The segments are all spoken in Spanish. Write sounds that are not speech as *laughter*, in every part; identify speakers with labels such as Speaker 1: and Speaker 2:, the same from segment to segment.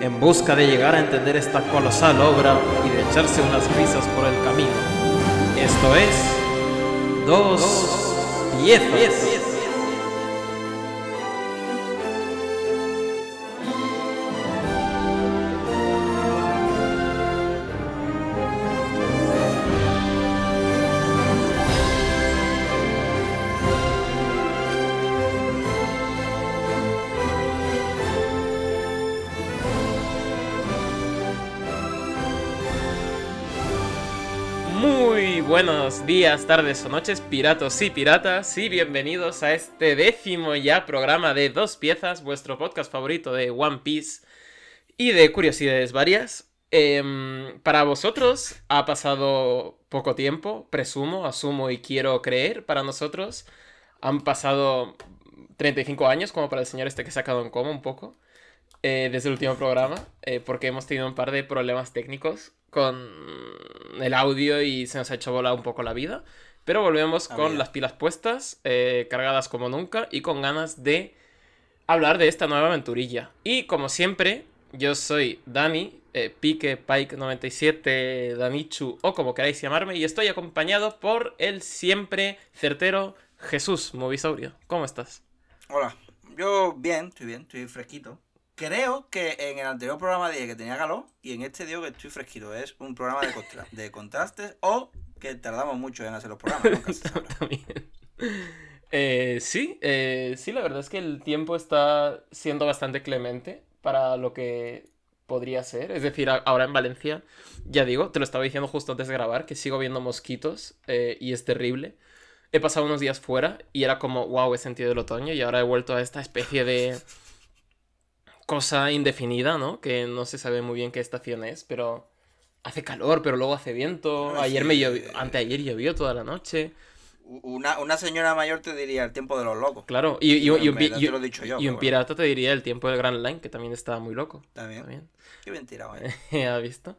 Speaker 1: en busca de llegar a entender esta colosal obra y de echarse unas risas por el camino. Esto es Dos Piezas. Muy buenos días, tardes o noches, piratos y piratas, y bienvenidos a este décimo ya programa de Dos Piezas, vuestro podcast favorito de One Piece y de curiosidades varias. Em, para vosotros ha pasado poco tiempo, presumo, asumo y quiero creer. Para nosotros han pasado 35 años, como para el señor este que se ha quedado en coma un poco, eh, desde el último programa, eh, porque hemos tenido un par de problemas técnicos con el audio y se nos ha hecho volar un poco la vida. Pero volvemos
Speaker 2: La
Speaker 1: con
Speaker 2: vida.
Speaker 1: las pilas puestas, eh, cargadas como nunca y con ganas de hablar de esta nueva aventurilla. Y como siempre, yo soy Dani, eh, Pique, Pike 97, Danichu o como queráis llamarme, y estoy acompañado por el siempre certero Jesús Movisaurio. ¿Cómo estás?
Speaker 2: Hola, yo bien, estoy bien, estoy fresquito. Creo que en el anterior programa dije que tenía calor y en este digo que estoy fresquito. Es un programa de, contra- *laughs* de contrastes o que tardamos mucho en hacer los programas. nunca se sabrá. *laughs*
Speaker 1: También. Eh, sí, eh, sí, la verdad es que el tiempo está siendo bastante clemente para lo que podría ser. Es decir, ahora en Valencia, ya digo, te lo estaba diciendo justo antes de grabar, que sigo viendo mosquitos eh, y es terrible. He pasado unos días fuera y era como, wow, he sentido el otoño y ahora he vuelto a esta especie de *laughs* cosa indefinida, ¿no? Que no se sabe muy bien qué estación es, pero hace calor, pero luego hace viento.
Speaker 2: Ah,
Speaker 1: Ayer
Speaker 2: sí,
Speaker 1: me llovió,
Speaker 2: eh.
Speaker 1: anteayer llovió toda la noche.
Speaker 2: Una, una señora mayor te diría el tiempo de los locos.
Speaker 1: Claro, y, y- y un, y-
Speaker 2: te lo dicho yo,
Speaker 1: un
Speaker 2: bueno.
Speaker 1: pirata te diría el tiempo del Grand Line, que también está muy loco.
Speaker 2: También.
Speaker 1: También.
Speaker 2: Qué bien tirado, eh. *laughs*
Speaker 1: ¿Ha visto?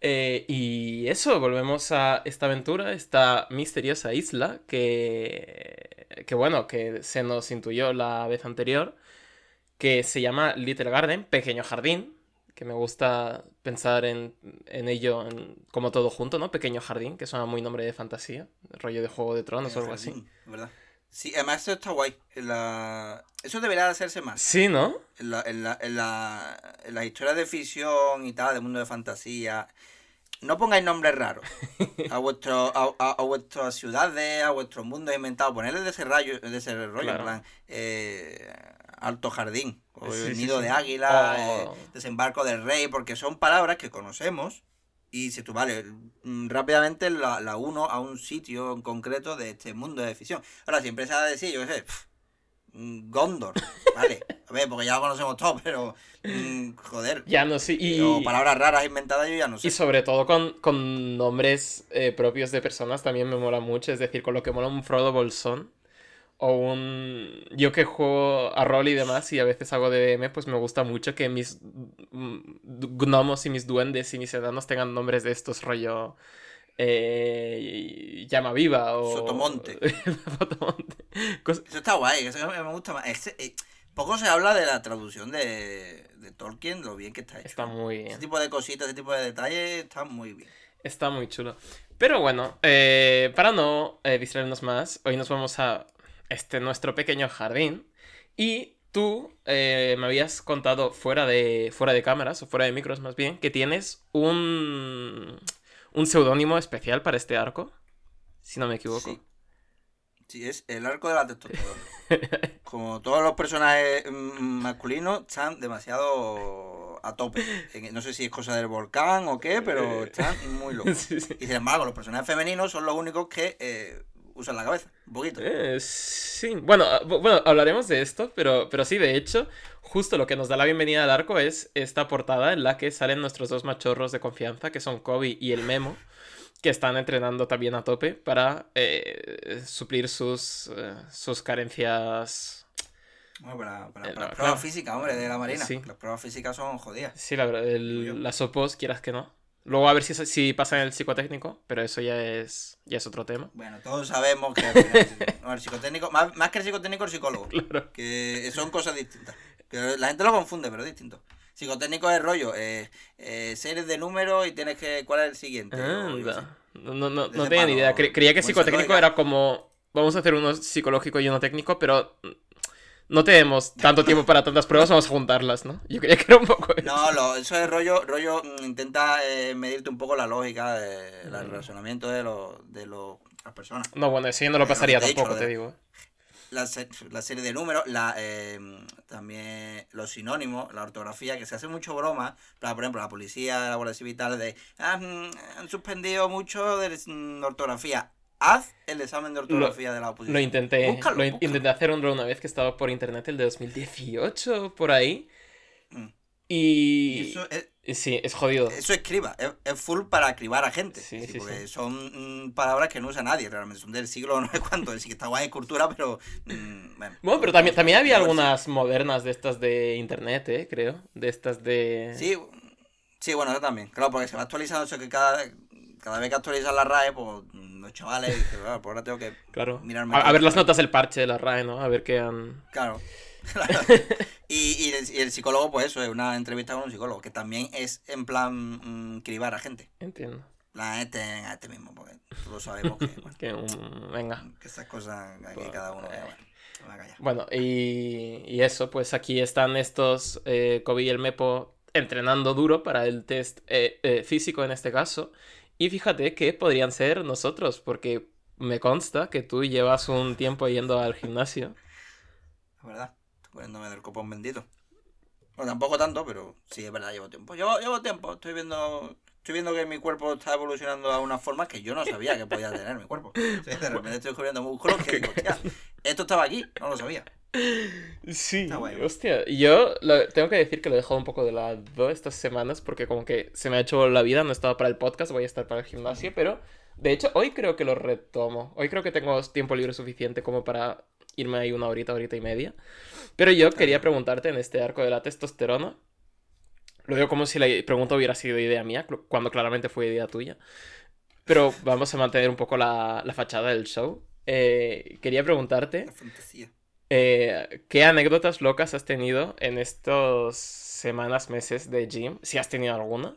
Speaker 1: Eh, y eso, volvemos a esta aventura, esta misteriosa isla que, que, bueno, que se nos intuyó la vez anterior, que se llama Little Garden, Pequeño Jardín, que me gusta pensar en, en ello en- como todo junto, ¿no? Pequeño Jardín, que suena muy nombre de fantasía, rollo de Juego de Tronos o algo así.
Speaker 2: ¿verdad? Sí, además eso está guay. La- Eso debería de hacerse más.
Speaker 1: Sí, ¿no?
Speaker 2: En la, en la, en la, en las historias de ficción y tal, de mundo de fantasía, no pongáis nombres raros *laughs* a, vuestro, a, a- a vuestras ciudades, a vuestros mundos inventados. Ponerle de ese, rayo, de ese rollo,
Speaker 1: Claro.
Speaker 2: en plan, eh, Alto Jardín, o
Speaker 1: Sí,
Speaker 2: el Nido
Speaker 1: sí.
Speaker 2: de Águila,
Speaker 1: Oh.
Speaker 2: eh, Desembarco del Rey, porque son palabras que conocemos. Y si tú, vale, mm, rápidamente la, la uno a un sitio en concreto de este mundo de ficción. Ahora, siempre se ha de decir, yo qué sé, mm, Gondor, *laughs* ¿vale? A ver, porque ya lo conocemos todos, pero, mm, joder,
Speaker 1: Ya no sé. Y,
Speaker 2: o palabras raras inventadas yo ya no sé.
Speaker 1: y sobre todo con, con nombres eh, propios de personas también me mola mucho. Es decir, con lo que mola un Frodo Bolsón. O un... Yo que juego a rol y demás y a veces hago DDM, pues me gusta mucho que mis mm, gnomos y mis duendes y mis enanos tengan nombres de estos rollo... Eh, llama viva o...
Speaker 2: Sotomonte. *laughs*
Speaker 1: Sotomonte. Cos-
Speaker 2: Eso está guay, eso me gusta más. Eh, poco se habla de la traducción de, de Tolkien, lo bien que está hecho.
Speaker 1: Está muy bien.
Speaker 2: Ese tipo de cositas, ese tipo de detalles, está muy bien.
Speaker 1: Está muy chulo. Pero bueno, eh, para no distraernos más, hoy nos vamos a este nuestro pequeño jardín. Y tú eh, me habías contado fuera de, fuera de cámaras, o fuera de micros más bien, que tienes un, un seudónimo especial para este arco. Si no me equivoco.
Speaker 2: Sí. Sí, es el arco de la testosterona. *laughs* Como todos los personajes mm, masculinos están demasiado a tope. No sé si es cosa del volcán o qué, pero están muy *laughs* locos.
Speaker 1: Sí, sí.
Speaker 2: Y sin embargo, los personajes femeninos son los únicos que eh, usan la cabeza, un poquito.
Speaker 1: Eh, sí, bueno, ah, bu- bueno, hablaremos de esto, pero, pero sí, de hecho, justo lo que nos da la bienvenida al arco es esta portada en la que salen nuestros dos machorros de confianza, que son Kobe y el Memo, que están entrenando también a tope para eh, suplir sus, eh, sus carencias.
Speaker 2: Bueno, para,
Speaker 1: Eh, no,
Speaker 2: pruebas
Speaker 1: claro.
Speaker 2: físicas, hombre, de la marina.
Speaker 1: Sí.
Speaker 2: Las pruebas físicas son jodidas.
Speaker 1: Sí, la verdad, el- las opos, quieras que no. Luego a ver si, si pasa en el psicotécnico, pero eso ya es, ya es otro tema.
Speaker 2: Bueno, todos sabemos que al final, no, el psicotécnico, más, más que el psicotécnico, el psicólogo.
Speaker 1: Claro.
Speaker 2: Que son cosas distintas. Que la gente lo confunde, pero es distinto. Psicotécnico es rollo, eh, eh, series de números y tienes que. ¿Cuál es el siguiente?
Speaker 1: Anda. No, no, no, no tenía ni idea. Cre- creía que psicotécnico era como. Vamos a hacer uno psicológico y uno técnico, pero no tenemos tanto tiempo para tantas pruebas, vamos a juntarlas, ¿no? Yo creía que era un poco eso.
Speaker 2: No, lo, eso es rollo, rollo mm, intenta eh, medirte un poco la lógica, de,
Speaker 1: Mm.
Speaker 2: el razonamiento de, los de los- las personas.
Speaker 1: No, bueno, eso yo no lo
Speaker 2: Bueno,
Speaker 1: pasaría tampoco,
Speaker 2: lo
Speaker 1: te digo.
Speaker 2: La, la serie de números, la, eh, también los sinónimos, la ortografía, que se hace mucho broma, para, por ejemplo, la policía, la Guardia Civil, tal, de, ah, mm, han suspendido mucho de mm, ortografía. Haz el examen de ortografía de la oposición.
Speaker 1: Lo intenté,
Speaker 2: Búscalo,
Speaker 1: lo in-
Speaker 2: búscalo.
Speaker 1: intenté hacer un- una vez que estaba por internet, el de 2018, por ahí.
Speaker 2: Mm.
Speaker 1: Y...
Speaker 2: Y eso es,
Speaker 1: Sí, es jodido.
Speaker 2: eso escriba, es, es full para cribar a gente.
Speaker 1: Sí,
Speaker 2: Sí, porque son mm, palabras que no usa nadie, realmente. Son del siglo *laughs* no sé cuánto. Sí que está guay de cultura, pero. mm, bueno.
Speaker 1: Bueno, pero también, también había algunas modernas de estas de internet, ¿eh? Creo. De estas de...
Speaker 2: Sí, sí, bueno, eso también. Claro, porque se va actualizando eso que cada, cada vez que actualizan la RAE, pues mm, los chavales dicen, "Ah, pues ahora tengo que.
Speaker 1: Claro.
Speaker 2: Mirarme
Speaker 1: A, ver las notas del parche de la RAE, ¿no? A ver qué han...
Speaker 2: Claro. claro. *laughs* y, y, el, y el psicólogo, pues eso, es una entrevista con un psicólogo, que también es en plan mm, cribar a gente.
Speaker 1: Entiendo.
Speaker 2: En plan, este, a este mismo, porque todos sabemos que, bueno, *laughs*
Speaker 1: Que, um, venga.
Speaker 2: que esas cosas aquí
Speaker 1: Pues,
Speaker 2: cada uno.
Speaker 1: eh.
Speaker 2: Bueno,
Speaker 1: y, y eso, pues aquí están estos eh, Kobe y el Mepo entrenando duro para el test eh, eh, físico en este caso. Y fíjate que podrían ser nosotros, porque me consta que tú llevas un tiempo yendo al gimnasio.
Speaker 2: Es verdad, estoy poniéndome del copón bendito. Bueno, tampoco tanto, pero sí, es verdad, llevo tiempo. Llevo, llevo tiempo, estoy viendo estoy viendo que mi cuerpo está evolucionando a unas formas que yo no sabía que podía tener mi cuerpo. De repente estoy descubriendo músculos que *laughs* digo, hostia, esto estaba aquí, no lo sabía.
Speaker 1: Sí,
Speaker 2: Está guay.
Speaker 1: hostia. Yo lo- tengo que decir que lo he dejado un poco de lado estas semanas porque como que se me ha hecho la vida, no he estado para el podcast, voy a estar para el gimnasio, pero de hecho hoy creo que lo retomo. Hoy creo que tengo tiempo libre suficiente como para irme ahí una horita, horita y media. Pero yo quería preguntarte en este arco de la testosterona. Lo digo como si la pregunta hubiera sido idea mía, cuando claramente fue idea tuya. Pero vamos a mantener un poco la, la fachada del show. Eh, quería preguntarte...
Speaker 2: La fantasía.
Speaker 1: Eh, ¿qué anécdotas locas has tenido en estos semanas, meses de gym? Si has tenido alguna.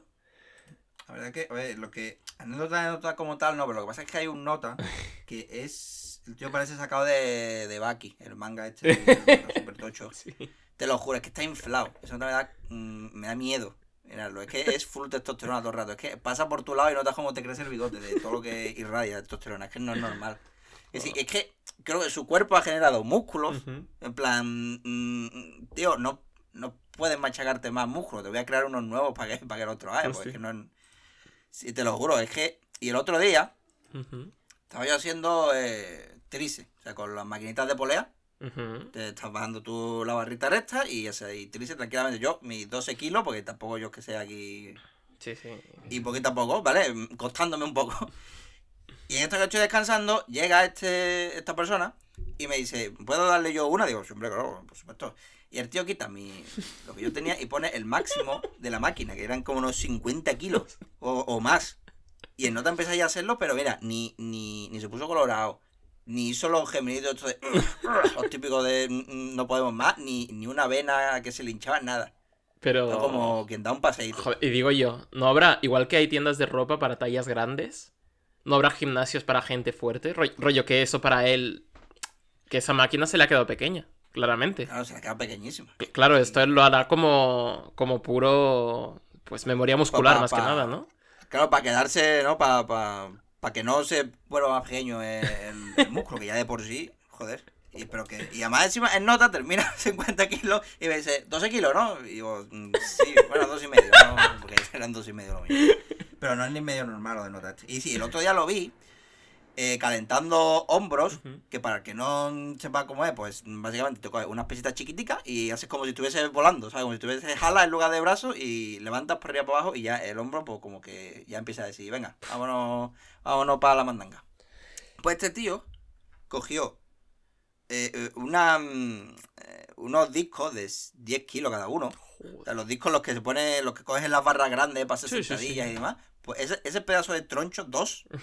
Speaker 2: La verdad que, a ver, lo que. Anécdota, anécdota como tal, no, pero lo que pasa es que hay un nota *laughs* que es. El tío parece sacado de, de Baki, el manga este, *laughs* el super tocho.
Speaker 1: Sí.
Speaker 2: Te lo juro, es que está inflado. Eso me da, mm, me da miedo. Mirarlo. Es que es full testosterona todo el rato. Es que pasa por tu lado y notas cómo te crece el bigote de todo lo que irradia testosterona. Es que no es normal. Es, decir, es que creo que su cuerpo ha generado músculos. En plan, mm, tío, no, no puedes machacarte más músculos. Te voy a crear unos nuevos para que, para que el otro haya.
Speaker 1: Pues
Speaker 2: Porque
Speaker 1: sí.
Speaker 2: es que no Sí, te lo juro. Es que. Y el otro día
Speaker 1: Ujú.
Speaker 2: estaba yo haciendo eh, tríceps. O sea, con las maquinitas de polea. Te estás bajando tú la barrita recta y ese y tríceps tranquilamente. Yo, mis 12 kilos, porque tampoco yo es que sea aquí.
Speaker 1: Sí, sí.
Speaker 2: Y poquito a poco, ¿vale? Costándome un poco. Y en esto que estoy descansando, llega este esta persona y me dice, ¿puedo darle yo una? Digo, sí, hombre, claro, por supuesto. Y el tío quita mi, lo que yo tenía y pone el máximo de la máquina, que eran como unos 50 kilos o, o más. Y el nota empecé ya a hacerlo, pero mira, ni, ni, ni se puso colorado, ni hizo los gemelitos de, *laughs* los típicos de "Mm, mm, no podemos más, ni, ni una vena que se le hinchaba, nada.
Speaker 1: Pero...
Speaker 2: Como quien da un paseíto.
Speaker 1: Joder, y digo yo, ¿no habrá, igual que hay tiendas de ropa para tallas grandes, no habrá gimnasios para gente fuerte? Ro- rollo que eso para él, que esa máquina se le ha quedado pequeña, claramente.
Speaker 2: Claro, se le queda pequeñísimo.
Speaker 1: Cl- Claro, esto él lo hará como, como puro, pues memoria muscular
Speaker 2: pa-
Speaker 1: más que
Speaker 2: pa-
Speaker 1: nada, ¿no?
Speaker 2: Claro, para quedarse, ¿no? Para pa, pa que no se vuelva más pequeño el, el músculo, que ya de por sí, joder. Y, pero que, y además encima en nota termina *laughs* 50 kilos y me dice, 12 kilos, ¿no? Y digo, "Mm, sí, bueno, dos y medio, ¿no? Porque *laughs* eran dos y medio lo mismo. Pero no es ni medio normal lo de nota. Y sí, el otro día lo vi eh, calentando hombros, que para el que no sepa cómo es, pues básicamente te coges unas pesitas chiquiticas y haces como si estuviese volando, ¿sabes? Como si estuviese jala en lugar de brazos y levantas por arriba para abajo y ya el hombro, pues como que ya empieza a decir, venga, vámonos, vámonos para la mandanga. Pues este tío cogió eh, una, mm, eh, unos discos de 10 kilos cada uno. O sea, los discos los que se pone, los que coges en las barras grandes para hacer
Speaker 1: Sí, sí, sí.
Speaker 2: sentadillas y demás. Pues ese, ese pedazo de troncho, dos. *laughs*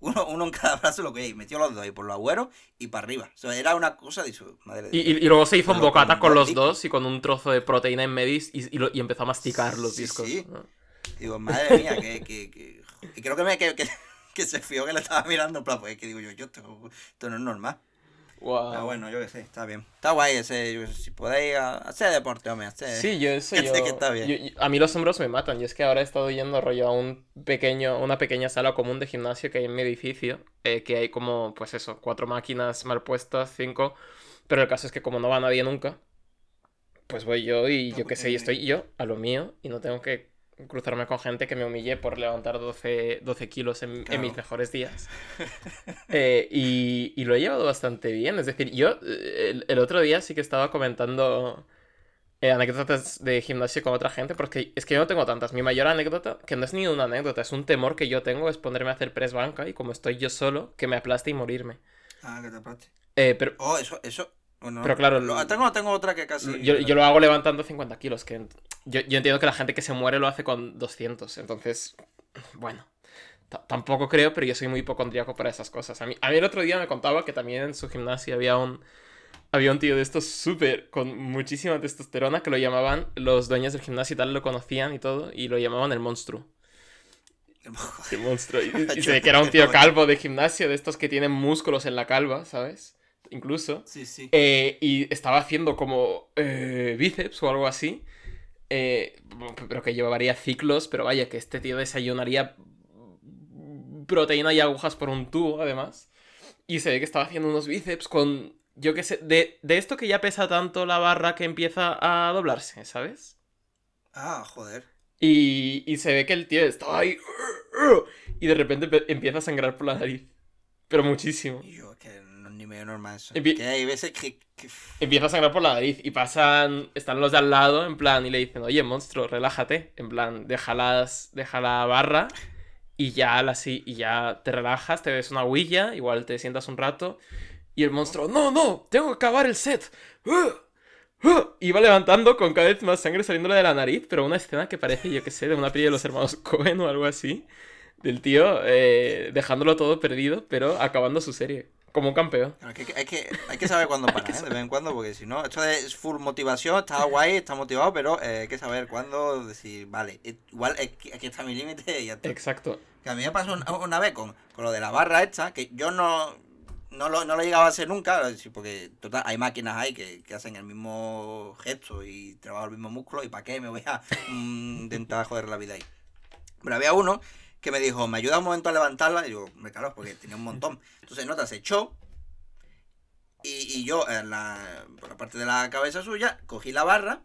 Speaker 2: Uno, uno en cada brazo lo que y metió los dos ahí por los agüeros y para arriba. O sea, era una cosa de su madre
Speaker 1: Y, y- y luego se hizo un bocata
Speaker 2: con
Speaker 1: los
Speaker 2: discos.
Speaker 1: dos y con un trozo de proteína en medio y, y lo- y empezó a masticar los discos.
Speaker 2: sí.
Speaker 1: ¿no?
Speaker 2: Digo, madre mía, que, que, que- Y creo que, me, que, que, *laughs* que se fió que le estaba mirando en plan, pues es que digo yo, yo esto, esto no es normal.
Speaker 1: Guau.
Speaker 2: Pero bueno, yo qué sé, está bien. Está guay ese, yo si podéis hacer deporte, hombre, hacer...
Speaker 1: Sí, yo eso yo,
Speaker 2: sé que está bien.
Speaker 1: yo- yo- A mí los hombros me matan. Y es que ahora he estado yendo rollo a un pequeño, una pequeña sala común de gimnasio que hay en mi edificio. eh, que hay como, pues eso, cuatro máquinas mal puestas, cinco. Pero el caso es que como no va nadie nunca, pues voy yo y yo qué sé, y estoy yo a lo mío y no tengo que cruzarme con gente que me humille por levantar 12, 12 kilos en, mis mejores días. *laughs* Eh, y, y lo he llevado bastante bien. Es decir, yo eh, el, el otro día sí que estaba comentando eh, anécdotas de gimnasio con otra gente, porque es que yo no tengo tantas. Mi mayor anécdota, que no es ni una anécdota, es un temor que yo tengo, es ponerme a hacer press banca y como estoy yo solo, que me aplaste y morirme.
Speaker 2: Ah, que te aplaste.
Speaker 1: Eh, pero
Speaker 2: Oh, eso, eso...
Speaker 1: Pero claro,
Speaker 2: lo- tengo, tengo otra que casi...
Speaker 1: yo, yo lo hago levantando 50 kilos, que yo, yo entiendo que la gente que se muere lo hace con 200, entonces, bueno. Tampoco creo, pero yo soy muy hipocondríaco para esas cosas. A mí, a mí el otro día me contaba que también en su gimnasio había un, había un tío de estos súper, con muchísima testosterona, que lo llamaban, los dueños del gimnasio y tal lo conocían y todo, y lo llamaban el monstruo. *laughs* El monstruo. Y, y se ve que era un tío calvo de gimnasio, de estos que tienen músculos en la calva, ¿sabes? Incluso.
Speaker 2: Sí, sí.
Speaker 1: Eh, y estaba haciendo como eh, bíceps o algo así. eh, pero que llevaría ciclos, pero vaya, que este tío desayunaría proteína y agujas por un tubo, además. Y se ve que estaba haciendo unos bíceps con, yo qué sé, de, de esto que ya pesa tanto la barra que empieza a doblarse, ¿sabes?
Speaker 2: Ah, joder.
Speaker 1: Y, y se ve que el tío estaba ahí. Y de repente empieza a sangrar por la nariz. Pero muchísimo.
Speaker 2: Yo, que medio normal eso.
Speaker 1: Empie-
Speaker 2: Que hay veces que... que-
Speaker 1: Empieza a sangrar por la nariz y pasan, están los de al lado en plan y le dicen, oye, monstruo, relájate, en plan, deja, las, deja la barra y ya, la, si- y ya te relajas, te ves una huilla, igual te sientas un rato y el monstruo, no, no, tengo que acabar el set. ¡Ah! Y va levantando con cada vez más sangre saliéndole de la nariz, pero una escena que parece, yo qué sé, de una peli de los hermanos *laughs* Cohen o algo así, del tío eh, dejándolo todo perdido, pero acabando su serie, como un campeón.
Speaker 2: Es que hay, que, hay que saber cuándo *laughs* parar, ¿eh? De vez en cuando, porque si no, esto es full motivación, está guay, está motivado, pero eh, hay que saber cuándo decir, vale, eh, igual que- aquí está mi límite y ya está.
Speaker 1: Exacto.
Speaker 2: Que a mí me pasó una, una vez con, con lo de la barra esta, que yo no, no, lo, no lo llegaba a hacer nunca, porque total, hay máquinas ahí que, que hacen el mismo gesto y trabajan el mismo músculo, y para qué me voy a mm, intentar joder la vida ahí. Pero había uno que me dijo, ¿me ayuda un momento a levantarla? Y yo, me claro, porque tenía un montón. Entonces, nota, se echó. Y, y yo, en la, por la parte de la cabeza suya, cogí la barra.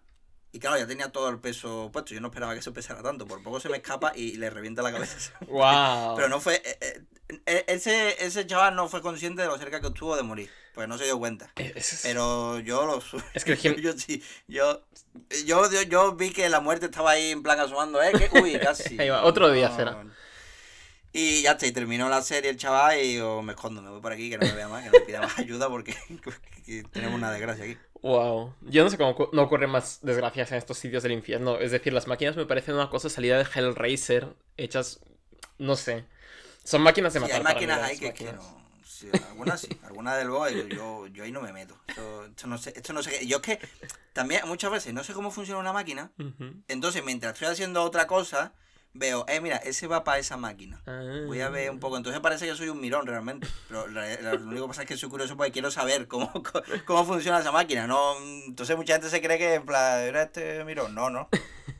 Speaker 2: Y claro, ya tenía todo el peso puesto. Yo no esperaba que eso pesara tanto. Por poco se me escapa y le revienta la cabeza. *laughs*
Speaker 1: ¡Wow!
Speaker 2: Pero no fue. eh, eh, eh, ese, ese chaval no fue consciente de lo cerca que estuvo de morir. Pues no se dio cuenta.
Speaker 1: Es,
Speaker 2: Pero yo lo *laughs*
Speaker 1: Es que el
Speaker 2: yo sí. Yo, yo, yo, yo vi que la muerte estaba ahí en plan asomando, ¿eh? Que, uy, casi. *laughs*
Speaker 1: Ahí va, otro día será.
Speaker 2: Y ya está, y terminó la serie el chaval y yo me escondo, me voy por aquí, que no me vea más, que no me pida más *laughs* ayuda porque *laughs* que tenemos una desgracia aquí.
Speaker 1: Wow. Yo no sé cómo no ocurren más desgracias en estos sitios del infierno. Es decir, las máquinas me parecen una cosa salida de Hellraiser, hechas. No sé. Son máquinas de
Speaker 2: Sí,
Speaker 1: matar.
Speaker 2: hay
Speaker 1: para
Speaker 2: máquinas ahí que, que
Speaker 1: máquinas.
Speaker 2: no. sí, algunas sí, algunas de luego yo, yo, yo ahí no me meto. Esto, esto no sé, esto no sé. Yo es que también muchas veces no sé cómo funciona una máquina.
Speaker 1: Ujú.
Speaker 2: Entonces, mientras estoy haciendo otra cosa, veo, eh, mira, ese va para esa máquina.
Speaker 1: Ah.
Speaker 2: Voy a ver un poco. Entonces parece que soy un mirón realmente. Pero la- la- lo único que pasa es que soy curioso porque quiero saber *laughs* cómo, cómo, funciona esa máquina. No, entonces mucha gente se cree que en plan, era este mirón. No, no.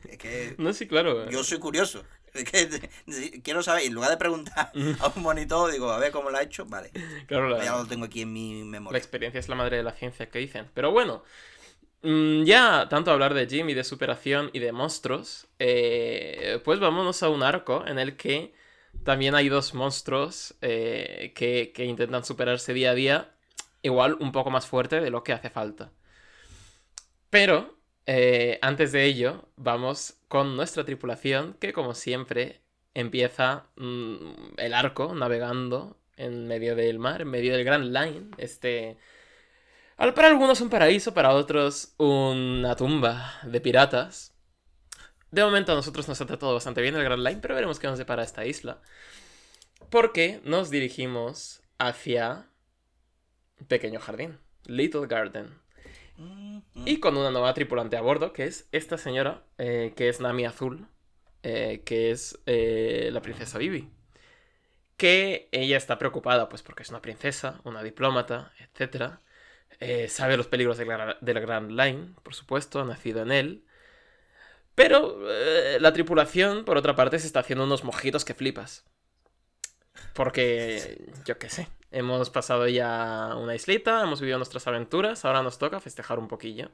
Speaker 2: Es que *laughs*
Speaker 1: No, sí, claro.
Speaker 2: yo soy curioso. Es que *laughs* quiero saber. Y en lugar de preguntar a un monitor, digo, a ver cómo lo ha hecho. Vale.
Speaker 1: Claro, la,
Speaker 2: Ya lo tengo aquí en mi
Speaker 1: la
Speaker 2: memoria.
Speaker 1: experiencia es la madre de la ciencia que dicen. Pero bueno. Mm, Ya tanto hablar de Jim y de superación y de monstruos, eh, pues vámonos a un arco en el que también hay dos monstruos eh, que, que intentan superarse día a día, igual un poco más fuerte de lo que hace falta. Pero eh, antes de ello, vamos con nuestra tripulación, que como siempre empieza mm, el arco navegando en medio del mar, en medio del Grand Line. Este. Para algunos un paraíso, para otros una tumba de piratas. De momento a nosotros nos ha tratado bastante bien el Grand Line, pero veremos qué nos depara esta isla. Porque nos dirigimos hacia un pequeño jardín, Little Garden. Y con una nueva tripulante a bordo, que es esta señora, eh, que es Nami Azul, eh, que es eh, la princesa Vivi. Que ella está preocupada, pues porque es una princesa, una diplomata, etc. sabe los peligros de la, Grand Line, por supuesto, ha nacido en él. Pero la tripulación, por otra parte, se está haciendo unos mojitos que flipas. Porque, yo qué sé, hemos pasado ya una islita, hemos vivido nuestras aventuras, ahora nos toca festejar un poquillo.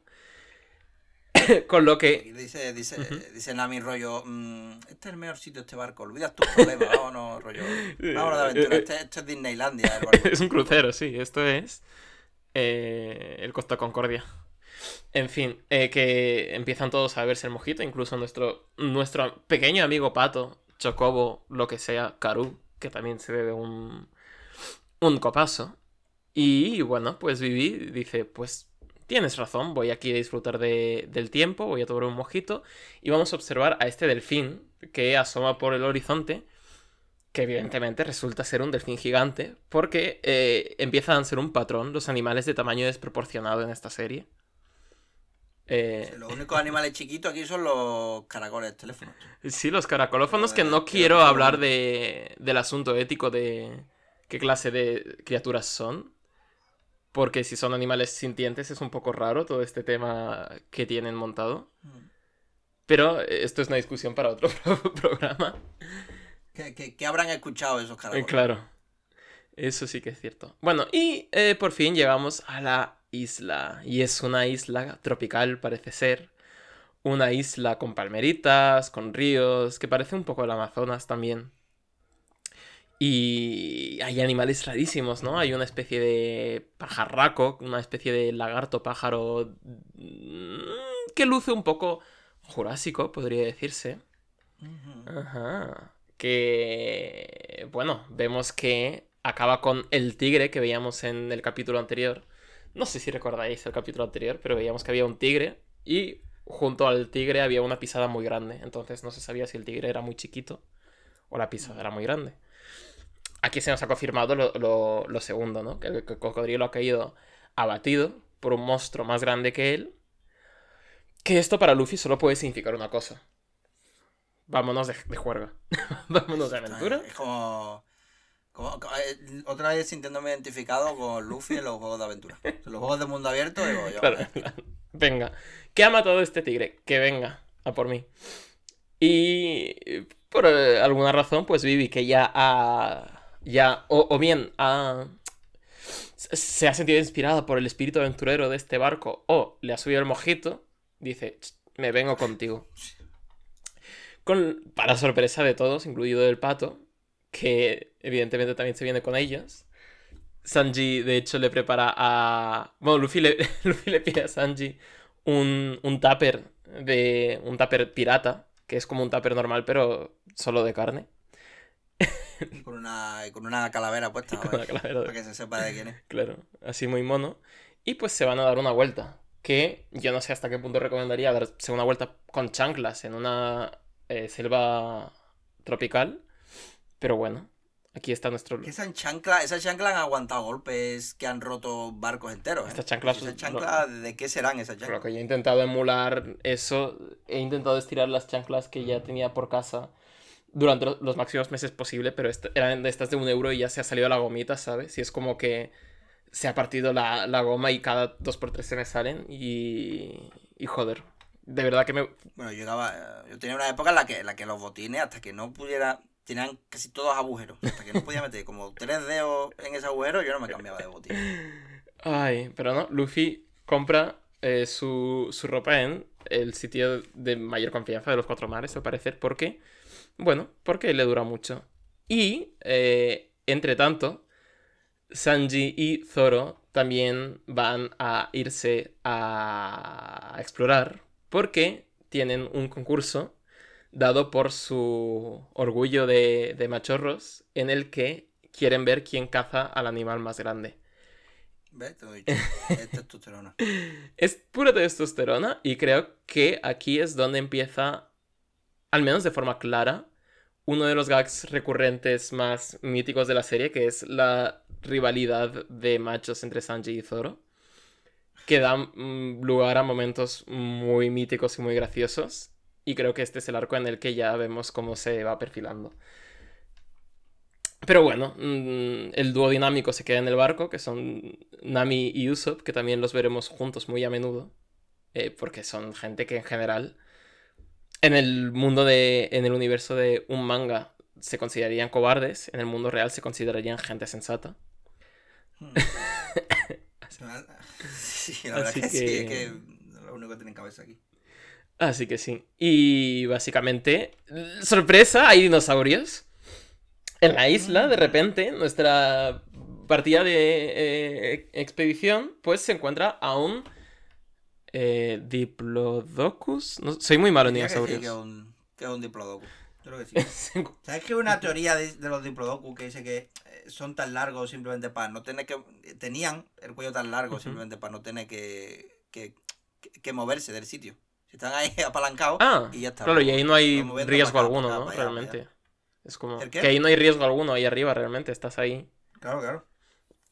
Speaker 1: *coughs* Con lo que...
Speaker 2: Dice, dice, dice Nami rollo, mm, este es el mejor sitio este barco, olvidas tus problemas, vámonos rollo. *laughs* Vámonos de aventura, este, esto es Disneylandia. *laughs*
Speaker 1: es un crucero, sí, esto es eh, el Costa Concordia. En fin, eh, que empiezan todos a verse el mojito, incluso nuestro, nuestro pequeño amigo Pato, Chocobo, lo que sea, Karu, que también se bebe un, un copazo. Y bueno, pues Vivi dice, pues tienes razón, voy aquí a disfrutar del tiempo, voy a tomar un mojito y vamos a observar a este delfín que asoma por el horizonte, que evidentemente resulta ser un delfín gigante, porque eh, empiezan a ser un patrón los animales de tamaño desproporcionado en esta serie.
Speaker 2: Eh, los únicos animales chiquitos aquí son los caracoles de teléfono.
Speaker 1: Sí, los caracolófonos, que no quiero hablar de, del asunto ético de qué clase de criaturas son. Porque si son animales sintientes es un poco raro todo este tema que tienen montado. Mm. Pero esto es una discusión para otro *laughs* programa.
Speaker 2: ¿Qué, habrán escuchado esos caracoles?
Speaker 1: claro. Eso sí que es cierto. Bueno, y eh, por fin llegamos a la isla. Y es una isla tropical, parece ser. Una isla con palmeritas, con ríos, que parece un poco el Amazonas también. Y hay animales rarísimos, ¿no? Hay una especie de pajarraco, una especie de lagarto pájaro mm, que luce un poco jurásico, podría decirse. Ajá. Que, bueno, vemos que acaba con el tigre que veíamos en el capítulo anterior. No sé si recordáis el capítulo anterior, pero veíamos que había un tigre y junto al tigre había una pisada muy grande. Entonces no se sabía si el tigre era muy chiquito o la pisada era muy grande. Aquí se nos ha confirmado lo, segundo, ¿no? Que el cocodrilo ha caído abatido por un monstruo más grande que él. Que esto para Luffy solo puede significar una cosa. Vámonos de, de juerga. *laughs* Vámonos de aventura.
Speaker 2: Es como eh, otra vez sintiéndome identificado con Luffy en los juegos de aventura. En los juegos de mundo abierto, digo yo.
Speaker 1: Venga. ¿Qué ha matado este tigre? Que venga a por mí. Y por eh, alguna razón, pues Vivi, que ya ha. Ya. O, bien ha. Se ha sentido inspirada por el espíritu aventurero de este barco. O le ha subido el mojito. Dice: Me vengo contigo. Con, para sorpresa de todos, incluido del pato, que evidentemente también se viene con ellos. Sanji, de hecho, le prepara a. Bueno, Luffy le, *laughs* le pide a Sanji un, un tupper de. un tupper pirata, que es como un tupper normal, pero solo de carne.
Speaker 2: Con una, con una calavera puesta, *laughs* para que se sepa de quién es.
Speaker 1: Claro, así muy mono. Y pues se van a dar una vuelta. Que yo no sé hasta qué punto recomendaría darse una vuelta con chanclas en una eh, selva tropical. Pero bueno, aquí está nuestro.
Speaker 2: Esas chanclas esa chancla han aguantado golpes que han roto barcos enteros. ¿eh?
Speaker 1: Estas chanclas.
Speaker 2: ¿De qué serán esas chanclas?
Speaker 1: Creo que yo he intentado emular eso. He intentado estirar las chanclas que ya tenía por casa durante los máximos meses posible, pero eran de estas de un euro y ya se ha salido la gomita, ¿sabes? Y es como que se ha partido la, goma y cada dos por tres se me salen y. Y joder. De verdad que me.
Speaker 2: Bueno, yo, yo tenía una época en la que, en la que los botines, hasta que no pudiera tenían casi todos agujeros. Hasta que no podía meter como tres dedos en ese agujero, yo no me cambiaba de botín.
Speaker 1: Ay, pero no, Luffy compra eh, su, ropa en el sitio de mayor confianza de los cuatro mares, al parecer. ¿Por qué? Bueno, porque le dura mucho. Y, eh, entre tanto, Sanji y Zoro también van a irse a explorar porque tienen un concurso dado por su orgullo de, de machorros en el que quieren ver quién caza al animal más grande.
Speaker 2: Es testosterona. *laughs*
Speaker 1: Es pura testosterona y creo que aquí es donde empieza, al menos de forma clara, uno de los gags recurrentes más míticos de la serie, que es la rivalidad de machos entre Sanji y Zoro, que da mm, lugar a momentos muy míticos y muy graciosos. Y creo que este es el arco en el que ya vemos cómo se va perfilando. Pero bueno, mm, el dúo dinámico se queda en el barco, que son Nami y Usopp, que también los veremos juntos muy a menudo, eh, porque son gente que en general, en el mundo de, en el universo de un manga, se considerarían cobardes, en el mundo real se considerarían gente sensata.
Speaker 2: Hmm. *laughs* Sí, la verdad
Speaker 1: Así
Speaker 2: que, sí,
Speaker 1: que-
Speaker 2: es que lo único que tienen cabeza aquí.
Speaker 1: Así que sí. Y básicamente, sorpresa, hay dinosaurios. En la isla, de repente, nuestra partida de eh, expedición, pues se encuentra a un eh, Diplodocus. No, soy muy malo en
Speaker 2: Diría que sí,
Speaker 1: dinosaurios.
Speaker 2: que un, que un diplodocus. Yo creo que sí. *laughs* ¿Sabes que una teoría de, de los diplodocus que dice que eh, son tan largos simplemente para no tener que... Tenían el cuello tan largo simplemente para no tener que, que, que- moverse del sitio. Si están ahí *laughs* apalancados
Speaker 1: Ah,
Speaker 2: y ya está.
Speaker 1: claro, y ahí no hay riesgo
Speaker 2: acá,
Speaker 1: alguno, ¿no? Realmente. Es como que ahí no hay riesgo alguno, ahí arriba realmente, estás ahí.
Speaker 2: Claro, claro.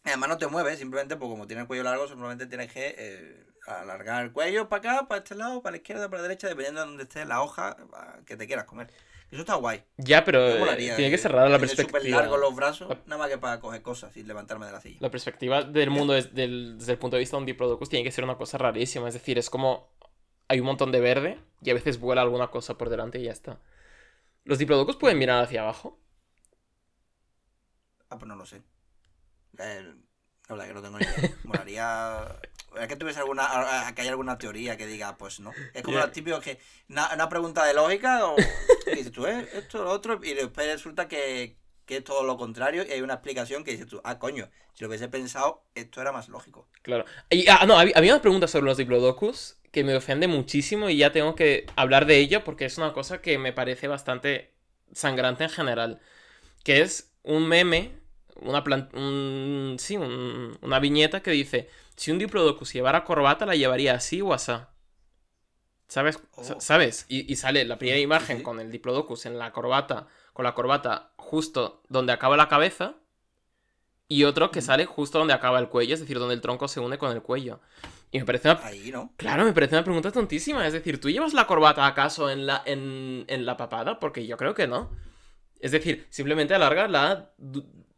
Speaker 2: Además no te mueves, simplemente pues como tiene el cuello largo, simplemente tienes que eh, alargar el cuello para acá, para este lado, para la izquierda, para la derecha, dependiendo de donde esté la hoja que te quieras comer. Eso está guay.
Speaker 1: Ya, pero eh,
Speaker 2: molaría,
Speaker 1: tiene que
Speaker 2: eh,
Speaker 1: ser rara la
Speaker 2: tener súper
Speaker 1: perspectiva.
Speaker 2: largos los brazos,
Speaker 1: La-
Speaker 2: nada más que para coger cosas y levantarme de la silla.
Speaker 1: La perspectiva del mundo es- del- desde el punto de vista de un Diplodocus tiene que ser una cosa rarísima. Es decir, es como hay un montón de verde y a veces vuela alguna cosa por delante y ya está. ¿Los Diplodocus pueden mirar hacia abajo?
Speaker 2: Ah, pues no lo sé. Eh, la verdad que no tengo ni idea. *laughs* Molaría. Es que tuviese alguna. que haya alguna teoría que diga, pues no. Es como los típicos que. Una, una pregunta de lógica o. *laughs* y dices tú, ¿eh? Esto, lo otro. Y después resulta que, que es todo lo contrario y hay una explicación que dices tú, ah, coño. Si lo hubiese pensado, esto era más lógico.
Speaker 1: Claro. Y, ah, no, había, había una pregunta sobre los Diplodocus que me ofende muchísimo y ya tengo que hablar de ello porque es una cosa que me parece bastante sangrante en general. Que es un meme, una un- sí, un- una viñeta que dice, si un Diplodocus llevara corbata la llevaría así o asá. ¿Sabes?
Speaker 2: Oh.
Speaker 1: Sa- ¿Sabes? Y, y sale la primera imagen
Speaker 2: sí.
Speaker 1: con el Diplodocus en la corbata, con la corbata justo donde acaba la cabeza y otro que
Speaker 2: Mm.
Speaker 1: sale justo donde acaba el cuello, es decir, donde el tronco se une con el cuello. Y me parece una...
Speaker 2: Ahí, ¿no?
Speaker 1: Claro, me parece una pregunta tontísima. Es decir, ¿tú llevas la corbata acaso en la, en, en la papada? Porque yo creo que no. Es decir, simplemente alarga la,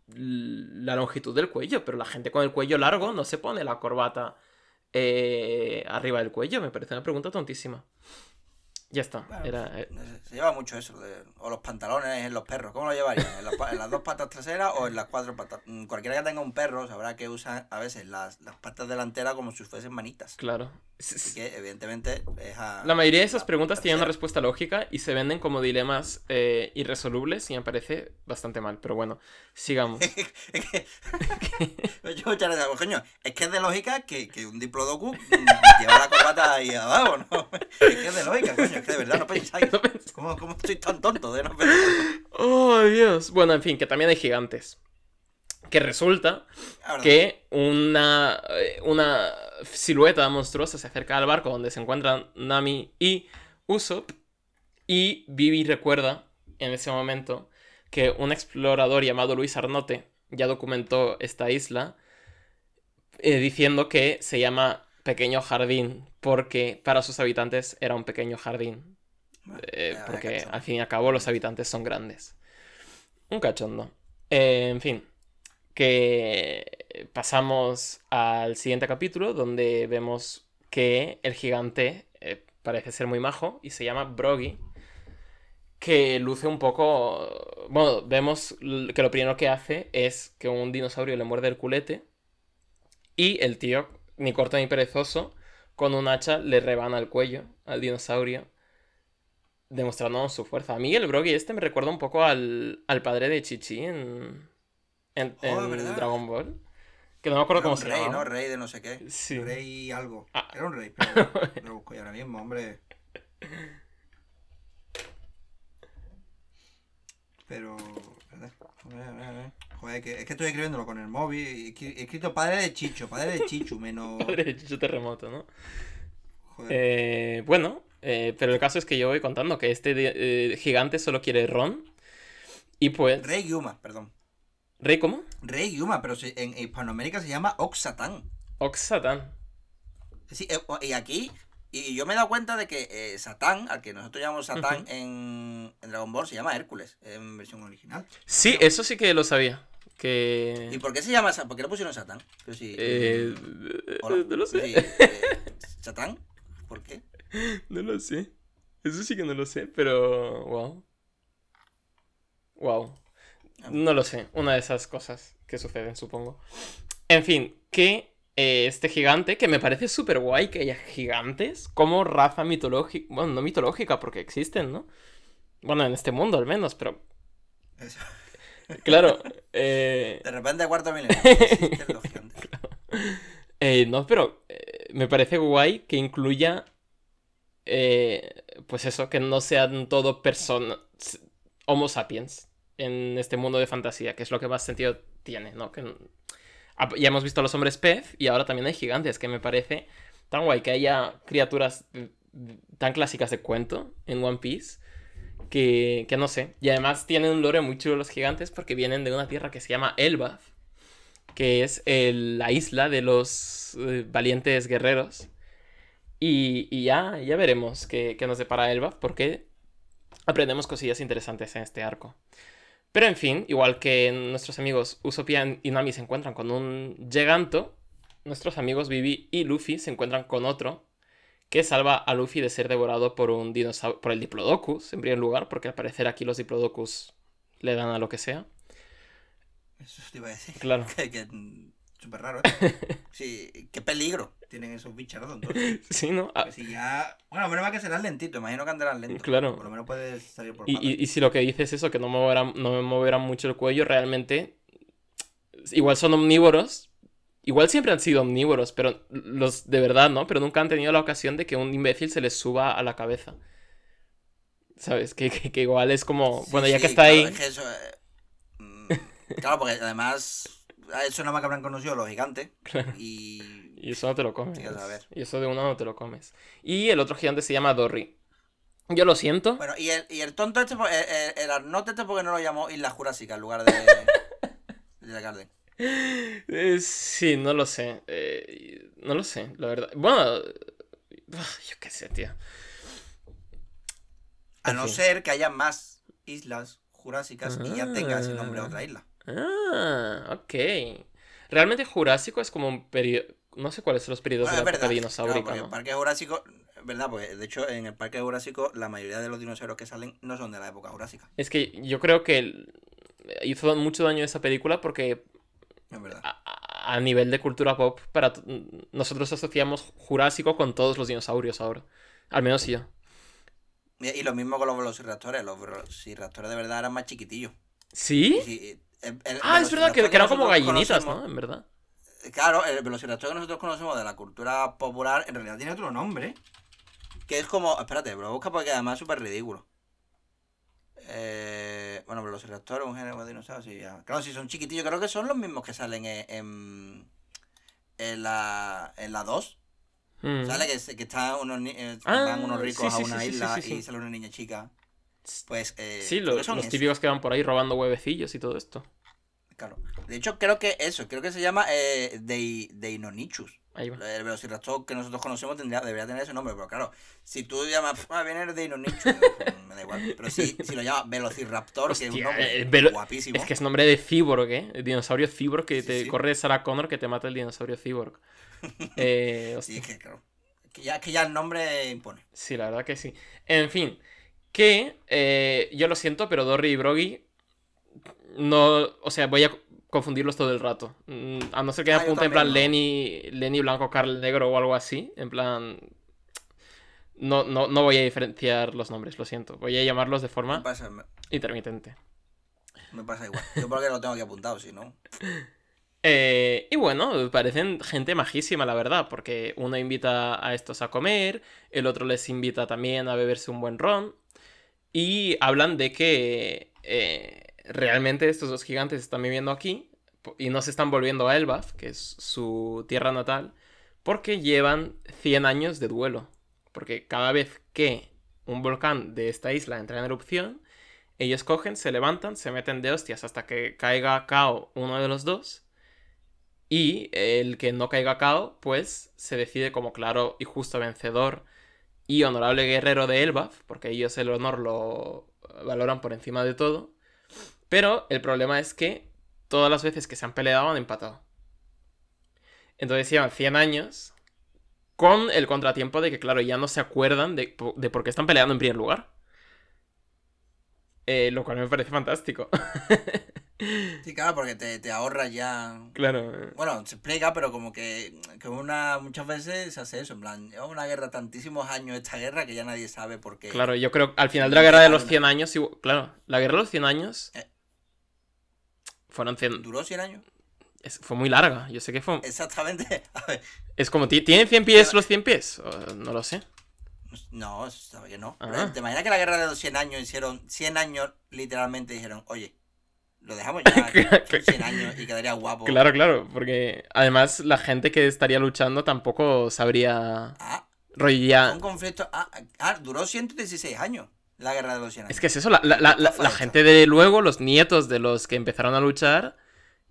Speaker 1: la longitud del cuello, pero la gente con el cuello largo no se pone la corbata eh, arriba del cuello. Me parece una pregunta tontísima. Ya está.
Speaker 2: Bueno,
Speaker 1: Era, eh,
Speaker 2: Se, lleva mucho eso. de- o los pantalones en los perros. ¿Cómo lo llevarían? ¿En, las pa- en las dos patas traseras o en las cuatro patas? Mm, Cualquiera que tenga un perro sabrá que usa a veces las, las patas delanteras como si fuesen manitas.
Speaker 1: claro.
Speaker 2: Así que, evidentemente, es a-
Speaker 1: La mayoría de esas preguntas tienen una respuesta lógica y se venden como dilemas eh, irresolubles y me parece bastante mal. Pero bueno, sigamos. *laughs*
Speaker 2: Es que- *laughs* Yo muchas digo, coño, es que es de lógica que, que un diplodocus mm, lleva la corbata ahí abajo, ¿no? *laughs* Es que es de lógica, coño, es que de verdad no *laughs* pensáis.
Speaker 1: No pens-
Speaker 2: ¿Cómo, cómo estoy tan tonto de no pensar?
Speaker 1: Oh, Dios. Bueno, en fin, que también hay gigantes. Que resulta que una, eh, una silueta monstruosa se acerca al barco donde se encuentran Nami y Usopp. Y Vivi recuerda en ese momento que un explorador llamado Luis Arnote ya documentó esta isla eh, diciendo que se llama Pequeño Jardín porque para sus habitantes era un pequeño jardín. Eh, porque al fin y al cabo los habitantes son grandes. Un cachondo. Eh, en fin, que pasamos al siguiente capítulo donde vemos que el gigante eh, parece ser muy majo y se llama Broggy. Que luce un poco... Bueno, vemos que lo primero que hace es que un dinosaurio le muerde el culete y el tío, ni corto ni perezoso, con un hacha le rebana el cuello al dinosaurio demostrando su fuerza. A mí el Brogy este me recuerda un poco al, al padre de Chichi en, en,
Speaker 2: Oh.
Speaker 1: Dragon Ball. Que no me acuerdo
Speaker 2: Era
Speaker 1: cómo
Speaker 2: un
Speaker 1: se
Speaker 2: rey. ¿no? Rey de no sé qué.
Speaker 1: Sí.
Speaker 2: Rey algo.
Speaker 1: Ah.
Speaker 2: Era un rey, *laughs* pero lo busco yo ahora mismo, hombre. Pero. espérate. A ver, a ver, a ver. Joder, que, es que estoy escribiéndolo con el móvil. He escrito padre de Chicho, padre de Chichu, menos. *laughs*
Speaker 1: Padre de Chicho Terremoto, ¿no?
Speaker 2: Joder.
Speaker 1: Eh, bueno, eh, pero el caso es que yo voy contando que este eh, gigante solo quiere ron. Y pues.
Speaker 2: Rey Yuma, perdón.
Speaker 1: ¿Rey cómo?
Speaker 2: Rey Yuma, pero en Hispanoamérica se llama Oxatán.
Speaker 1: Oxatán.
Speaker 2: Sí, eh, y aquí, y yo me he dado cuenta de que eh, Satán, al que nosotros llamamos Satán en, en Dragon Ball, se llama Hércules, en versión original.
Speaker 1: Sí, eso sí que lo sabía. Que.
Speaker 2: ¿Y por qué se llama Satán? ¿Por qué le pusieron Satán? Pero sí,
Speaker 1: Eh,
Speaker 2: hola,
Speaker 1: no lo sé.
Speaker 2: eh, ¿Satán? ¿Por qué?
Speaker 1: No lo sé. Eso sí que no lo sé, pero. Wow. Wow. No lo sé. Una de esas cosas que suceden, supongo. En fin, que eh, este gigante, que me parece súper guay que haya gigantes como raza mitológica. Bueno, no mitológica, porque existen, ¿no? Bueno, en este mundo al menos, pero.
Speaker 2: Eso. *laughs*
Speaker 1: Claro. *laughs* eh,
Speaker 2: De repente, cuarto milenio. existen los gigantes. *laughs*
Speaker 1: Eh, no, pero me parece guay que incluya, eh, pues eso, que no sean todo personas, homo sapiens en este mundo de fantasía, que es lo que más sentido tiene, ¿no? Que, ya hemos visto a los hombres pez y ahora también hay gigantes, que me parece tan guay que haya criaturas eh, tan clásicas de cuento en One Piece. Que, que no sé. Y además tienen un lore muy chulo los gigantes porque vienen de una tierra que se llama Elbaf que es la isla de los eh, valientes guerreros. Y, y ya, ya veremos qué, qué nos depara Elbaf, porque aprendemos cosillas interesantes en este arco. Pero en fin, igual que nuestros amigos Usopp y Nami se encuentran con un Giganto, nuestros amigos Vivi y Luffy se encuentran con otro que salva a Luffy de ser devorado por un dinosaurio, por el Diplodocus, en primer lugar, porque al parecer aquí los Diplodocus le dan a lo que sea.
Speaker 2: Eso te iba a decir.
Speaker 1: Claro. *laughs*
Speaker 2: Que, que, mm, súper raro, ¿eh? *laughs* Sí, qué peligro tienen esos bichardos. Entonces, *laughs*
Speaker 1: Sí, ¿no? Ah,
Speaker 2: si ya. Bueno, menos mal que serán lentitos, imagino que andarán lentos.
Speaker 1: Claro.
Speaker 2: Por lo menos puedes salir por
Speaker 1: Y, y- y si lo que dices es eso, que no, moverán, no me moverán mucho el cuello, realmente. Igual son omnívoros. Igual siempre han sido omnívoros, pero los de verdad, ¿no? Pero nunca han tenido la ocasión de que un imbécil se les suba a la cabeza. ¿Sabes? Que, que- que igual es como.
Speaker 2: Sí,
Speaker 1: bueno, ya
Speaker 2: sí,
Speaker 1: que está
Speaker 2: claro,
Speaker 1: ahí.
Speaker 2: es que eso, eh, mm, claro, porque además. Eso nada más que habrán conocido los gigantes. *laughs*
Speaker 1: Claro.
Speaker 2: Y.
Speaker 1: Y eso no te lo comes.
Speaker 2: A.
Speaker 1: Y eso de uno no te lo comes. Y el otro gigante se llama Dory. Yo lo siento.
Speaker 2: Bueno, y el, y el tonto este, el, el, el Arnott este, porque no lo llamó Isla Jurásica en lugar de. *laughs* de la Garden.
Speaker 1: Eh, sí, no lo sé. Eh, no lo sé, la verdad. Bueno. Yo qué sé, tío.
Speaker 2: A
Speaker 1: En
Speaker 2: no
Speaker 1: fin.
Speaker 2: ser que haya más islas jurásicas y ya tenga ese nombre
Speaker 1: Ah.
Speaker 2: otra isla.
Speaker 1: Ah, ok. Realmente Jurásico es como un periodo. No sé cuáles son los periodos
Speaker 2: Bueno,
Speaker 1: de la época dinosaurica,
Speaker 2: claro,
Speaker 1: ¿no?
Speaker 2: el Parque Jurásico, ¿verdad? Pues de hecho en el Parque Jurásico la mayoría de los dinosaurios que salen no son de la época Jurásica.
Speaker 1: Es que yo creo que hizo mucho daño esa película porque
Speaker 2: Es verdad.
Speaker 1: a, nivel de cultura pop, para nosotros asociamos Jurásico con todos los dinosaurios ahora. Al menos yo.
Speaker 2: Y, lo mismo con los velociraptores. Los velociraptores de verdad eran más chiquitillos.
Speaker 1: ¿Sí?
Speaker 2: Si- el- el
Speaker 1: Ah, es verdad, que, que eran como gallinitas, ¿no? En verdad.
Speaker 2: Claro, el velociraptor que nosotros conocemos de la cultura popular en realidad tiene otro nombre. Que es como. Espérate, pero busca porque además es súper ridículo. Eh, bueno, velociraptor es un género de dinosaurio. Sí, ya. Claro, si son chiquitillos, creo que son los mismos que salen en, en, en la, en la 2.
Speaker 1: Mm.
Speaker 2: ¿Sale? Que, se- que están unos, eh,
Speaker 1: Ah,
Speaker 2: van unos ricos
Speaker 1: sí, sí,
Speaker 2: a una isla y sale una niña chica. Pues. Eh,
Speaker 1: Sí, los,
Speaker 2: son
Speaker 1: los típicos que van por ahí robando huevecillos y todo esto.
Speaker 2: Claro. De hecho, creo que eso, creo que se llama eh.
Speaker 1: Ahí va.
Speaker 2: El velociraptor que nosotros conocemos tendría, debería tener ese nombre, pero claro, si tú llamas, ah, viene el Deinonychus, *laughs* me da igual. Pero si, si lo llamas Velociraptor, que es un nombre
Speaker 1: eh, velo-
Speaker 2: guapísimo.
Speaker 1: Es que es nombre de Cyborg, ¿eh? El dinosaurio Cyborg que
Speaker 2: Sí,
Speaker 1: te
Speaker 2: sí.
Speaker 1: corre Sarah Connor que te mata el dinosaurio Cyborg. *laughs* Eh,
Speaker 2: Sí, es que claro. Que ya, que ya el nombre impone.
Speaker 1: Sí, la verdad que sí. En fin, que eh, yo lo siento, pero Dory y Broggy no, o sea, voy a confundirlos todo el rato. Mm, A no ser que
Speaker 2: Ah,
Speaker 1: me apunte en
Speaker 2: también,
Speaker 1: plan
Speaker 2: ¿no?
Speaker 1: Lenny, Lenny Blanco, Carl Negro o algo así, en plan No, no, no voy a diferenciar los nombres, lo siento. Voy a llamarlos de
Speaker 2: Me
Speaker 1: forma
Speaker 2: pasa, me,
Speaker 1: intermitente.
Speaker 2: me pasa igual. Yo porque lo tengo aquí apuntado, si no. *laughs*
Speaker 1: Eh, y bueno, parecen gente majísima, la verdad, porque uno invita a estos a comer, el otro les invita también a beberse un buen ron, y hablan de que eh, realmente estos dos gigantes están viviendo aquí y no se están volviendo a Elbaf, que es su tierra natal, porque llevan 100 años de duelo. Porque cada vez que un volcán de esta isla entra en erupción, ellos cogen, se levantan, se meten de hostias hasta que caiga cao uno de los dos. Y el que no caiga cao, pues se decide como claro y justo vencedor y honorable guerrero de Elbaf, porque ellos el honor lo valoran por encima de todo. Pero el problema es que todas las veces que se han peleado han empatado. Entonces llevan 100 años con el contratiempo de que, claro, ya no se acuerdan de, de por qué están peleando en primer lugar. Eh, lo cual me parece fantástico. *laughs*
Speaker 2: Sí, claro, porque te, te ahorras ya.
Speaker 1: claro.
Speaker 2: Bueno, se explica, pero como que, que una, muchas veces se hace eso, en plan, lleva una guerra tantísimos años esta guerra que ya nadie sabe por qué.
Speaker 1: Claro, yo creo que al final de la guerra de los 100 años, claro, la guerra de los 100 años
Speaker 2: Eh.
Speaker 1: Fueron 100,
Speaker 2: ¿Duró 100 años?
Speaker 1: es- fue muy larga, yo sé que fue...
Speaker 2: Exactamente. *laughs* A ver,
Speaker 1: Es como, ¿ti- ¿tienen 100 pies los 100 pies? O, No lo sé.
Speaker 2: no, sabe que no.
Speaker 1: Ah.
Speaker 2: ¿Te imaginas que la guerra de los 100 años hicieron 100 años literalmente dijeron, oye, lo dejamos ya, *laughs* que son 100 años y quedaría guapo.
Speaker 1: Claro, claro, porque además la gente que estaría luchando tampoco sabría...
Speaker 2: Ah, un conflicto. Ah, ah, duró 116 años la guerra de los 100 años.
Speaker 1: Es que es eso, la, la- la- la- gente de luego, los nietos de los que empezaron a luchar,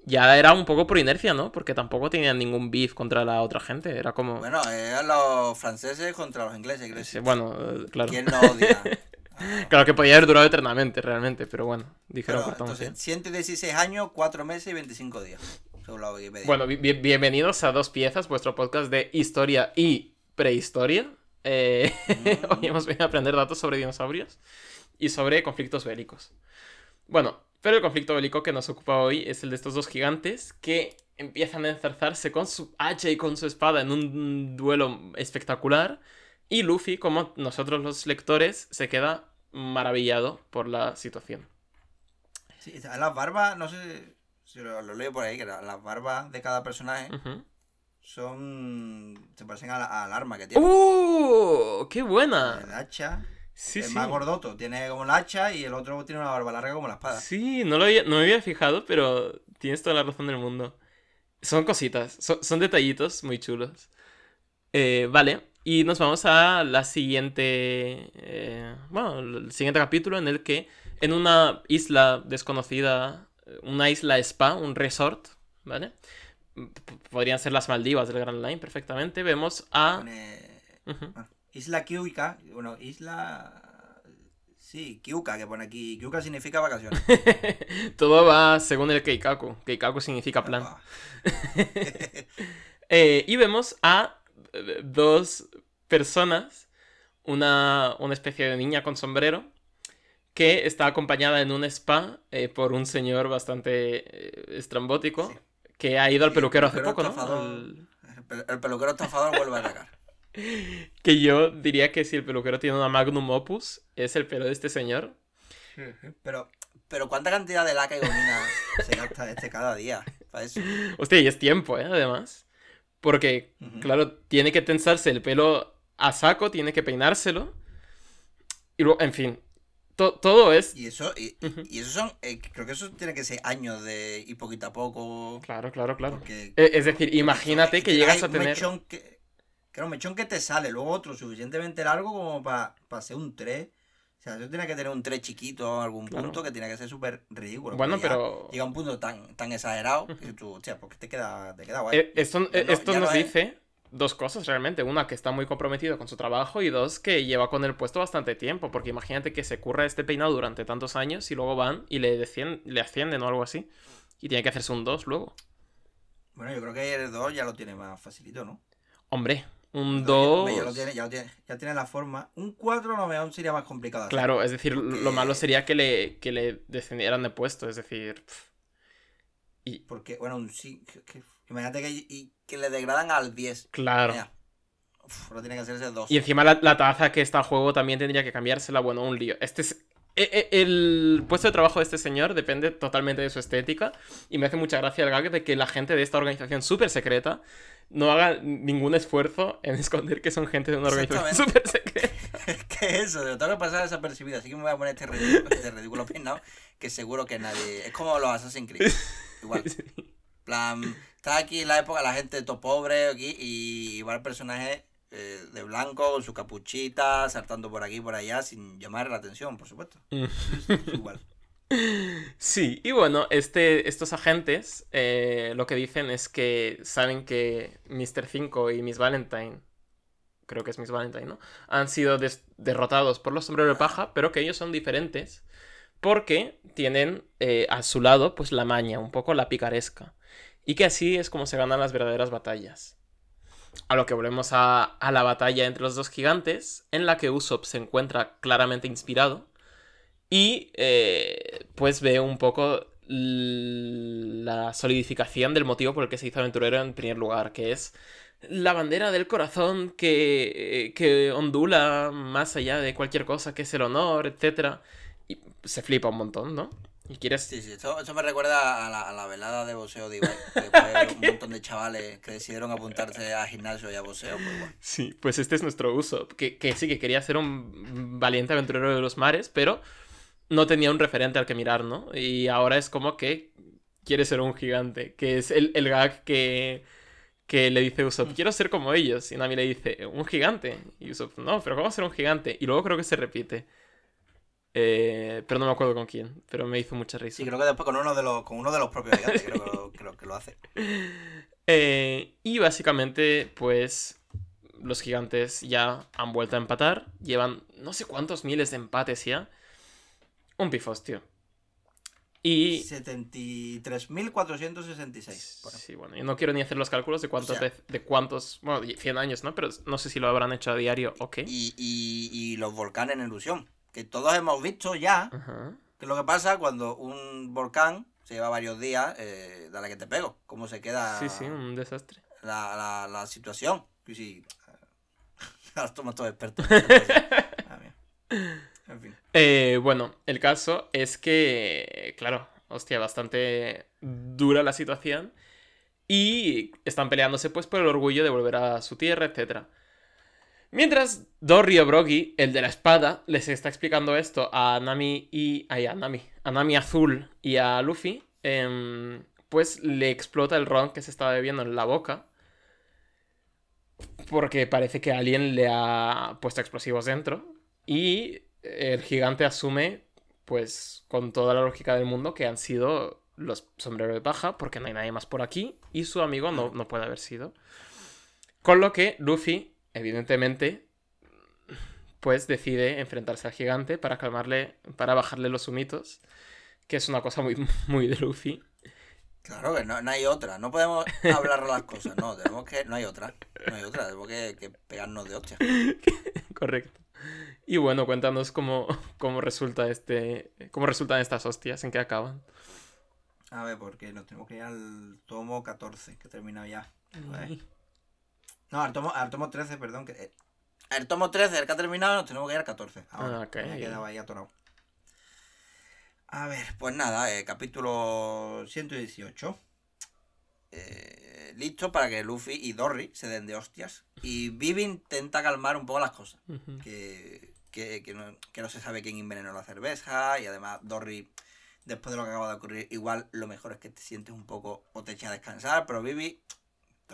Speaker 1: ya era un poco por inercia, ¿no? Porque tampoco tenían ningún beef contra la otra gente, era como...
Speaker 2: Bueno, eran los franceses contra los ingleses, creo.
Speaker 1: Sí, bueno, eh, claro.
Speaker 2: ¿Quién no odia? Ah. *laughs*
Speaker 1: Claro que podía haber durado eternamente, realmente, pero bueno, dijeron
Speaker 2: Pero, entonces,
Speaker 1: ya.
Speaker 2: 116 años, 4 meses y 25 días. Según la Wikipedia.
Speaker 1: Bueno, bi- bi- bienvenidos a Dos Piezas, vuestro podcast de historia y prehistoria. Eh. *laughs* Hoy hemos venido a aprender datos sobre dinosaurios y sobre conflictos bélicos. Bueno, pero el conflicto bélico que nos ocupa hoy es el de estos dos gigantes que empiezan a enzarzarse con su hacha y con su espada en un duelo espectacular. Y Luffy, como nosotros los lectores, se queda maravillado por la situación.
Speaker 2: Sí, las barbas, no sé si lo, lo leo por ahí, que la- las barbas de cada personaje. Son. se parecen a la- al arma que tiene.
Speaker 1: ¡Uh! ¡Qué buena!
Speaker 2: El hacha.
Speaker 1: Sí,
Speaker 2: el
Speaker 1: sí.
Speaker 2: más gordoto tiene como el hacha y el otro tiene una barba larga como la espada.
Speaker 1: Sí, no, lo había, no me había fijado, pero tienes toda la razón del mundo. Son cositas, son, son detallitos muy chulos. Eh, vale, y nos vamos a la siguiente. eh, bueno, el siguiente capítulo en el que en una isla desconocida, una isla spa, un resort, ¿vale? Podrían ser las Maldivas del Grand Line perfectamente. Vemos a.
Speaker 2: Pone-
Speaker 1: Ujú.
Speaker 2: bueno, isla Kyuka. Bueno, isla. Sí, Kyuka, que pone aquí. Kyuka significa vacaciones. *laughs*
Speaker 1: Todo va según el Keikaku. Keikaku significa plan.
Speaker 2: Ah, *laughs*
Speaker 1: Eh, y vemos a eh, dos personas, una, una especie de niña con sombrero, que está acompañada en un spa eh, por un señor bastante eh, estrambótico,
Speaker 2: Sí.
Speaker 1: Que ha ido al peluquero hace poco, ¿no?
Speaker 2: estafador. El, pel- el peluquero estafador vuelve a atacar. *laughs*
Speaker 1: Que yo diría que si el peluquero tiene una magnum opus, es el pelo de este señor.
Speaker 2: Pero, pero ¿cuánta cantidad de laca y gomina se gasta este cada día? Para eso. *laughs*
Speaker 1: Hostia, y es tiempo, ¿eh? Además. Porque, claro, tiene que tensarse el pelo a saco, tiene que peinárselo. Y luego, en fin, to- todo es...
Speaker 2: Y eso, y, y- y eso son, eh, creo que eso tiene que ser años de ir poquito a poco.
Speaker 1: Claro, claro, claro.
Speaker 2: Porque
Speaker 1: Eh, Es decir, imagínate
Speaker 2: es
Speaker 1: que llegas a tener...
Speaker 2: Mechón que, un mechón que te sale, luego otro suficientemente largo como para hacer un 3. O sea, eso tiene que tener un 3 chiquito a algún
Speaker 1: Claro.
Speaker 2: punto que tiene que ser súper ridículo.
Speaker 1: Bueno, pero...
Speaker 2: Llega un punto tan, tan exagerado que tú, hostia, porque te queda, te queda guay.
Speaker 1: eh, Esto,
Speaker 2: no-
Speaker 1: esto nos
Speaker 2: es-
Speaker 1: dice dos cosas realmente. Una, que está muy comprometido con su trabajo y dos, que lleva con el puesto bastante tiempo, porque imagínate que se curra este peinado durante tantos años y luego van y le, le ascienden o algo así. Y tiene que hacerse un 2 luego.
Speaker 2: Bueno, yo creo que el 2 ya lo tiene más facilito, ¿no?
Speaker 1: Hombre, un 2.
Speaker 2: Ya, ya, ya, ya, tiene, la forma. Un 4 no me aún sería más complicado.
Speaker 1: Claro, es decir, lo malo sería que le, que le descendieran de puesto, es decir. Y...
Speaker 2: Porque, bueno, un 5 imagínate que, y- que le degradan al 10.
Speaker 1: claro.
Speaker 2: Vaya. uf, tiene que hacerse dos.
Speaker 1: Y encima la, la taza que está a juego también tendría que cambiársela. Bueno, un lío. Este es. e- e- El puesto de trabajo de este señor depende totalmente de su estética. Y me hace mucha gracia el gag de que la gente de esta organización súper secreta no haga ningún esfuerzo en *laughs* esconder que son gente de una organización súper secreta.
Speaker 2: ¿Qué *laughs* es eso? Lo tengo que pasar desapercibido, así que me voy a poner este ridículo, este ridículo peinado, que seguro que nadie... Es como los Assassin's Creed, *laughs* igual. plan, está aquí en la época la gente todo pobre aquí y va el personaje eh, de blanco con su capuchita, saltando por aquí y por allá sin llamar la atención, por supuesto.
Speaker 1: Mm.
Speaker 2: Igual. *laughs*
Speaker 1: Sí, y bueno, este, estos agentes eh, lo que dicen es que saben que Mr. 5 y Miss Valentine, creo que es Miss Valentine, ¿no? Han sido derrotados por los sombreros de paja, pero que ellos son diferentes porque tienen eh, a su lado pues la maña, un poco la picaresca. Y que así es como se ganan las verdaderas batallas. A lo que volvemos a, la batalla entre los dos gigantes, en la que Usopp se encuentra claramente inspirado. Y eh, pues ve un poco la solidificación del motivo por el que se hizo aventurero en primer lugar, que es la bandera del corazón que, que ondula más allá de cualquier cosa, que es el honor, etc. Y se flipa un montón, ¿no? Y quieres...
Speaker 2: Sí, sí, esto, esto me recuerda a la, a la velada de boxeo de Ibai, que *laughs* fue un montón de chavales que decidieron apuntarse a gimnasio y a boxeo, pues bueno.
Speaker 1: Sí, pues este es nuestro uso. Que, que sí, que quería ser un valiente aventurero de los mares, pero no tenía un referente al que mirar, ¿no? Y ahora es como que quiere ser un gigante, que es el, el gag que, que le dice Usopp, quiero ser como ellos. Y Nami le dice, un gigante. Y Usopp, no, pero ¿cómo ser un gigante? Y luego creo que se repite. Eh, pero no me acuerdo con quién, pero me hizo mucha risa.
Speaker 2: Sí, creo que después con uno de los, con uno de los propios gigantes, creo que lo, que lo- que lo hace. *laughs*
Speaker 1: Eh, y básicamente, pues los gigantes ya han vuelto a empatar. Llevan no sé cuántos miles de empates ya. Un pifostio. Y...
Speaker 2: 73.466. Bueno,
Speaker 1: Sí, bueno, yo no quiero ni hacer los cálculos de cuántas
Speaker 2: O sea-
Speaker 1: de cuántos, bueno, 100 años, ¿no? Pero no sé si lo habrán hecho a diario o qué.
Speaker 2: y, y, y los volcanes en erupción, que todos hemos visto ya,
Speaker 1: Ajá.
Speaker 2: que es lo que pasa cuando un volcán se lleva varios días, eh, dale que te pego, cómo se queda
Speaker 1: Sí, sí, un desastre.
Speaker 2: la, la, la situación. Y si... *laughs* Ahora estamos todos expertos. *laughs* en fin.
Speaker 1: Eh, bueno, el caso es que, claro, hostia, bastante dura la situación. Y están peleándose pues por el orgullo de volver a su tierra, etc. Mientras Dorry Broggy, el de la espada, les está explicando esto a Nami y... ay, a Nami. A Nami Azul y a Luffy. em, pues le explota el ron que se estaba bebiendo en la boca. Porque parece que alguien le ha puesto explosivos dentro. Y el gigante asume, pues con toda la lógica del mundo, que han sido los sombreros de paja, porque no hay nadie más por aquí, y su amigo no puede haber sido. Con lo que Luffy, evidentemente, pues decide enfrentarse al gigante para calmarle, para bajarle los humitos, que es una cosa muy, *laughs* muy de Luffy.
Speaker 2: Claro que no, no hay otra, no podemos hablar las cosas, no, tenemos que, no hay otra, no hay otra, tenemos que, que pegarnos de hostia. *laughs*
Speaker 1: Correcto. Y bueno, cuéntanos cómo, cómo resulta este. cómo resultan estas hostias, en qué acaban.
Speaker 2: A ver, porque nos tenemos que ir al tomo 14, que he terminado ya. No, al tomo, al tomo 13, perdón. Que, eh, el tomo 13, el que ha terminado, nos tenemos que ir al 14. Ahora,
Speaker 1: Ah, ok.
Speaker 2: me he quedado ahí atorado. A ver, pues nada, eh, capítulo 118. Eh, listo para que Luffy y Dory se den de hostias. Y Vivi intenta calmar un poco las cosas. Que, que, que no, que no se sabe quién envenenó la cerveza. Y además, Dory, después de lo que acaba de ocurrir, igual lo mejor es que te sientes un poco o te echas a descansar. Pero Vivi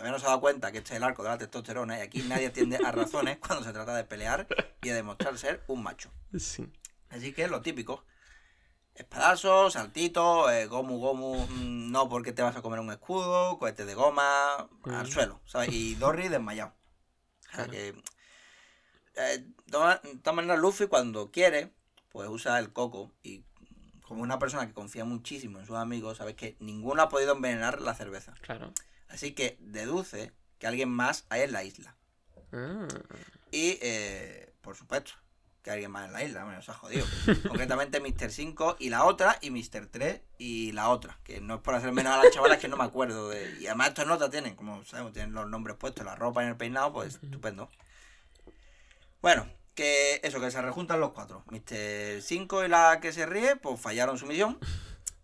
Speaker 2: todavía no se ha dado cuenta que este es el arco de la testosterona. Y aquí nadie atiende a razones *laughs* cuando se trata de pelear y de demostrar ser un macho.
Speaker 1: Sí.
Speaker 2: Así que lo típico. Espadazos, saltitos, eh, gomu gomu, mm, no porque te vas a comer un escudo, cohete de goma, al suelo, ¿sabes? Y *laughs* Dory desmayado. O sea que... eh, de todas maneras, Luffy cuando quiere, pues usa el coco y como una persona que confía muchísimo en sus amigos, sabes que ninguno ha podido envenenar la cerveza.
Speaker 1: Claro.
Speaker 2: Así que deduce que alguien más hay en la isla.
Speaker 1: Ah,
Speaker 2: Y, eh, por supuesto, que alguien más en la isla, bueno, se ha jodido. *laughs* Concretamente Mr. 5 y la otra, y Mr. 3 y la otra. Que no es por hacer menos a las chavalas que no me acuerdo de. Y además estas notas tienen, como sabemos, tienen los nombres puestos, la ropa y el peinado, pues estupendo. Bueno, que eso, que se rejuntan los cuatro. Mr. 5 y la que se ríe, pues fallaron su misión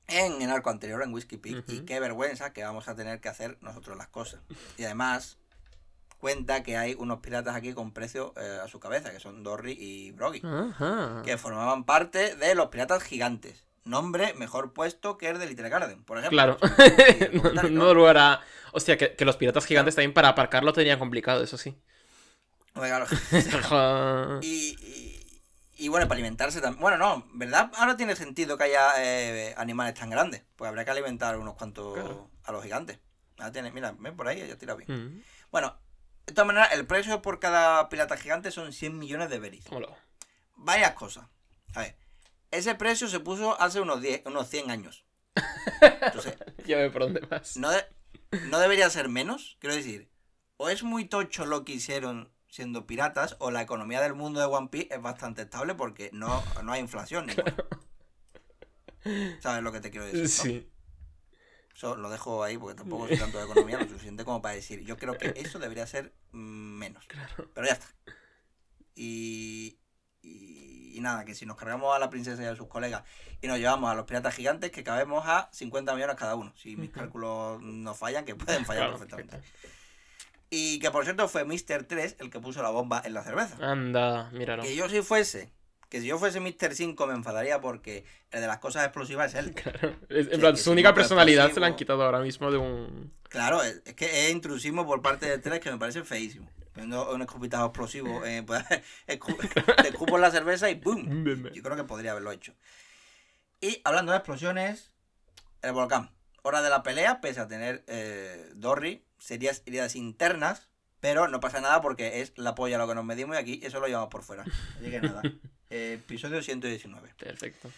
Speaker 2: en el arco anterior, en Whiskey Peak. Y qué vergüenza que vamos a tener que hacer nosotros las cosas. Y además, cuenta que hay unos piratas aquí con precio eh, a su cabeza, que son Dorry y Broggy, que formaban parte de los piratas gigantes. Nombre mejor puesto que el de Little Garden, por ejemplo.
Speaker 1: Claro. *laughs* *laughs* No, no, no lo hará. Hostia, que, que los piratas gigantes también para aparcarlo tenían complicado, eso sí. *laughs* Ajá.
Speaker 2: Y, y, y bueno, para alimentarse también. Bueno, no, ¿verdad? Ahora tiene sentido que haya eh, animales tan grandes. Pues habrá que alimentar unos cuantos
Speaker 1: Claro.
Speaker 2: a los gigantes. Ahora tiene, mira, ven por ahí, ya tira bien.
Speaker 1: Mm,
Speaker 2: Bueno, de todas maneras, el precio por cada pirata gigante son 100 millones de
Speaker 1: tómalo.
Speaker 2: Varias cosas. A ver, ese precio se puso hace unos, 10, unos 100 años. Entonces, *laughs*
Speaker 1: Ya por dónde vas.
Speaker 2: no, de- no debería ser menos. Quiero decir, o es muy tocho lo que hicieron siendo piratas, o la economía del mundo de One Piece es bastante estable porque no, no hay inflación. ¿Sabes lo que te quiero decir? no?
Speaker 1: Sí.
Speaker 2: Eso lo dejo ahí porque tampoco soy tanto de economía lo suficiente como para decir. Yo creo que eso debería ser menos. Pero ya está. Y, y, y nada, que si nos cargamos a la princesa y a sus colegas y nos llevamos a los piratas gigantes, que cabemos a 50 millones cada uno. Si mis cálculos no fallan, que pueden fallar
Speaker 1: Claro,
Speaker 2: perfectamente. Y que por cierto fue Mr. 3 el que puso la bomba en la cerveza.
Speaker 1: Anda, míralo.
Speaker 2: Que yo si fuese, que si yo fuese Mr. 5 me enfadaría porque el de las cosas explosivas es él. *laughs*
Speaker 1: Claro. Es- en plan, su única personalidad se la han quitado ahora mismo de un.
Speaker 2: Claro, es, es que es intrusismo por parte de tres que me parece feísimo. Poniendo un escupitajo explosivo, eh, *laughs* pues, escu- te escupo en la cerveza y ¡boom! *laughs* Yo creo que podría haberlo hecho. Y hablando de explosiones, el volcán. Hora de la pelea, pese a tener eh, Dorry, serias heridas internas, pero no pasa nada porque es la polla lo que nos medimos y aquí eso lo llevamos por fuera. Así que nada. *laughs* Eh, episodio 119.
Speaker 1: Perfecto.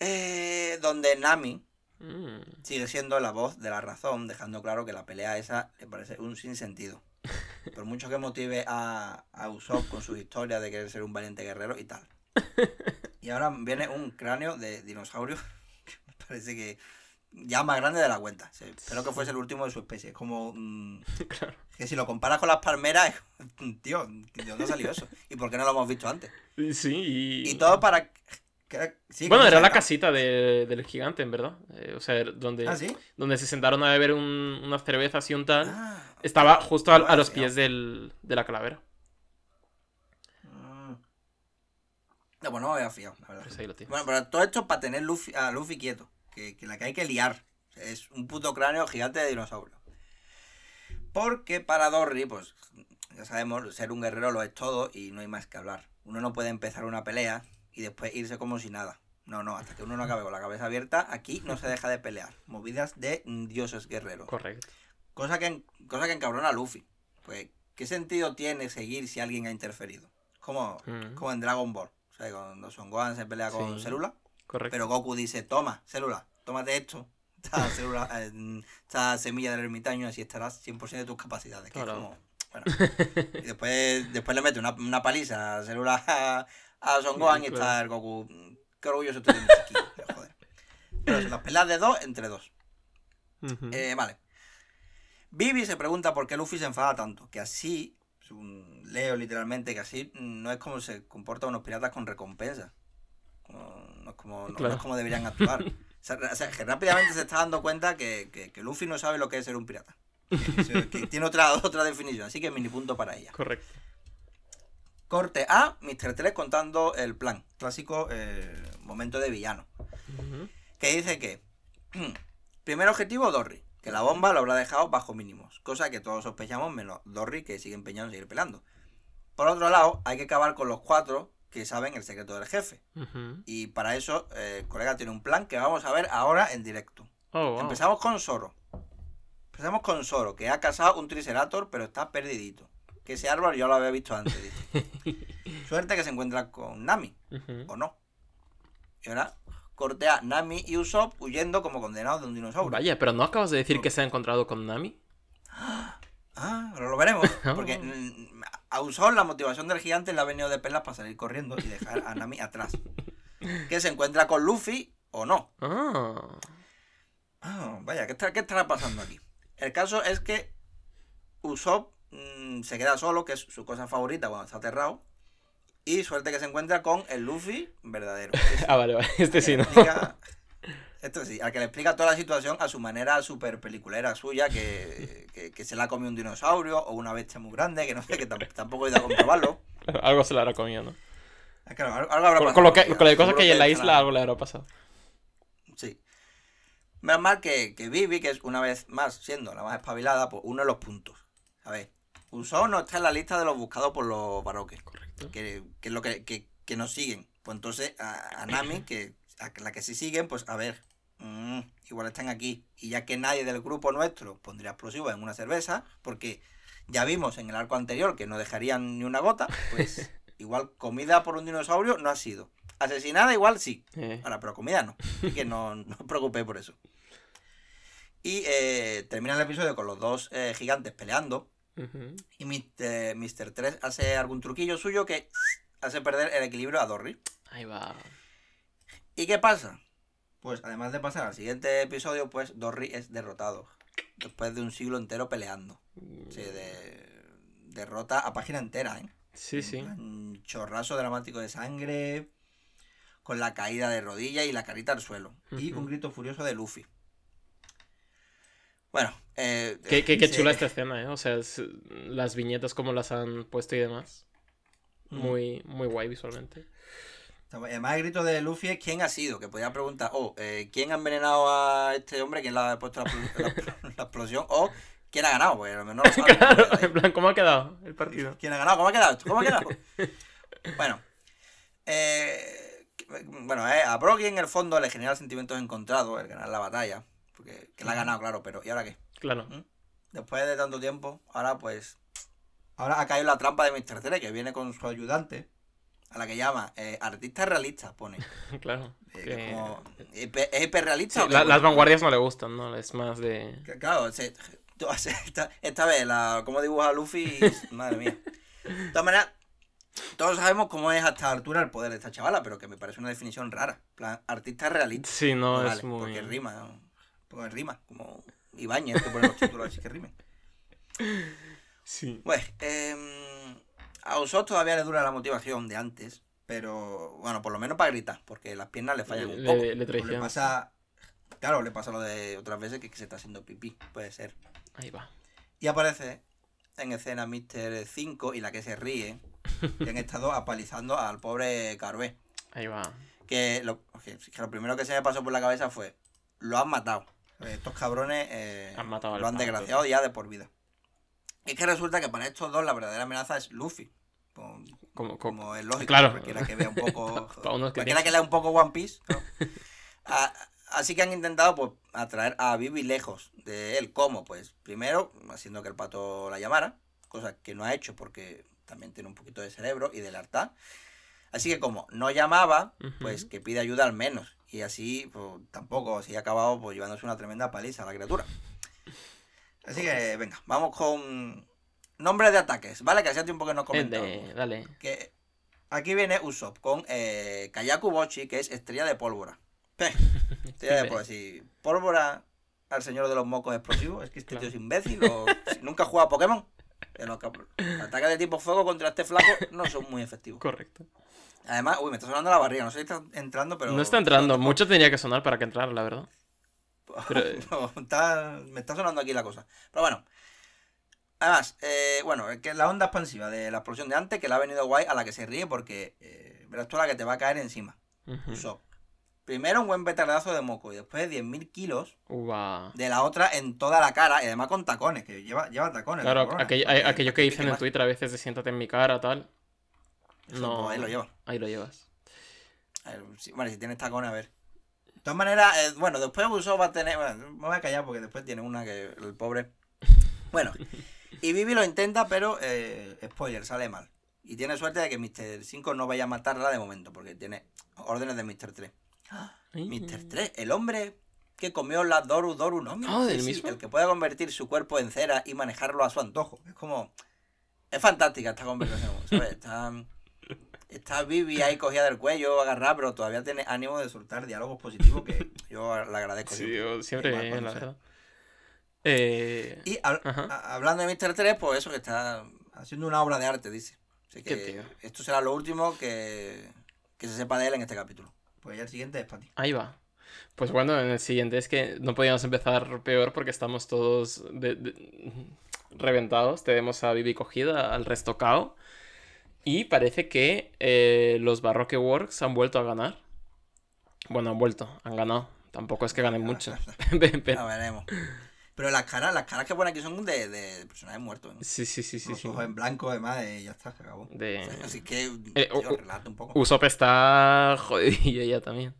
Speaker 2: Eh, donde Nami
Speaker 1: Mm.
Speaker 2: sigue siendo la voz de la razón, dejando claro que la pelea esa le parece un sinsentido. Por mucho que motive a, a Usopp con sus historias de querer ser un valiente guerrero y tal. *laughs* Y ahora viene un cráneo de dinosaurio *laughs* que me parece que ya más grande de la cuenta. Sí, Espero que fuese el último de su especie. Es como. mm, *laughs*
Speaker 1: Claro.
Speaker 2: que si lo comparas con las palmeras, *laughs* tío, ¿de dónde ha salido eso? ¿Y por qué no lo hemos visto antes?
Speaker 1: Sí, y.
Speaker 2: Y todo para. sí,
Speaker 1: Bueno, era la casita de- del gigante, en verdad. Eh, o sea, donde,
Speaker 2: Ah, sí.
Speaker 1: donde se sentaron a beber un- unas cervezas y un tal.
Speaker 2: Ah,
Speaker 1: Estaba justo a, los pies del, de la calavera.
Speaker 2: Mm. No, pues no me había fijado, la verdad.
Speaker 1: Pues ahí lo tienes.
Speaker 2: Bueno, pero todo esto es para tener Luffy, a Luffy quieto. Que, que la que hay que liar. Es un puto cráneo gigante de dinosaurio. Porque para Dorry, pues ya sabemos, ser un guerrero lo es todo y no hay más que hablar. Uno no puede empezar una pelea y después irse como si nada. No, no, hasta que uno no acabe con la cabeza abierta, aquí no se deja de pelear. Movidas de dioses guerreros.
Speaker 1: Correcto.
Speaker 2: Cosa que, cosa que encabrona a Luffy. Pues, ¿qué sentido tiene seguir si alguien ha interferido? Como,
Speaker 1: Mm.
Speaker 2: como en Dragon Ball. O sea, cuando Son Gohan se pelea con
Speaker 1: Sí.
Speaker 2: Célula,
Speaker 1: Correcto.
Speaker 2: pero Goku dice, toma, Célula, tómate esto. *laughs* Esta, célula, eh, esta semilla del ermitaño, así estarás 100% de tus capacidades. Que es
Speaker 1: Claro.
Speaker 2: como, bueno. Y después, *laughs* después le mete una, una paliza a Célula *laughs* a, a Son Gohan y
Speaker 1: Claro.
Speaker 2: está el Goku. "Mm, Qué orgulloso estoy de mi chiquillo", pero joder. Pero son las peleas de dos entre dos.
Speaker 1: Ujú.
Speaker 2: Eh, vale. Vivi se pregunta por qué Luffy se enfada tanto. Que así, leo literalmente, que así no es como se comportan unos piratas con recompensa. Como- no, es como, no- es como deberían actuar. *laughs* O sea, o sea, que rápidamente se está dando cuenta que, que- que Luffy no sabe lo que es ser un pirata. *laughs* Que, que tiene otra, otra definición. Así que mini punto para ella.
Speaker 1: Correcto.
Speaker 2: Corte A, Mr. 3 contando el plan. Clásico eh, momento de villano. Que dice que *clears throat* primer objetivo Dorry, que la bomba lo habrá dejado bajo mínimos, cosa que todos sospechamos menos Dorry que sigue empeñado en seguir peleando. Por otro lado, hay que acabar con los cuatro que saben el secreto del jefe. Y para eso, eh, el colega tiene un plan que vamos a ver ahora en directo.
Speaker 1: Oh, wow.
Speaker 2: Empezamos con Zoro. Empezamos con Zoro, que ha cazado un Triceratops, pero está perdidito. Que ese árbol yo lo había visto antes. dice. *laughs* Suerte que se encuentra con Nami o no. Y ahora cortea Nami y Usopp huyendo como condenados de un dinosaurio.
Speaker 1: Vaya, pero ¿no acabas de decir que se ha encontrado con Nami? *gasps*
Speaker 2: Ah, ahora lo veremos. *laughs* Porque
Speaker 1: Oh.
Speaker 2: mm, a Usopp la motivación del gigante le ha venido de perlas para salir corriendo y dejar a Nami atrás. *laughs* Que se encuentra con Luffy o no.
Speaker 1: Ah.
Speaker 2: Ah, vaya, ¿qué, está- qué estará pasando aquí? El caso es que Usopp mm, se queda solo, que es su cosa favorita cuando está aterrado. Y suerte que se encuentra con el Luffy verdadero. *laughs*
Speaker 1: Ah, vale, vale. Este sí, ¿no?
Speaker 2: explica- esto sí, al que le explica toda la situación a su manera súper peliculera suya, que, que, que se la ha comido un dinosaurio o una bestia muy grande, que no sé, que tam- tampoco he ido a comprobarlo. *laughs*
Speaker 1: Algo se le habrá comido, ¿no?
Speaker 2: Claro, algo habrá
Speaker 1: Con,
Speaker 2: pasado,
Speaker 1: con lo que, con las cosas que hay en la isla, algo le habrá pasado.
Speaker 2: Sí. Menos mal que, que Vivi, que es una vez más siendo la más espabilada, pues uno de los puntos. A ver, Usopp no está en la lista de los buscados por los baroques.
Speaker 1: Correcto.
Speaker 2: que, que es lo que, que, que nos siguen. Pues entonces a, a Nami, que a la que sí siguen, pues a ver, mm, igual están aquí. Y ya que nadie del grupo nuestro pondría explosivos en una cerveza, porque ya vimos en el arco anterior que no dejarían ni una gota, pues *laughs* igual comida por un dinosaurio no ha sido. Asesinada igual sí,
Speaker 1: Eh,
Speaker 2: Ahora, pero comida no. Así que no, *laughs* no os preocupéis por eso. Y eh, termina el episodio con los dos eh, gigantes peleando. Y Mr. Mr. 3 hace algún truquillo suyo que hace perder el equilibrio a Dory.
Speaker 1: Ahí va.
Speaker 2: ¿Y qué pasa? Pues además de pasar al siguiente episodio, pues Dory es derrotado. Después de un siglo entero peleando. Se de- derrota a página entera, ¿eh?
Speaker 1: Sí, sí.
Speaker 2: Un chorrazo dramático de sangre. Con la caída de rodilla y la carita al suelo. Y un grito furioso de Luffy. Bueno, eh,
Speaker 1: Qué, qué, qué chula esta escena, ¿eh? O sea, es- las viñetas como las han puesto y demás.
Speaker 2: Mm.
Speaker 1: Muy, muy guay visualmente.
Speaker 2: Además, el grito de Luffy es quién ha sido, que podía preguntar, oh, eh, ¿quién ha envenenado a este hombre? ¿Quién le ha puesto la, pl- la- *laughs* la explosión? O ¿quién ha ganado? Pues a lo mejor no lo *laughs* sabe.
Speaker 1: Claro, en plan, ¿cómo ha quedado el partido?
Speaker 2: ¿Quién ha ganado? ¿Cómo ha quedado esto? ¿Cómo ha quedado? *laughs* bueno, eh, bueno, eh, a Brogy en el fondo le genera sentimientos encontrados el ganar la batalla, porque que la ha ganado, claro, pero ¿y ahora qué?
Speaker 1: Claro.
Speaker 2: Después de tanto tiempo, ahora pues. Ahora ha caído la trampa de Mr. Tere, que viene con su ayudante, a la que llama eh, artista realista, pone. *laughs*
Speaker 1: Claro.
Speaker 2: Eh, que como, ¿hiper- ¿Es hiperrealista?
Speaker 1: Sí, la- las vanguardias no le gustan, ¿no? Es más de...
Speaker 2: Que, Claro, se- esta, esta vez, la, cómo dibuja a Luffy, *laughs* madre mía. De todas maneras, todos sabemos cómo es a esta altura el poder de esta chavala, pero que me parece una definición rara. Plan, artista realista.
Speaker 1: Sí, no,
Speaker 2: No
Speaker 1: es
Speaker 2: vale,
Speaker 1: muy...
Speaker 2: Porque rima, ¿no? porque rima, como Ibáñez que pone los títulos así que rimen. *laughs*
Speaker 1: Sí.
Speaker 2: Pues, eh, a Usopp todavía le dura la motivación de antes, pero bueno, por lo menos para gritar, porque las piernas le fallan un
Speaker 1: Le-
Speaker 2: poco.
Speaker 1: le
Speaker 2: Como
Speaker 1: traicionan.
Speaker 2: pasa, claro, le pasa lo de otras veces que, que se está haciendo pipí, puede ser.
Speaker 1: Ahí va.
Speaker 2: Y aparece en escena Mr. 5 y la que se ríe, que han *laughs* estado apalizando al pobre Carvé.
Speaker 1: Ahí va.
Speaker 2: Que lo, que lo primero que se me pasó por la cabeza fue, lo han matado. Estos cabrones eh,
Speaker 1: Han matado
Speaker 2: lo han desgraciado ya de por vida. Es que resulta que para estos dos la verdadera amenaza es Luffy. Como,
Speaker 1: Como, como-
Speaker 2: como es lógico,
Speaker 1: Claro.
Speaker 2: cualquiera que vea un poco. *laughs*
Speaker 1: Que
Speaker 2: cualquiera que lea un poco One Piece. ¿no? A- *laughs* así que han intentado pues atraer a Vivi lejos de él. ¿Cómo? Pues primero, haciendo que el pato la llamara, cosa que no ha hecho porque también tiene un poquito de cerebro y de lealtad. Así que como no llamaba, pues que pide ayuda al menos. Y así, pues tampoco, así ha acabado pues llevándose una tremenda paliza a la criatura. Así que, venga, vamos con nombres de ataques, ¿vale? Que hacía tiempo que no
Speaker 1: El
Speaker 2: comento.
Speaker 1: de... Dale.
Speaker 2: Que aquí viene Usopp con eh, Kayaku Bochi, que es estrella de pólvora. *laughs* Estrella de pólvora, sí. Pólvora al señor de los mocos explosivos. Es que este
Speaker 1: Claro.
Speaker 2: tío es imbécil o *laughs* nunca ha jugado a Pokémon. Los ataques de tipo fuego contra este flaco no son muy efectivos.
Speaker 1: Correcto.
Speaker 2: Además, uy, me está sonando la barriga. No sé si está entrando, pero.
Speaker 1: No está entrando. Mucho tenía que sonar para que entrara, la verdad. Pero- *laughs*
Speaker 2: No, está- me está sonando aquí la cosa. Pero bueno. Además, eh, bueno, es que la onda expansiva de la explosión de antes, que le ha venido guay a la que se ríe porque eh, verás tú la que te va a caer encima. Primero un buen petardazo de moco y después 10.000 kilos de la otra en toda la cara y además con tacones, que lleva, lleva tacones. la
Speaker 1: Claro, aquello,
Speaker 2: Porque-
Speaker 1: aquello que dicen en Twitter a veces de siéntate en mi cara, tal.
Speaker 2: Eso,
Speaker 1: No.
Speaker 2: pues ahí lo lleva.
Speaker 1: Ahí lo llevas.
Speaker 2: Ver, si- Vale, si tienes tacones, a ver. De todas maneras, eh, bueno, después Usopp va a tener. Bueno, me voy a callar porque después tiene una que el pobre. Bueno, y Vivi lo intenta, pero eh, spoiler, sale mal. Y tiene suerte de que Mr. 5 no vaya a matarla de momento, porque tiene órdenes de Mr. 3. Mr. 3, el hombre que comió la Doru Doru, ¿no?
Speaker 1: Ah, ¿del
Speaker 2: Sí,
Speaker 1: mismo?
Speaker 2: El que puede convertir su cuerpo en cera y manejarlo a su antojo. Es como. Es fantástica esta conversación, ¿sabes? Está, está Vivi ahí cogida del cuello, agarrada, pero todavía tiene ánimo de soltar diálogos positivos que *laughs* yo le agradezco.
Speaker 1: Sí,
Speaker 2: siempre.
Speaker 1: yo siempre,
Speaker 2: Igual
Speaker 1: bien, la verdad. Eh,
Speaker 2: Y hab-
Speaker 1: Ajá.
Speaker 2: a- hablando de Mr. 3, pues eso que está haciendo una obra de arte, dice. Así que esto será lo último que, que se sepa de él en este capítulo. Pues ya el siguiente es para ti.
Speaker 1: Ahí va. Pues bueno, en el siguiente es que no podíamos empezar peor porque estamos todos de- de- reventados. Tenemos a Vivi cogida, al resto cao. Y parece que eh, los Barroque Works han vuelto a ganar. Bueno, han vuelto, han ganado. Tampoco es que ganen mucho. *laughs* *laughs* Pero-
Speaker 2: Ya veremos. Pero las caras, las caras que ponen aquí son de, de personajes muertos. ¿no?
Speaker 1: sí, sí, sí, sí.
Speaker 2: Los
Speaker 1: sí.
Speaker 2: ojos en blanco, además, y ya está, se acabó.
Speaker 1: De... *laughs*
Speaker 2: Así que,
Speaker 1: Eh,
Speaker 2: tío, un poco.
Speaker 1: Usopp está jodidillo ya también.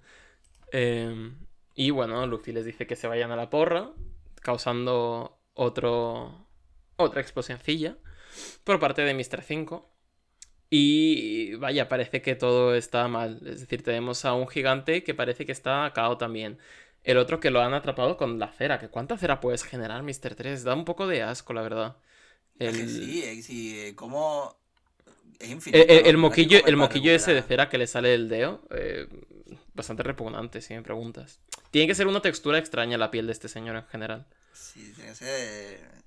Speaker 1: Eh, y bueno, Luffy les dice que se vayan a la porra, causando otro, otra explosioncilla por parte de Mr. 5. Y vaya, parece que todo está mal. Es decir, tenemos a un gigante que parece que está cao también. El otro que lo han atrapado con la cera. ¿Que ¿Cuánta cera puedes generar, Mr. 3? Da un poco de asco, la verdad.
Speaker 2: Es que
Speaker 1: El-
Speaker 2: sí, es, sí, eh, como... Es infinito.
Speaker 1: el, el- el
Speaker 2: que
Speaker 1: moquillo, el moquillo ese de cera que le sale del dedo, eh, bastante repugnante, si me preguntas. Tiene que ser una textura extraña la piel de este señor en general.
Speaker 2: Sí, tiene que ser...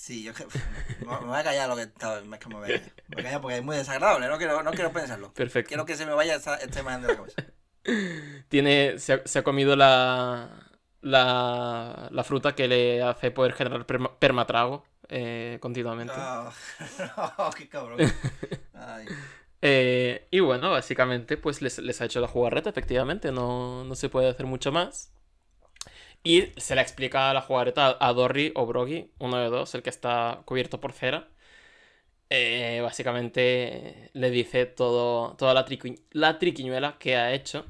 Speaker 2: Sí, yo que... *laughs* Me voy a callar lo que estaba... Es que me voy a callar. Me voy a callar porque es muy desagradable, no quiero, no quiero pensarlo.
Speaker 1: Perfecto.
Speaker 2: Quiero que se me vaya esta, esta imagen de la cabeza. *laughs*
Speaker 1: Tiene, se, ha, se ha comido la, la, la fruta que le hace poder generar perma- permatrago eh, continuamente. *laughs*
Speaker 2: No, qué cabrón. Ay.
Speaker 1: Eh, y bueno, básicamente, pues les, les ha hecho la jugarreta, efectivamente, no, no se puede hacer mucho más. Y se le explica la jugarreta a Dorry o Broggy, uno de dos, el que está cubierto por cera. Eh, básicamente le dice todo, toda la, triqui- la triquiñuela que ha hecho.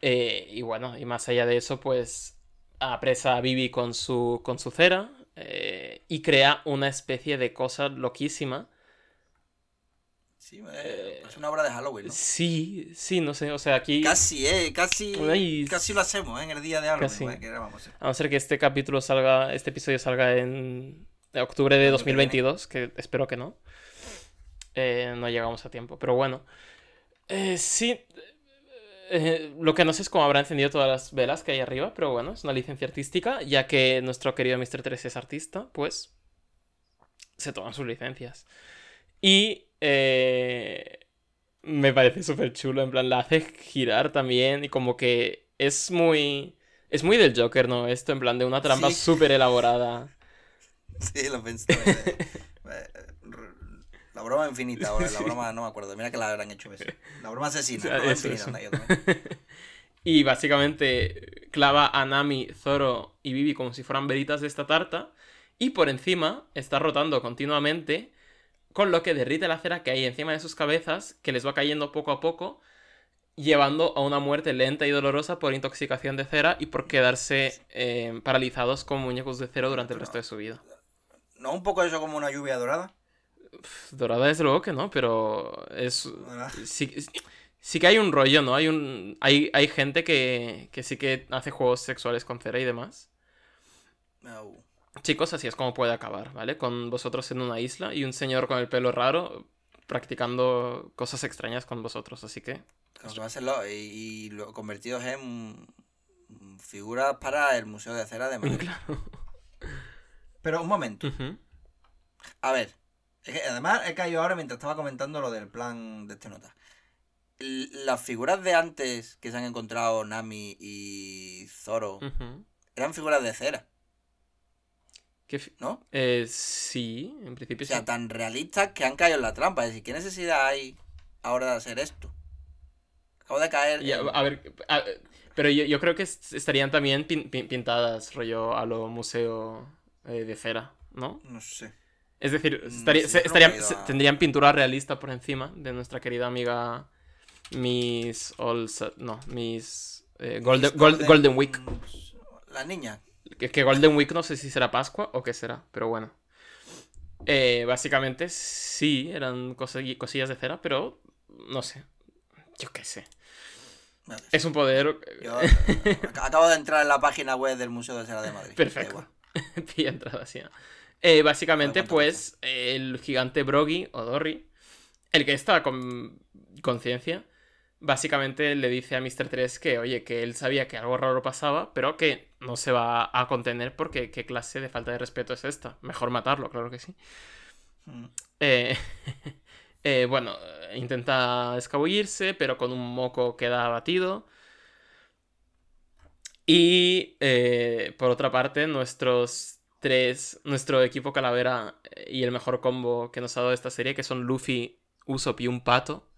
Speaker 1: Eh, y bueno, y más allá de eso, pues apresa a Vivi con su, con su cera eh, y crea una especie de cosa loquísima.
Speaker 2: Sí, eh, es una obra de Halloween, ¿no?
Speaker 1: Sí, sí, no sé, o sea, aquí...
Speaker 2: Casi, eh, casi,
Speaker 1: Ay,
Speaker 2: casi lo hacemos, ¿eh? En el día de Halloween. Que vamos a
Speaker 1: no ser que este capítulo salga, este episodio salga en octubre de
Speaker 2: año que
Speaker 1: 2022, que espero que no. Eh, no llegamos a tiempo, pero bueno. Eh, sí, eh, lo que no sé es cómo habrá encendido todas las velas que hay arriba, pero bueno, es una licencia artística, ya que nuestro querido Mr. 3 es artista, pues se toman sus licencias. Y eh, me parece súper chulo, en plan, la hace girar también y como que es muy... Es muy del Joker, ¿no? Esto, en plan, de una trampa
Speaker 2: Sí.
Speaker 1: súper elaborada.
Speaker 2: Sí, lo pensé. *laughs* La broma infinita, ahora, la broma no me acuerdo. Mira que la habrán hecho eso. La broma asesina. La broma
Speaker 1: eso,
Speaker 2: infinita,
Speaker 1: eso. *laughs* Y básicamente clava a Nami, Zoro y Vivi como si fueran veritas de esta tarta. Y por encima está rotando continuamente, con lo que derrite la cera que hay encima de sus cabezas, que les va cayendo poco a poco, llevando a una muerte lenta y dolorosa por intoxicación de cera y por quedarse eh, paralizados como muñecos de cero durante el resto de su vida.
Speaker 2: ¿No un poco eso como una lluvia dorada?
Speaker 1: Dorada desde luego que no, pero es... Sí, sí que hay un rollo, ¿no? Hay un. Hay, hay gente que, que sí que hace juegos sexuales con cera y demás. Chicos, así es como puede acabar, ¿vale? Con vosotros en una isla y un señor con el pelo raro practicando cosas extrañas con vosotros, así que.
Speaker 2: Como que va a ser lo- y, y lo convertidos en figuras para el Museo de Cera de *laughs* Madrid.
Speaker 1: Claro.
Speaker 2: Pero un momento. A ver, es que además he caído ahora mientras estaba comentando lo del plan de este nota. Las figuras de antes que se han encontrado Nami y Zoro eran figuras de cera,
Speaker 1: ¿Qué fi-
Speaker 2: ¿no?
Speaker 1: eh, sí, en
Speaker 2: O
Speaker 1: principio sí.
Speaker 2: sea, tan realistas que han caído en la trampa. Es decir, ¿qué necesidad hay ahora de hacer esto? Acabo de caer. En-
Speaker 1: a ver, a- pero yo, yo creo que es- estarían también pin- pin- pintadas, rollo, a lo museo eh, de cera, ¿no?
Speaker 2: No sé.
Speaker 1: Es decir, estaría- estarían-
Speaker 2: a-
Speaker 1: tendrían pintura realista por encima de nuestra querida amiga Miss Olsa, no, Miss eh, Golden,
Speaker 2: Miss
Speaker 1: Gold- Golden Week.
Speaker 2: La niña.
Speaker 1: Que, que Golden Week no sé si será Pascua o qué será, pero bueno. Eh, básicamente sí, eran cosi- cosillas de cera, pero no sé. Yo qué sé.
Speaker 2: Vale.
Speaker 1: Es un poder...
Speaker 2: Yo, eh, ac- acabo de entrar en la página web del Museo de Cera de Madrid.
Speaker 1: Perfecto. *laughs* Pilla entrada, sí. ¿no? Eh, básicamente,
Speaker 2: ¿Cuánto
Speaker 1: pues, el gigante Brogy, o Dory, el que está con conciencia, básicamente le dice a Mr. 3 que, oye, que él sabía que algo raro pasaba, pero que no se va a contener porque qué clase de falta de respeto es esta. Mejor matarlo, claro que sí.
Speaker 2: Mm.
Speaker 1: Eh, *laughs* eh, bueno, intenta escabullirse, pero con un moco queda abatido. Y eh, por otra parte, nuestros tres, nuestro equipo calavera y el mejor combo que nos ha dado esta serie, que son Luffy, Usopp y un pato,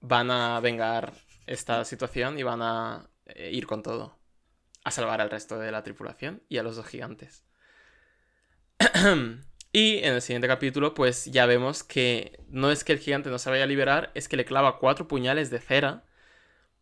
Speaker 1: van a vengar esta situación y van a eh, ir con todo. A salvar al resto de la tripulación y a los dos gigantes. *clears throat* y en el siguiente capítulo, pues ya vemos que no es que el gigante no se vaya a liberar, es que le clava cuatro puñales de cera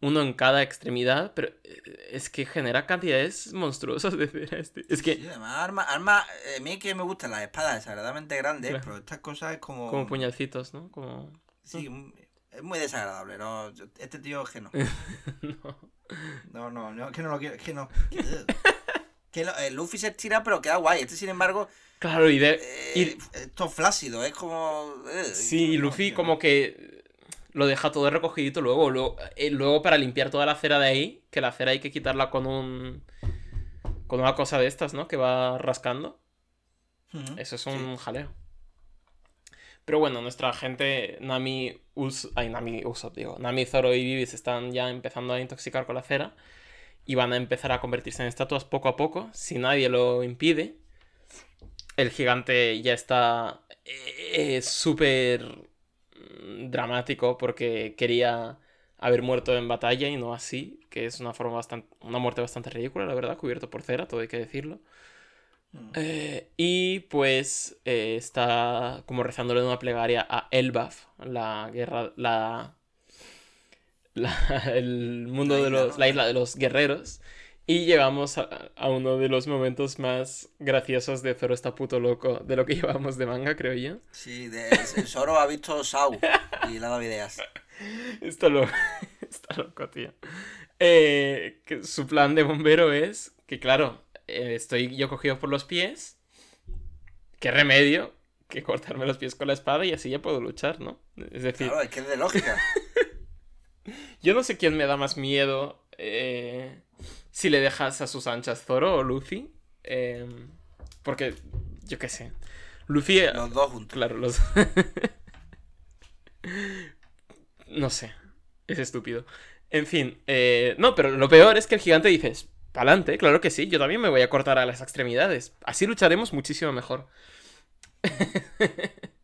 Speaker 1: uno en cada extremidad, pero eh, es que genera cantidades monstruosas de cera. Este. Es que
Speaker 2: Sí, además, arma, arma, eh, a mí que me gustan las espadas desagradablemente grandes,
Speaker 1: Claro.
Speaker 2: pero estas cosas es como...
Speaker 1: como puñalcitos, ¿no? Como...
Speaker 2: Sí, un- es muy desagradable, ¿no? Este tío es que *laughs* no.
Speaker 1: no.
Speaker 2: No, no, que no lo quiero, que no. *laughs* que lo- el Luffy se estira, pero queda guay. Este, sin embargo,
Speaker 1: Claro, y, de,
Speaker 2: eh,
Speaker 1: y
Speaker 2: esto es flácido, es como... eh,
Speaker 1: sí, y Luffy como que lo deja todo recogidito luego, luego, eh, luego para limpiar toda la cera de ahí, que la cera hay que quitarla con un... con una cosa de estas, ¿no? Que va rascando.
Speaker 2: Ujú,
Speaker 1: Eso es
Speaker 2: sí.
Speaker 1: un jaleo. Pero bueno, nuestra gente, Nami, Us ay, Nami, Usopp, digo, Nami, Zoro y Vivi se están ya empezando a intoxicar con la cera y van a empezar a convertirse en estatuas poco a poco, si nadie lo impide. El gigante ya está eh, súper mm, dramático porque quería haber muerto en batalla y no así, que es una forma bastante, una muerte bastante ridícula, la verdad, cubierto por cera, todo hay que decirlo. Eh, y pues eh, está como rezándole una plegaria a Elbaf, la guerra, la, *laughs* la- el mundo
Speaker 2: La
Speaker 1: de los, la isla de los guerreros. Y llegamos a, a uno de los momentos más graciosos de Zoro está puto loco de lo que *laughs* llevamos de manga, creo yo.
Speaker 2: Sí, de, el Zoro ha visto Sau y le ha dado ideas. *laughs*
Speaker 1: Está loco, está loco, tío. Eh, que su plan de bombero es que, claro, eh, estoy yo cogido por los pies. ¿Qué remedio? Que cortarme los pies con la espada y así ya puedo luchar, ¿no? Es decir,
Speaker 2: Claro, es que es de lógica. *laughs*
Speaker 1: yo no sé quién me da más miedo eh, si le dejas a sus anchas Zoro o Luffy. eh, porque, yo qué sé. Luffy... eh,
Speaker 2: Los dos juntos.
Speaker 1: Claro, los... *laughs* no sé. Es estúpido. En fin. eh, no, pero lo peor es que el gigante dices, pa'lante, claro que sí, yo también me voy a cortar a las extremidades. Así lucharemos muchísimo mejor. *laughs*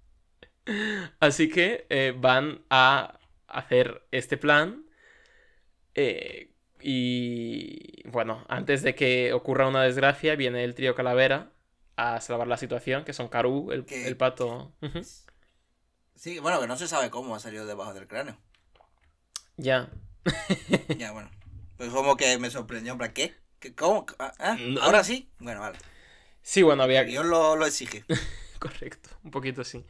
Speaker 1: Así que eh, van a hacer este plan. eh, y bueno, antes de que ocurra una desgracia, viene el trío Calavera a salvar la situación, que son Karu, el, el pato.
Speaker 2: Sí, bueno, que no se sabe cómo ha salido debajo del cráneo.
Speaker 1: Ya.
Speaker 2: Ya, bueno. Pues como que me sorprendió, en plan, ¿qué? ¿Qué ¿Cómo? Ah, ah,
Speaker 1: No.
Speaker 2: ¿Ahora sí? Bueno, vale.
Speaker 1: Sí, bueno, había.
Speaker 2: Dios lo, lo exige. *laughs*
Speaker 1: Correcto, un poquito sí.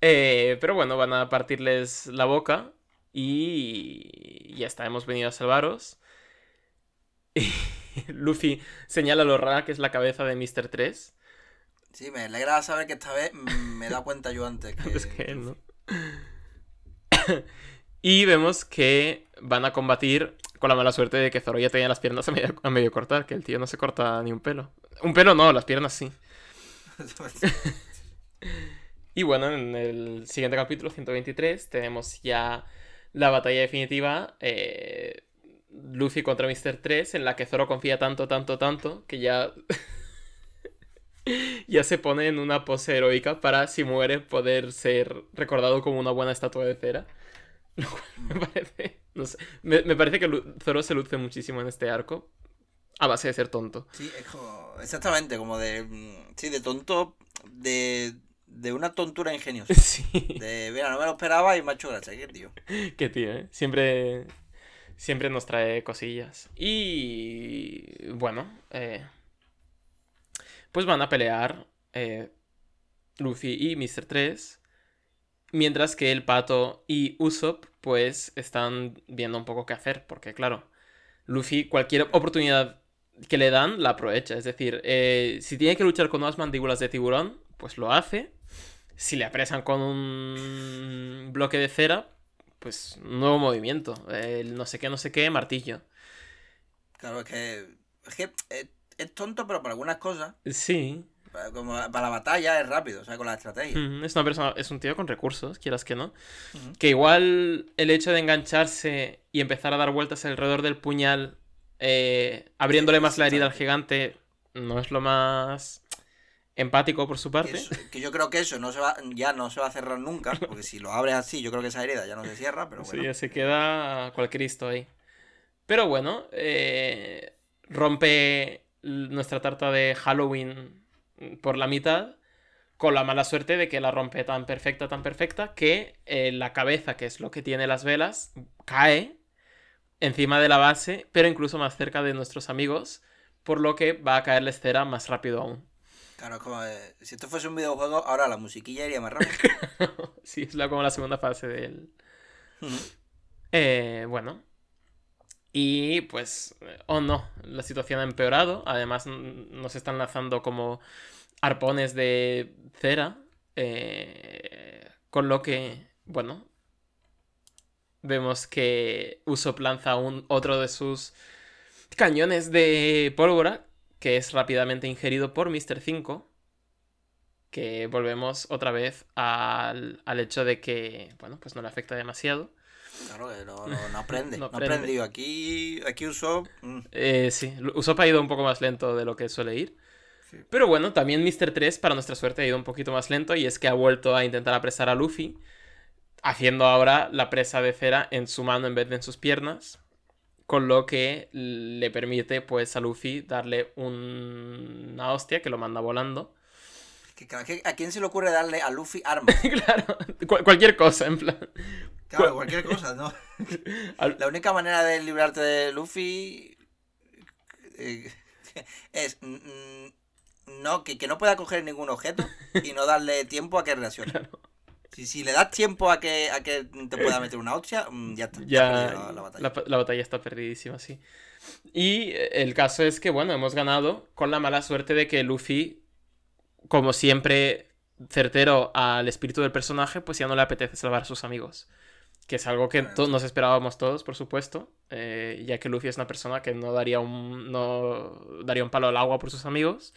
Speaker 1: Eh, pero bueno, van a partirles la boca y ya está, hemos venido a salvaros. *laughs* Y Luffy señala lo rara que es la cabeza de Mr. 3.
Speaker 2: Sí, me alegra saber que esta vez me da cuenta yo antes *laughs* que...
Speaker 1: Es que él, ¿no? *coughs* y vemos que van a combatir con la mala suerte de que Zoro ya tenía las piernas a medio, a medio cortar, que el tío no se corta ni un pelo. Un pelo no, las piernas sí. *laughs* Y bueno, en el siguiente capítulo, 123, tenemos ya la batalla definitiva. eh, Luffy contra Mr. 3, en la que Zoro confía tanto, tanto, tanto, que ya. *laughs* ya se pone en una pose heroica para, si muere, poder ser recordado como una buena estatua de cera. *laughs* Lo cual me parece. No sé. Me, me parece que Zoro se luce muchísimo en este arco. A base de ser tonto.
Speaker 2: Sí, es como... Exactamente, como de... mm, Sí, de tonto... De... De una tontura ingeniosa. *laughs*
Speaker 1: Sí.
Speaker 2: De, mira, no me lo esperaba y me ha hecho gracia. ¿Qué tío? *laughs*
Speaker 1: Qué tío, ¿eh? Siempre, siempre nos trae cosillas. Y bueno, eh, pues van a pelear eh, Luffy y Mr. 3. Mientras que el pato y Usopp pues están viendo un poco qué hacer. Porque claro, Luffy cualquier oportunidad que le dan, la aprovecha. Es decir, eh, si tiene que luchar con unas mandíbulas de tiburón, pues lo hace. Si le apresan con un bloque de cera, pues nuevo movimiento. El no sé qué, no sé qué, martillo.
Speaker 2: Claro, es que. Es que es, es tonto, pero para algunas cosas.
Speaker 1: Sí.
Speaker 2: Para- Como para la batalla es rápido, o sea, con la estrategia.
Speaker 1: Mm, Es una persona, es un tío con recursos, quieras que no. Que igual el hecho de engancharse y empezar a dar vueltas alrededor del puñal, eh, abriéndole más la herida al gigante, no es lo más empático por su
Speaker 2: Que,
Speaker 1: parte.
Speaker 2: eso- que yo creo que eso no se va, ya no se va a cerrar nunca, *laughs* porque si lo abres así, yo creo que esa herida ya no se cierra, pero
Speaker 1: Sí,
Speaker 2: bueno.
Speaker 1: ya se queda cual Cristo ahí. Pero bueno, eh, rompe nuestra tarta de Halloween por la mitad, con la mala suerte de que la rompe tan perfecta, tan perfecta, que eh, la cabeza, que es lo que tiene las velas, cae encima de la base, pero incluso más cerca de nuestros amigos, por lo que va a caer la escera más rápido aún.
Speaker 2: Claro, es como eh, si esto fuese un videojuego, ahora la musiquilla iría más rápido. *laughs*
Speaker 1: sí, es la, como la segunda fase del. Eh, bueno. Y pues, eh, oh no, la situación ha empeorado. Además, nos están lanzando como arpones de cera. eh, con lo que, bueno, vemos que Usopp lanza un, otro de sus cañones de pólvora, que es rápidamente ingerido por Mr. 5. Que volvemos otra vez al, al hecho de que, bueno, pues no le afecta demasiado.
Speaker 2: Claro, que no, no, no aprende. *laughs*
Speaker 1: No aprende.
Speaker 2: aquí, aquí uso. mm,
Speaker 1: Eh, sí, Usopp ha ido un poco más lento de lo que suele ir.
Speaker 2: Sí.
Speaker 1: Pero bueno, también Mr. 3, para nuestra suerte, ha ido un poquito más lento y es que ha vuelto a intentar apresar a Luffy, haciendo ahora la presa de cera en su mano en vez de en sus piernas, con lo que le permite pues a Luffy darle un- una hostia que lo manda volando.
Speaker 2: ¿A quién se le ocurre darle a Luffy armas? *laughs*
Speaker 1: claro, cual- cualquier cosa, en plan.
Speaker 2: Claro, cualquier cosa, ¿no? *laughs* La única manera de librarte de Luffy eh, *laughs* es mm, mm, no, que, que no pueda coger ningún objeto y no darle tiempo a que reaccione. *laughs* Si, si le das tiempo a que, a que te pueda meter una hostia, mm, ya está. Ya, la, la batalla.
Speaker 1: la- la batalla está perdidísima, sí. Y eh, el caso es que, bueno, hemos ganado con la mala suerte de que Luffy, como siempre certero al espíritu del personaje, pues ya no le apetece salvar a sus amigos. Que es algo que to- nos esperábamos todos, por supuesto, eh, ya que Luffy es una persona que no daría un, no daría un palo al agua por sus amigos.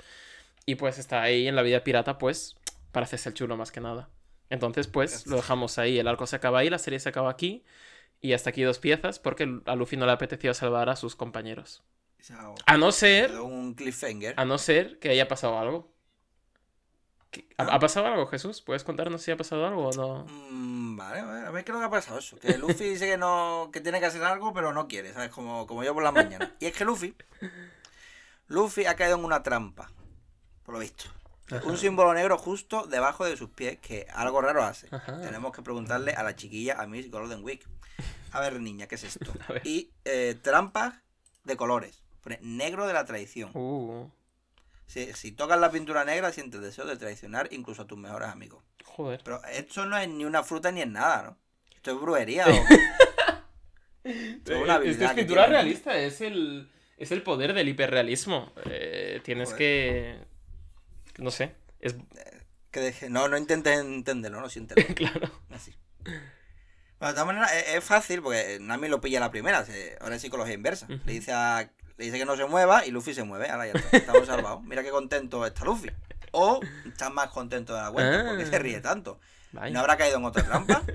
Speaker 1: Y pues está ahí en la vida pirata, pues, para hacerse el chulo más que nada. Entonces, pues, lo dejamos ahí. El arco se acaba ahí, la serie se acaba aquí. Y hasta aquí dos piezas, porque a Luffy no le apeteció salvar a sus compañeros. A no ser,
Speaker 2: quedó un cliffhanger.
Speaker 1: a no ser que haya pasado algo. ¿Qué- ¿Ha, ha pasado algo, Jesús? ¿Puedes contarnos si ha pasado algo o no?
Speaker 2: Mm, vale, a ver, a ver qué es lo que ha pasado eso. Que Luffy dice que no, que tiene que hacer algo, pero no quiere, ¿sabes? Como, como yo por la mañana. Y es que Luffy, Luffy ha caído en una trampa, por lo visto. Un símbolo negro justo debajo de sus pies, que algo raro hace.
Speaker 1: Ajá.
Speaker 2: Tenemos que preguntarle a la chiquilla, a Miss Golden Week. A ver, niña, ¿qué es esto? *laughs* Y eh, trampas de colores. Pone negro de la traición.
Speaker 1: Uh,
Speaker 2: Si, si tocas la pintura negra, sientes deseo de traicionar incluso a tus mejores amigos.
Speaker 1: joder.
Speaker 2: Pero esto no es ni una fruta ni es nada, ¿no? Esto es brujería *laughs* o? Esto es una
Speaker 1: Eh,
Speaker 2: habilidad
Speaker 1: Esto es
Speaker 2: que
Speaker 1: pintura
Speaker 2: tiene.
Speaker 1: realista, es el, es el poder del hiperrealismo. Eh, tienes
Speaker 2: Joder.
Speaker 1: que... No sé, es...
Speaker 2: Que deje- No, no intentes entenderlo, no siéntelo. *laughs*
Speaker 1: Claro.
Speaker 2: Así. Bueno, de todas maneras, es, es fácil porque Nami lo pilla la primera. se- ahora es psicología inversa. Le dice a, le dice que no se mueva y Luffy se mueve. Ahora ya está. Estamos *laughs* salvados. Mira qué contento está Luffy. O está más contento de la cuenta.
Speaker 1: Ah.
Speaker 2: porque se ríe tanto?
Speaker 1: Vaya.
Speaker 2: ¿No habrá caído en otra trampa? *laughs*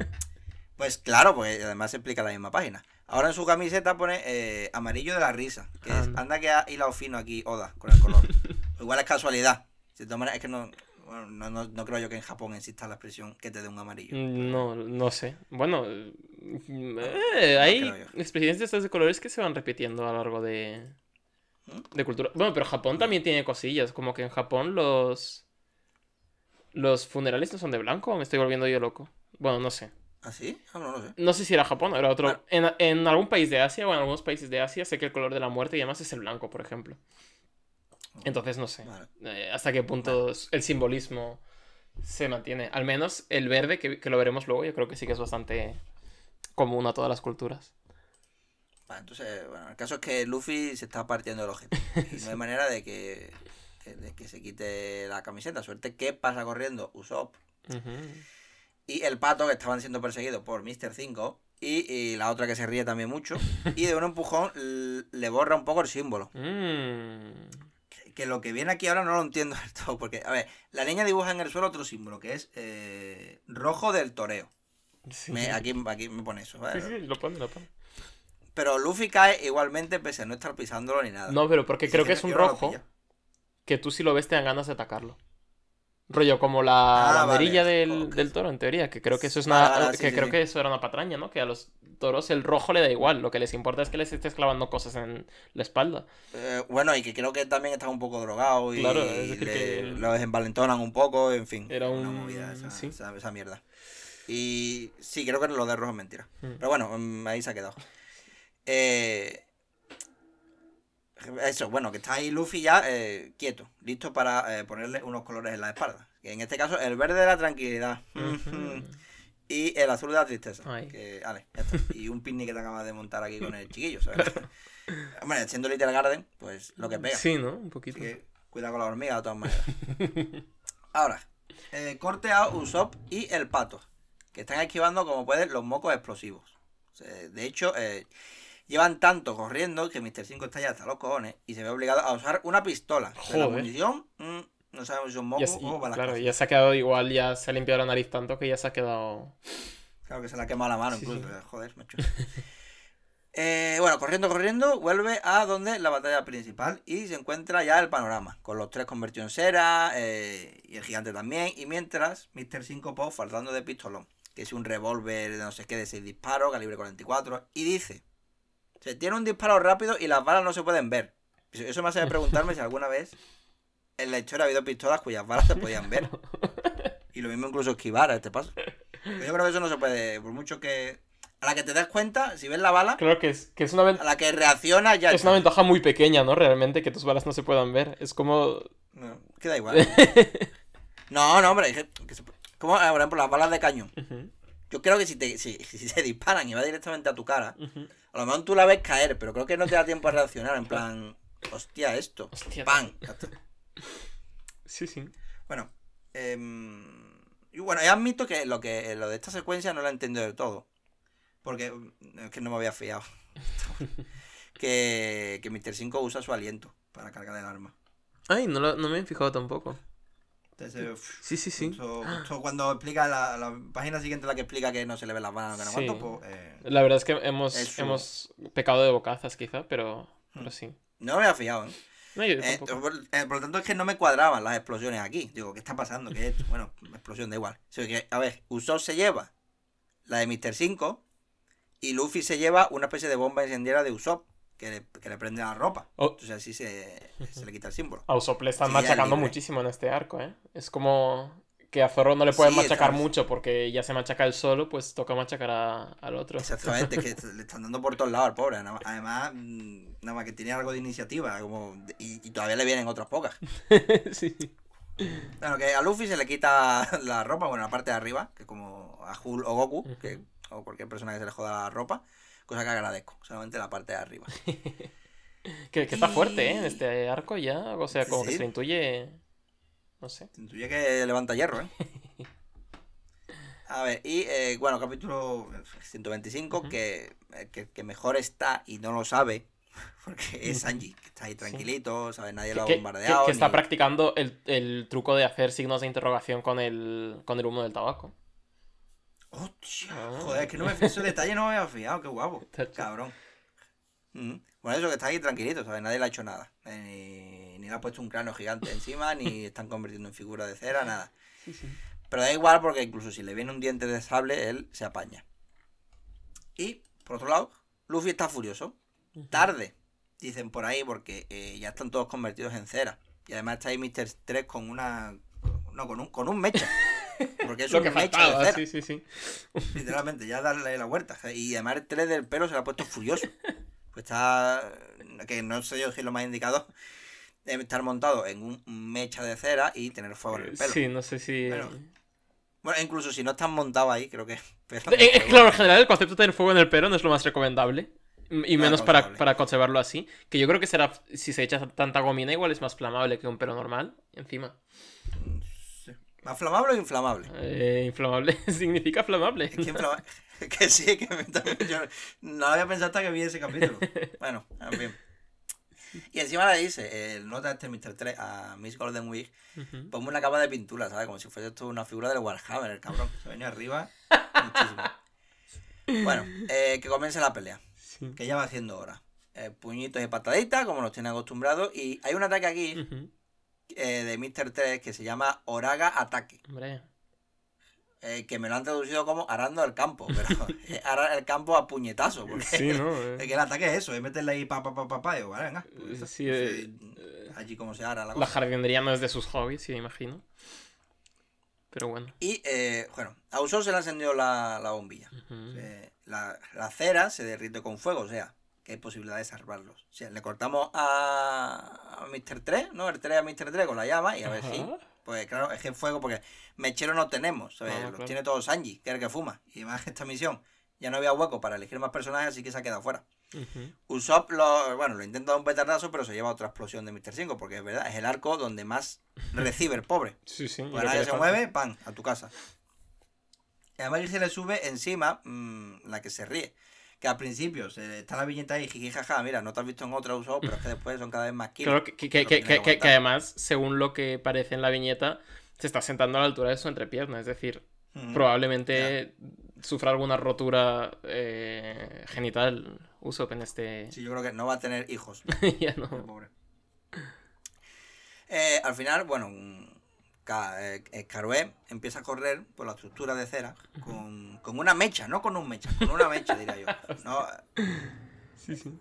Speaker 2: Pues claro, pues además se explica en la misma página. Ahora en su camiseta pone eh, amarillo de la risa. Que es,
Speaker 1: Anda.
Speaker 2: anda que ha hilado fino aquí Oda con el color. *laughs* Igual es casualidad. De todas maneras, es que no, bueno, no, no, no creo yo que en Japón exista la expresión que te dé un amarillo.
Speaker 1: No, no sé. Bueno, eh, hay experiencias de estas de colores que se van repitiendo a lo largo de,
Speaker 2: ¿Mm?
Speaker 1: de cultura. Bueno, pero Japón también tiene cosillas. Como que en Japón los los funerales no son de blanco o me estoy volviendo yo loco. Bueno, no sé.
Speaker 2: ¿Ah, sí? Ah, no, no sé.
Speaker 1: No sé si era Japón o era otro.
Speaker 2: Bueno.
Speaker 1: En, en algún país de Asia o en algunos países de Asia sé que el color de la muerte y además es el blanco, por ejemplo. Entonces no sé.
Speaker 2: Vale.
Speaker 1: eh, hasta qué punto el simbolismo se mantiene. Al menos el verde, que, que lo veremos luego, yo creo que sí que es bastante común a todas las culturas.
Speaker 2: Vale, entonces, bueno, el caso es que Luffy se está partiendo el ojete. Y no hay manera de que, de que se quite la camiseta. Suerte que pasa corriendo Usopp y el pato que estaban siendo perseguidos por Mr. 5 y, y la otra que se ríe también mucho. *laughs* Y de un empujón le borra un poco el símbolo.
Speaker 1: Mm.
Speaker 2: Que, lo que viene aquí ahora no lo entiendo del todo. Porque, a ver, la niña dibuja en el suelo otro símbolo que es eh, rojo del toreo.
Speaker 1: Sí.
Speaker 2: Me- aquí, aquí me pone eso.
Speaker 1: Sí,
Speaker 2: ¿vale?
Speaker 1: sí, lo pone, lo pone.
Speaker 2: Pero Luffy cae igualmente pese a no estar pisándolo ni nada.
Speaker 1: No, pero porque creo que es un rojo que tú si lo ves te dan ganas de atacarlo. Rollo como la
Speaker 2: Ah, vale,
Speaker 1: del, del toro, en teoría, que creo que eso es
Speaker 2: Vale,
Speaker 1: una.
Speaker 2: sí,
Speaker 1: que
Speaker 2: sí,
Speaker 1: creo
Speaker 2: sí.
Speaker 1: que eso era una patraña, ¿no? Que a los toros el rojo le da igual. Lo que les importa es que les estés clavando cosas en la espalda.
Speaker 2: Eh, bueno, y que creo que también está un poco drogado y
Speaker 1: Claro, es decir
Speaker 2: le-
Speaker 1: que-
Speaker 2: los envalentonan un poco, en fin.
Speaker 1: Era
Speaker 2: una
Speaker 1: un-
Speaker 2: movida esa,
Speaker 1: sí.
Speaker 2: esa- esa mierda. Y sí, creo que lo de rojo es mentira.
Speaker 1: Mm.
Speaker 2: Pero bueno, mm, ahí se ha quedado. Eh, eso, bueno, que está ahí Luffy ya eh, quieto, listo para ponerle unos colores en la espalda. Que en este caso, el verde de la tranquilidad. *laughs* Y el azul de la tristeza.
Speaker 1: Ay.
Speaker 2: Que, vale, ya está. *laughs* Y un picnic que te acabas de montar aquí con el chiquillo, ¿sabes? Hombre, siendo Little Garden, pues lo que pega.
Speaker 1: Sí, ¿no? Un poquito.
Speaker 2: Así que cuida con la hormiga de todas maneras. *laughs* Ahora, eh, corte a Usopp y el pato, que están esquivando como pueden los mocos explosivos. De hecho, eh, llevan tanto corriendo que Mr. 5 está ya hasta los cojones y se ve obligado a usar una pistola. De la
Speaker 1: Joder.
Speaker 2: munición, mm, no sabemos si son
Speaker 1: Ya
Speaker 2: mocos
Speaker 1: se-
Speaker 2: o balas.
Speaker 1: claro, ya se ha quedado igual, ya se ha limpiado la nariz tanto que ya se ha quedado.
Speaker 2: Claro que se le ha quemado la mano
Speaker 1: Sí,
Speaker 2: incluso.
Speaker 1: sí.
Speaker 2: eh, Joder, macho. *laughs* Eh, bueno, corriendo, corriendo, vuelve a donde la batalla principal y se encuentra ya el panorama, con los tres convertidos en cera eh, y el gigante también. Y mientras, Mr. 5 Po faltando de pistolón, que es un revólver de no sé qué de 6 disparos, calibre 44, y dice: Se tiene un disparo rápido y las balas no se pueden ver. Eso me hace preguntarme si alguna vez en la historia ha habido pistolas cuyas balas se podían ver. *laughs* Y lo mismo incluso esquivar a este paso. Pero yo creo que eso no se puede, por mucho que. A la que te das cuenta, si ves la bala,
Speaker 1: Creo que es, que es una, ven-
Speaker 2: a la que reacciona ya.
Speaker 1: es una ventaja muy pequeña, ¿no? Realmente, que tus balas no se puedan ver. Es como.
Speaker 2: No, queda igual. *laughs* no, no, hombre. que- se- como, eh, por ejemplo, las balas de cañón. Yo creo que si, te, si, *laughs* si se disparan y va directamente a tu cara, a lo mejor tú la ves caer, pero creo que no te da tiempo a reaccionar. En plan, hostia, esto.
Speaker 1: Hostia,
Speaker 2: ¡Pam!
Speaker 1: Sí, sí.
Speaker 2: Bueno, em, y bueno, admito que lo que lo de esta secuencia no lo he entendido del todo. Porque mm, es que no me había fiado. *laughs* que, que Mr. 5 usa su aliento para cargar el arma.
Speaker 1: Ay, no, lo- no me he fijado tampoco.
Speaker 2: Entonces, uf,
Speaker 1: Sí, sí, sí.
Speaker 2: justo- justo cuando explica la, la página siguiente la que explica que no se le ven las manos, que no
Speaker 1: Sí.
Speaker 2: aguanto, pues eh,
Speaker 1: La verdad es que hemos,
Speaker 2: Es su-
Speaker 1: hemos pecado de bocazas, quizá, pero, pero
Speaker 2: Hmm.
Speaker 1: sí.
Speaker 2: no me había fijado. ¿eh?
Speaker 1: No, yo
Speaker 2: Eh, por, eh, por lo tanto, es que no me cuadraban las explosiones aquí. Digo, ¿qué está pasando? ¿Qué es esto? Bueno, explosión da igual. O sea, que, a ver, Usopp se lleva la de Mr. 5 y Luffy se lleva una especie de bomba incendiaria de Usopp que le, que le prende la ropa.
Speaker 1: Oh.
Speaker 2: Entonces así se, se le quita el símbolo.
Speaker 1: A Usopp le están
Speaker 2: Sí,
Speaker 1: machacando muchísimo en este arco, ¿eh? Es como que a Zorro no le pueden
Speaker 2: Sí,
Speaker 1: machacar mucho porque ya se machaca él solo, pues toca machacar a- al otro.
Speaker 2: Exactamente, que *laughs* le están dando por todos lados al pobre. Además, mm, nada más que tiene algo de iniciativa como y, y todavía le vienen otras pocas. *laughs*
Speaker 1: sí.
Speaker 2: Bueno, que a Luffy se le quita *laughs* la ropa, bueno, la parte de arriba, que como a Hul o Goku, que, o cualquier persona que se le joda la ropa, cosa que agradezco, solamente la parte de arriba.
Speaker 1: Que, que está fuerte, ¿eh? En este arco ya. O sea, como que se intuye. No sé.
Speaker 2: Intuye que levanta hierro, ¿eh? *laughs* A ver, y eh, bueno, capítulo 125,
Speaker 1: Ujú.
Speaker 2: que, eh, que, que mejor está y no lo sabe, *laughs* porque es Sanji, que está ahí tranquilito, ¿sabes? Nadie lo ha
Speaker 1: Que, que-
Speaker 2: bombardeado.
Speaker 1: que está
Speaker 2: ni-
Speaker 1: practicando el, el truco de hacer signos de interrogación con el, con el humo del tabaco.
Speaker 2: ¡Hostia!
Speaker 1: Ah.
Speaker 2: Joder, es que no me, ese detalle no me había fijado, qué guapo. *laughs* Cabrón. Mm. Bueno, eso que está ahí tranquilito, ¿sabes? Nadie le ha hecho nada. Eh, Ni, le ha puesto un cráneo gigante encima, ni *laughs* están convirtiendo en figura de cera, nada. Pero da igual porque incluso si le viene un diente de sable, él se apaña. Y, por otro lado, Luffy está furioso. Tarde, dicen por ahí, porque eh, ya están todos convertidos en cera. Y además está ahí Mr. 3 con una... No, con un, con un mecha. *laughs* Porque es
Speaker 1: Lo
Speaker 2: un
Speaker 1: que
Speaker 2: mecha
Speaker 1: faltaba,
Speaker 2: de cera.
Speaker 1: sí, sí, sí.
Speaker 2: Literalmente, ya darle la vuelta. Y además el 3 del pelo se lo ha puesto furioso. *laughs* Pues está. Que no sé yo si es lo más indicado. Eh, Estar montado en un mecha de cera y tener fuego en el pelo.
Speaker 1: Sí, no sé si.
Speaker 2: Bueno, Bueno, incluso si no estás montado ahí, creo que. *laughs* pero-
Speaker 1: Eh, eh, claro, en general el concepto de tener fuego en el pelo no es lo más recomendable. Y
Speaker 2: No
Speaker 1: menos para, para conservarlo así. Que yo creo que será. Si se echa tanta gomina, igual es más flamable que un pelo normal. Encima.
Speaker 2: ¿Más flamable o inflamable?
Speaker 1: Eh, inflamable *laughs* significa flamable.
Speaker 2: Es que, inflama- *laughs* que sí, que me- también yo no había pensado hasta que vi ese capítulo. Bueno, en fin. Y encima le dice, el nota este Mr. 3 a Miss Golden Wig,
Speaker 1: Ujú.
Speaker 2: ponme una capa de pintura, ¿sabes? Como si fuese esto una figura del Warhammer, el cabrón. Se venía arriba muchísimo. *laughs* Bueno, eh, que comience la pelea,
Speaker 1: Sí.
Speaker 2: que ya va haciendo hora. Eh, puñitos y pataditas, como nos tiene acostumbrados. Y hay un ataque aquí eh, de Mr. 3 que se llama Oraga Ataque.
Speaker 1: Hombre.
Speaker 2: Eh, que me lo han traducido como arando el campo, pero *laughs* *laughs* arar el campo a puñetazo, porque
Speaker 1: Sí, ¿no? *laughs* Eh,
Speaker 2: que el ataque es eso, es meterle ahí pa pa pa pa pa, digo, vale, venga. pues,
Speaker 1: Sí,
Speaker 2: sí,
Speaker 1: eh,
Speaker 2: allí como se ara la
Speaker 1: La
Speaker 2: cosa.
Speaker 1: jardinería no es de sus hobbies, sí, me imagino. Pero bueno.
Speaker 2: Y eh, bueno, a Usopp se le ha encendido la, la bombilla. Eh, la, la cera se derrite con fuego, o sea, que hay posibilidad de salvarlos. O sea, le cortamos a, a Mr. 3, ¿no? El 3 a Mr. 3 con la llama y a ver si. Pues claro, es que fuego, porque mechero no tenemos, ¿sabes? Los
Speaker 1: claro.
Speaker 2: tiene todo Sanji, que es el que fuma. Y además *laughs* esta misión ya no había hueco para elegir más personajes, así que se ha quedado fuera.
Speaker 1: Ujú.
Speaker 2: Usopp lo, bueno, lo intenta dar un petardazo, pero se lleva otra explosión de Mr. 5, porque es verdad, es el arco donde más *laughs* recibe el pobre.
Speaker 1: Sí, sí.
Speaker 2: Pues nadie se
Speaker 1: falta.
Speaker 2: mueve, pan, a tu casa. Y además se le sube encima mm, la que se ríe. Que al principio se, está la viñeta ahí, jiji, jaja, mira, no te has visto en otra Usopp, pero es que después son cada vez más kilos.
Speaker 1: Claro, que, además, según lo que parece en la viñeta, se está sentando a la altura de su entrepierna. Es decir,
Speaker 2: Ujú.
Speaker 1: probablemente sufra alguna rotura eh, genital Usopp en este.
Speaker 2: Sí, yo creo que no va a tener hijos. *laughs*
Speaker 1: ya no.
Speaker 2: Pobre. Eh, al final, bueno, Caroé empieza a correr por la estructura de cera con, con una mecha, no con un mecha, con una mecha, diría yo. No,
Speaker 1: Sí, sí.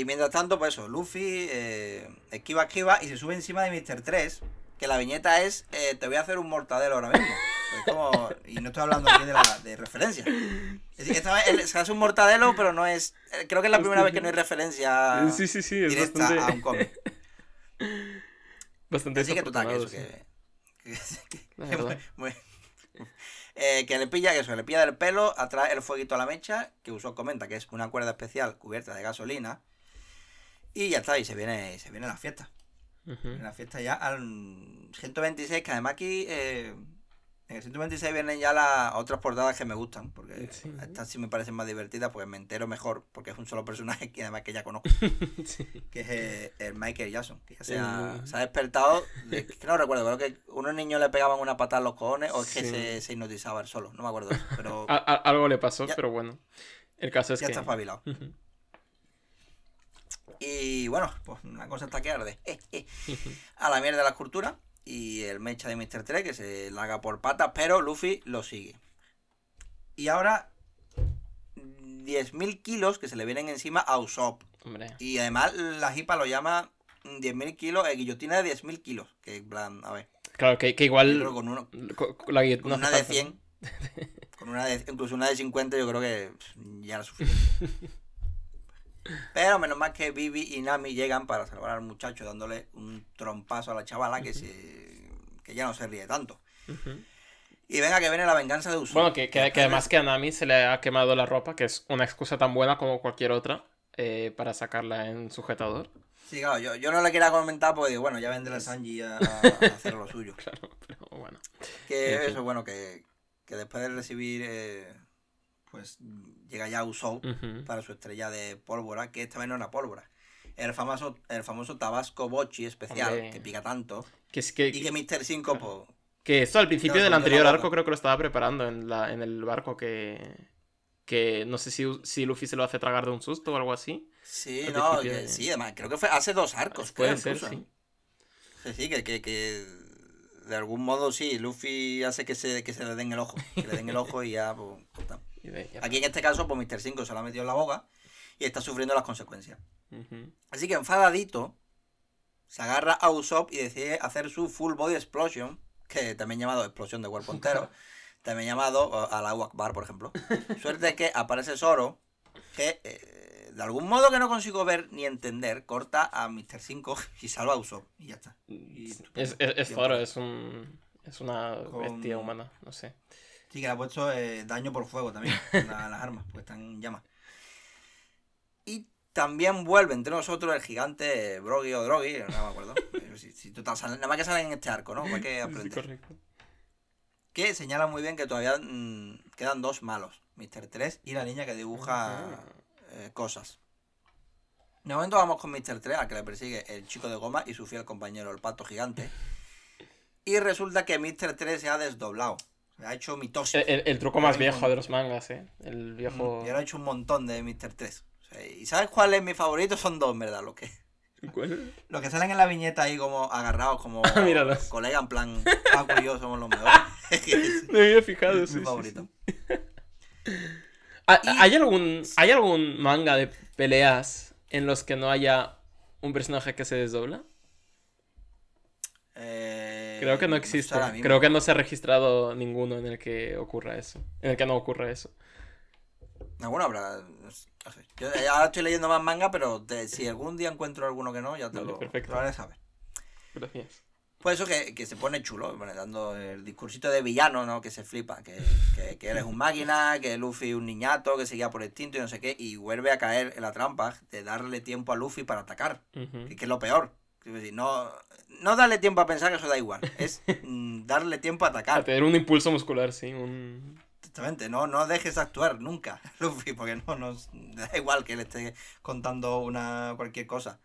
Speaker 2: y mientras tanto, pues eso, Luffy eh, esquiva, esquiva y se sube encima de Mr. 3, que la viñeta es, eh, te voy a hacer un mortadelo ahora mismo. Pues como- y no estoy hablando aquí de, la, de referencia. Es decir, esta vez él se hace un mortadelo, pero no es... eh, Creo que es la primera vez que no hay referencia
Speaker 1: Sí,
Speaker 2: directa a un cómic. *laughs*
Speaker 1: bastante
Speaker 2: Así que total, que eso, que... *laughs* que- *laughs* muy- eh, que le pilla, que eso, le pilla del pelo, atrae el fueguito a la mecha, que Usopp comenta que es una cuerda especial cubierta de gasolina. Y ya está, y se viene, se viene la fiesta. En la fiesta ya al 126, que además aquí eh, en el 126 vienen ya las otras portadas que me gustan, porque
Speaker 1: Sí.
Speaker 2: estas sí me parecen más divertidas, porque me entero mejor, porque es un solo personaje que además que ya conozco, *laughs*
Speaker 1: Sí.
Speaker 2: que es eh, el Michael Jackson, que ya se ha,
Speaker 1: El-
Speaker 2: se ha despertado, de- que no recuerdo, creo que unos niños le pegaban una patada a los cojones, o es que se, se hipnotizaba él solo, no me acuerdo, de pero *laughs*
Speaker 1: A- a- algo le pasó,
Speaker 2: Ya-
Speaker 1: pero bueno. El caso es
Speaker 2: ya
Speaker 1: que.
Speaker 2: está espabilado. Y bueno, pues una cosa está que arde. *laughs* a la mierda la escultura y el mecha de Mr. 3 que se larga por patas, pero Luffy lo sigue. Y ahora 10.000 kilos que se le vienen encima a Usopp.
Speaker 1: Hombre.
Speaker 2: Y además la jipa lo llama 10.000 kilos, eh, guillotina de 10.000 kilos. Que plan, a ver,
Speaker 1: Claro, que, que igual.
Speaker 2: con, uno,
Speaker 1: co- co- la
Speaker 2: con una de
Speaker 1: falta,
Speaker 2: 100, *laughs* con una de, incluso una de 50 yo creo que ya era suficiente. *laughs* Pero menos mal que Vivi y Nami llegan para salvar al muchacho dándole un trompazo a la chavala que se que ya no se ríe tanto. Y venga que viene la venganza de Usopp.
Speaker 1: Bueno, que, que, que *laughs* además que a Nami se le ha quemado la ropa, que es una excusa tan buena como cualquier otra eh, para sacarla en sujetador.
Speaker 2: Sí, claro, yo, yo no le quería comentar porque digo, bueno, ya vendrá Sanji a, a- a *laughs* hacer lo suyo.
Speaker 1: Claro, pero bueno.
Speaker 2: Que
Speaker 1: En fin.
Speaker 2: eso, bueno, que, que después de recibir, eh, pues llega ya Usopp
Speaker 1: Ujú.
Speaker 2: para su estrella de pólvora, que esta vez no era pólvora. El famoso, el famoso Tabasco Bochi especial,
Speaker 1: Hombre.
Speaker 2: que pica tanto.
Speaker 1: Que, es que,
Speaker 2: Y que Mr. 5, pues,
Speaker 1: que esto al principio del anterior arco creo que lo estaba preparando en, la, en el barco que... Que no sé si, si Luffy se lo hace tragar de un susto o algo así.
Speaker 2: sí,
Speaker 1: Al
Speaker 2: no,
Speaker 1: principio
Speaker 2: que-
Speaker 1: de-
Speaker 2: sí, además, creo que fue hace dos arcos,
Speaker 1: Puede
Speaker 2: creo,
Speaker 1: ser,
Speaker 2: incluso.
Speaker 1: sí.
Speaker 2: Sí, sí, que, que, que de algún modo sí, Luffy hace que se, que se le den el ojo. Que le den el ojo y ya, pues, ya Aquí en este caso, pues Mr. 5 se lo ha metido en la boca y está sufriendo las consecuencias. Así que enfadadito, se agarra a Usopp y decide hacer su full body explosion, que también llamado explosión de cuerpo entero, *laughs* también llamado uh, a la Akbar, por ejemplo. Suerte que aparece Zoro, que eh, de algún modo que no consigo ver ni entender, corta a Mr. 5 y salva a Usopp. Y ya está. Y
Speaker 1: Es, es, es Zoro, es un... Es una bestia humana, no sé.
Speaker 2: Sí, que le ha puesto eh, daño por fuego también, *laughs* la- las armas, pues están en llamas. Y también vuelve entre nosotros el gigante Brogy o Drogi, no me acuerdo. *laughs* si, si total, sale- nada más que salen en este arco, ¿no? Para que
Speaker 1: Sí, correcto.
Speaker 2: que señala muy bien que todavía mm, quedan dos malos, Mr. 3 y la niña que dibuja eh, cosas. De momento vamos con Mr. 3, al que le persigue el chico de goma y su fiel compañero, el pato gigante. Y resulta que Mr. 3 se ha desdoblado. Ha hecho mitosis.
Speaker 1: El, el- el truco más viejo de los mangas, ¿eh? El viejo...
Speaker 2: Y ahora ha hecho un montón de Mr. 3. O sea, ¿Y sabes cuál es mi favorito? Son dos, en ¿verdad? Los que,
Speaker 1: ¿Cuál?
Speaker 2: los que salen en la viñeta ahí como agarrados, como *laughs*
Speaker 1: Ah,
Speaker 2: colega, en plan, Paco y yo somos los mejores. Es *laughs*
Speaker 1: Me había fijado, sí,
Speaker 2: mi
Speaker 1: sí,
Speaker 2: favorito.
Speaker 1: sí. ¿Ha-
Speaker 2: Y-
Speaker 1: ¿Hay, algún, ¿Hay algún manga de peleas en los que no haya un personaje que se desdobla?
Speaker 2: Eh,
Speaker 1: Creo que no existe. Creo que no se ha registrado ninguno en el que ocurra eso. En el que no ocurra eso.
Speaker 2: Alguno habrá. Yo ahora estoy leyendo más manga, pero si algún día encuentro alguno que no, ya te
Speaker 1: Vale,
Speaker 2: lo,
Speaker 1: perfecto.
Speaker 2: lo haré saber.
Speaker 1: Gracias.
Speaker 2: Pues eso que, que se pone chulo, bueno, dando el discursito de villano, ¿no? Que se flipa, que, que, que él es un máquina, que Luffy es un niñato, que seguía por instinto y no sé qué, y vuelve a caer en la trampa de darle tiempo a Luffy para atacar, que, que es lo peor. Decir, no, no darle tiempo a pensar que eso da igual, es *laughs* mm, darle tiempo a
Speaker 1: A
Speaker 2: atacar.
Speaker 1: tener un impulso muscular, sí. Un...
Speaker 2: Exactamente, no, no dejes actuar nunca, *laughs* Luffy, porque no nos da igual que él esté contando una cualquier cosa.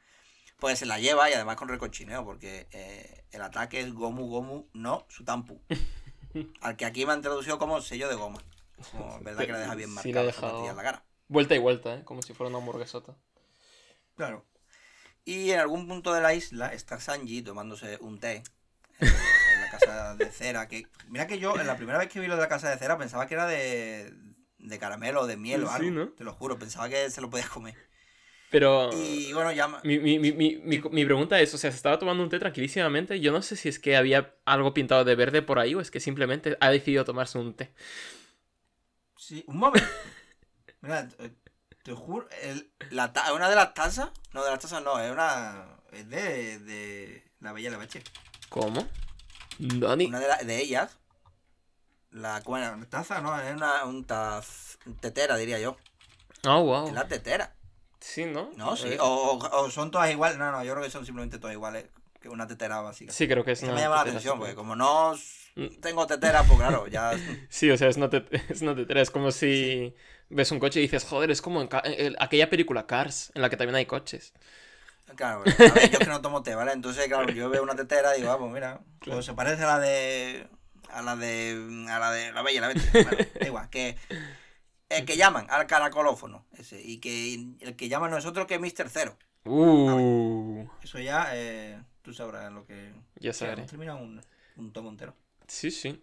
Speaker 2: Pues se la lleva y además con recochineo, porque eh, el ataque es Gomu Gomu no Sutampu. *laughs* Al que aquí me han traducido como sello de goma. Como, verdad que le deja bien
Speaker 1: Sí, le ha
Speaker 2: la
Speaker 1: dejado-
Speaker 2: la cara.
Speaker 1: Vuelta y vuelta, ¿eh? Como si fuera una hamburguesota.
Speaker 2: Claro. Y en algún punto de la isla está Sanji tomándose un té en, en la casa de cera. Que, mira que yo, en la primera vez que vi lo de la casa de cera, pensaba que era de, de caramelo o de miel o
Speaker 1: Sí,
Speaker 2: algo.
Speaker 1: ¿no?
Speaker 2: Te lo juro, pensaba que se lo podías comer.
Speaker 1: Pero...
Speaker 2: Y bueno, ya.
Speaker 1: Mi, mi, mi, mi, mi, mi pregunta es, o sea, se estaba tomando un té tranquilísimamente. Yo no sé si es que había algo pintado de verde por ahí o es que simplemente ha decidido tomarse un té.
Speaker 2: Sí, un momento. *laughs* Mira, te, juro. el- la ta- una de las tazas. No, de las tazas no, es una. Es de, de La Bella la Bestia.
Speaker 1: ¿Cómo? Dani.
Speaker 2: Una de, la- de ellas. La bueno, taza, no, es una un taz, tetera, diría yo.
Speaker 1: Oh, wow.
Speaker 2: Es la tetera.
Speaker 1: Sí, ¿no?
Speaker 2: No, sí.
Speaker 1: ver.
Speaker 2: O, o- o son todas iguales. No, no, yo creo que son simplemente todas iguales. Que una tetera básica.
Speaker 1: Sí, creo que es
Speaker 2: Es que
Speaker 1: una
Speaker 2: me llama la
Speaker 1: tetera,
Speaker 2: atención, porque como no
Speaker 1: Mm.
Speaker 2: tengo tetera, pues claro, ya. *laughs*
Speaker 1: Sí, o sea, es una, tet- *laughs* es una tetera. Es como si ves un coche y dices, joder, es como en en aquella película Cars, en la que también hay coches.
Speaker 2: Claro, a ver, yo es que no tomo té, ¿vale? Entonces, claro, yo veo una tetera y digo, ah, pues mira,
Speaker 1: Claro.
Speaker 2: pues se parece a la de. a la de. a la de la bella la bestia. Bueno, *laughs* da igual, que. El que llaman al caracolófono, ese, y que el que llama no es otro que Mr. Cero.
Speaker 1: Uh,
Speaker 2: Eso ya, eh, tú sabrás lo que.
Speaker 1: ya sabré.
Speaker 2: Termina un, un tomo entero.
Speaker 1: Sí, sí.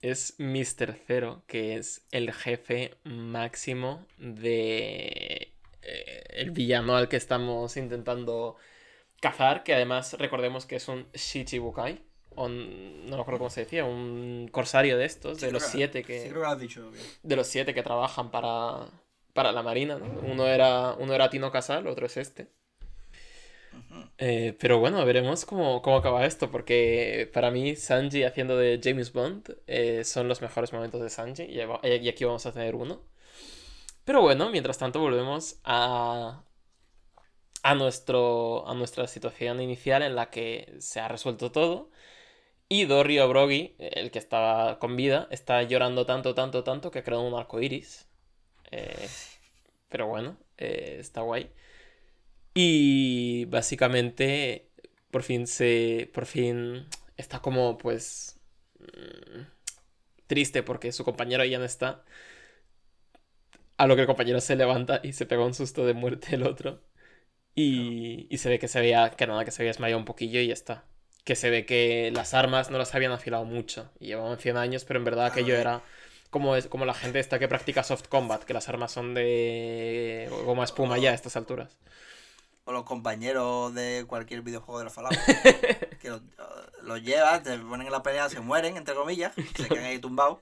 Speaker 1: Es Mr. Zero, que es el jefe máximo de eh, el villano al que estamos intentando cazar, que además recordemos que es un Shichibukai, o un- no me acuerdo cómo se decía, un corsario de estos,
Speaker 2: Sí,
Speaker 1: de los
Speaker 2: que-
Speaker 1: siete que,
Speaker 2: Sí, creo que lo has dicho bien.
Speaker 1: de los siete que trabajan para, para la marina, ¿no? Uno era, uno era Tino Casal, otro es este. Eh, pero bueno, veremos cómo, cómo acaba esto, porque para mí Sanji haciendo de James Bond eh, son los mejores momentos de Sanji, y, va- y aquí vamos a tener uno. Pero bueno, mientras tanto volvemos a, a, nuestro, a nuestra situación inicial en la que se ha resuelto todo. Y Dory Brogy, el que estaba con vida, está llorando tanto, tanto, tanto que ha creado un arco iris. Eh, pero bueno, eh, está guay. Y básicamente, por fin se. Por fin está como, pues. mm, Triste porque su compañero ya no está. A lo que el compañero se levanta y se pega un susto de muerte el otro. Y, y se ve que se veía. Que nada, que se había desmayado un poquillo y ya está. Que se ve que las armas no las habían afilado mucho. Y llevaban 100 años, pero en verdad aquello era. Como, es, como la gente esta que practica soft combat, que las armas son de goma espuma ya a estas alturas.
Speaker 2: O los compañeros de cualquier videojuego de los Fallout. *laughs* que los, llevas, te ponen en la pelea, se mueren, entre comillas, se quedan ahí tumbados.